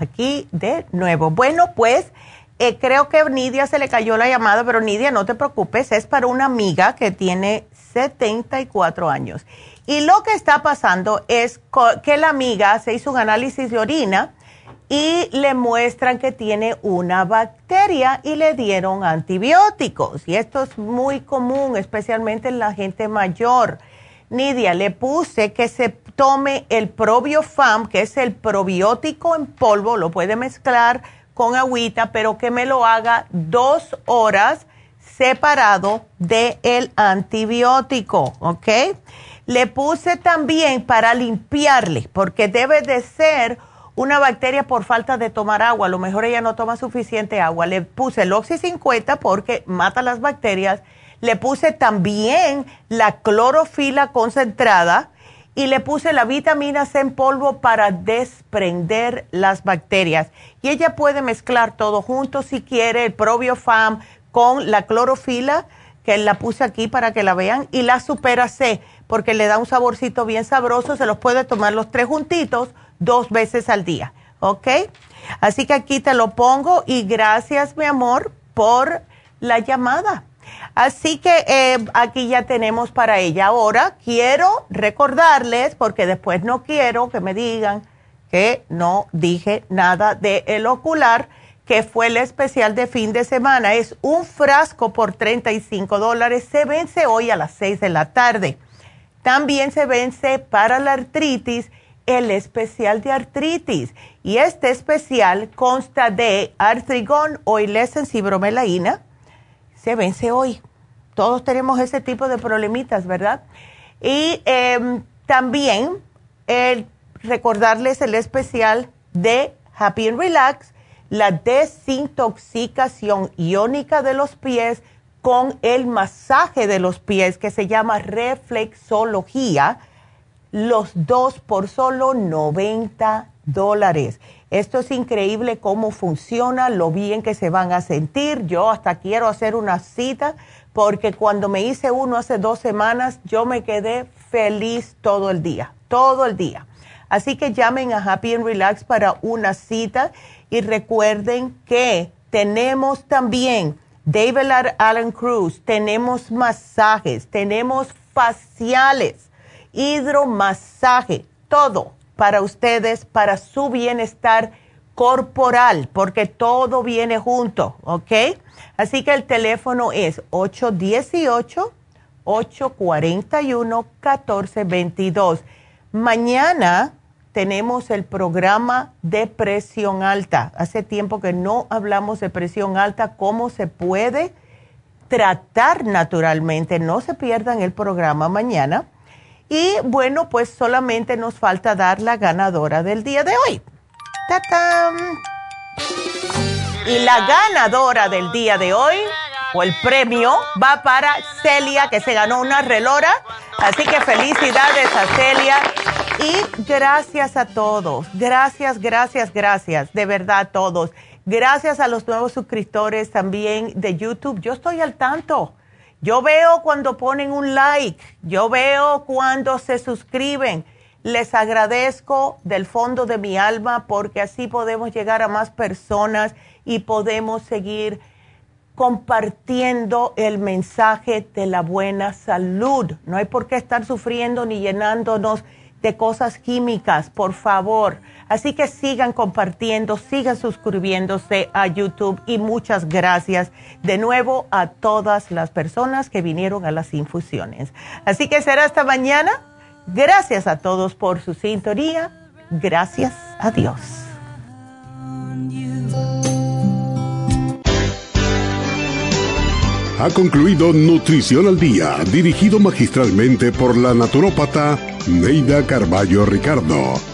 [SPEAKER 3] Aquí de nuevo. Bueno, pues eh, creo que Nidia se le cayó la llamada, pero Nidia, no te preocupes, es para una amiga que tiene 74 años. Y lo que está pasando es que la amiga se hizo un análisis de orina y le muestran que tiene una bacteria y le dieron antibióticos. Y esto es muy común, especialmente en la gente mayor. Nidia, le puse que se tome el probiofam, que es el probiótico en polvo, lo puede mezclar con agüita, pero que me lo haga dos horas separado del el antibiótico, ¿ok? Le puse también para limpiarle, porque debe de ser una bacteria por falta de tomar agua. A lo mejor ella no toma suficiente agua. Le puse el Oxy 50 porque mata las bacterias. Le puse también la clorofila concentrada y le puse la vitamina C en polvo para desprender las bacterias. Y ella puede mezclar todo junto si quiere, el probiofam con la clorofila que la puse aquí para que la vean, y la supera C, porque le da un saborcito bien sabroso. Se los puede tomar los tres juntitos dos veces al día, ¿ok? Así que aquí te lo pongo y gracias, mi amor, por la llamada. Así que eh, aquí ya tenemos para ella. Ahora quiero recordarles, porque después no quiero que me digan que no dije nada de el ocular, que fue el especial de fin de semana. Es un frasco por 35 dólares. Se vence hoy a las 6 de la tarde. También se vence para la artritis el especial de artritis. Y este especial consta de artrigón, oilescence y bromelaína. Se vence hoy. Todos tenemos ese tipo de problemitas, ¿verdad? Y em, también recordarles el especial de Happy and Relax, la desintoxicación iónica de los pies con el masaje de los pies que se llama reflexología los dos por solo 90 dólares. Esto es increíble cómo funciona, lo bien que se van a sentir. Yo hasta quiero hacer una cita porque cuando me hice uno hace dos semanas, yo me quedé feliz todo el día, todo el día. Así que llamen a Happy and Relax para una cita y recuerden que tenemos también David Allen Cruz, tenemos masajes, tenemos faciales hidromasaje, todo para ustedes, para su bienestar corporal, porque todo viene junto, ¿ok? Así que el teléfono es 818-841-1422. Mañana tenemos el programa de presión alta. Hace tiempo que no hablamos de presión alta, cómo se puede tratar naturalmente. No se pierdan el programa mañana. Y bueno, pues solamente nos falta dar la ganadora del día de hoy. ¡Tatán! Y la ganadora del día de hoy, o el premio, va para Celia, que se ganó una relora. Así que felicidades a Celia. Y gracias a todos. Gracias, gracias, gracias. De verdad a todos. Gracias a los nuevos suscriptores también de YouTube. Yo estoy al tanto yo veo cuando ponen un like, yo veo cuando se suscriben. Les agradezco del fondo de mi alma porque así podemos llegar a más personas y podemos seguir compartiendo el mensaje de la buena salud. No hay por qué estar sufriendo ni llenándonos de cosas químicas, por favor. Así que sigan compartiendo, sigan suscribiéndose a YouTube y muchas gracias de nuevo a todas las personas que vinieron a las infusiones. Así que será hasta mañana. Gracias a todos por su sintonía. Gracias a Dios.
[SPEAKER 2] Ha concluido Nutrición al Día, dirigido magistralmente por la naturópata Neida Carballo Ricardo.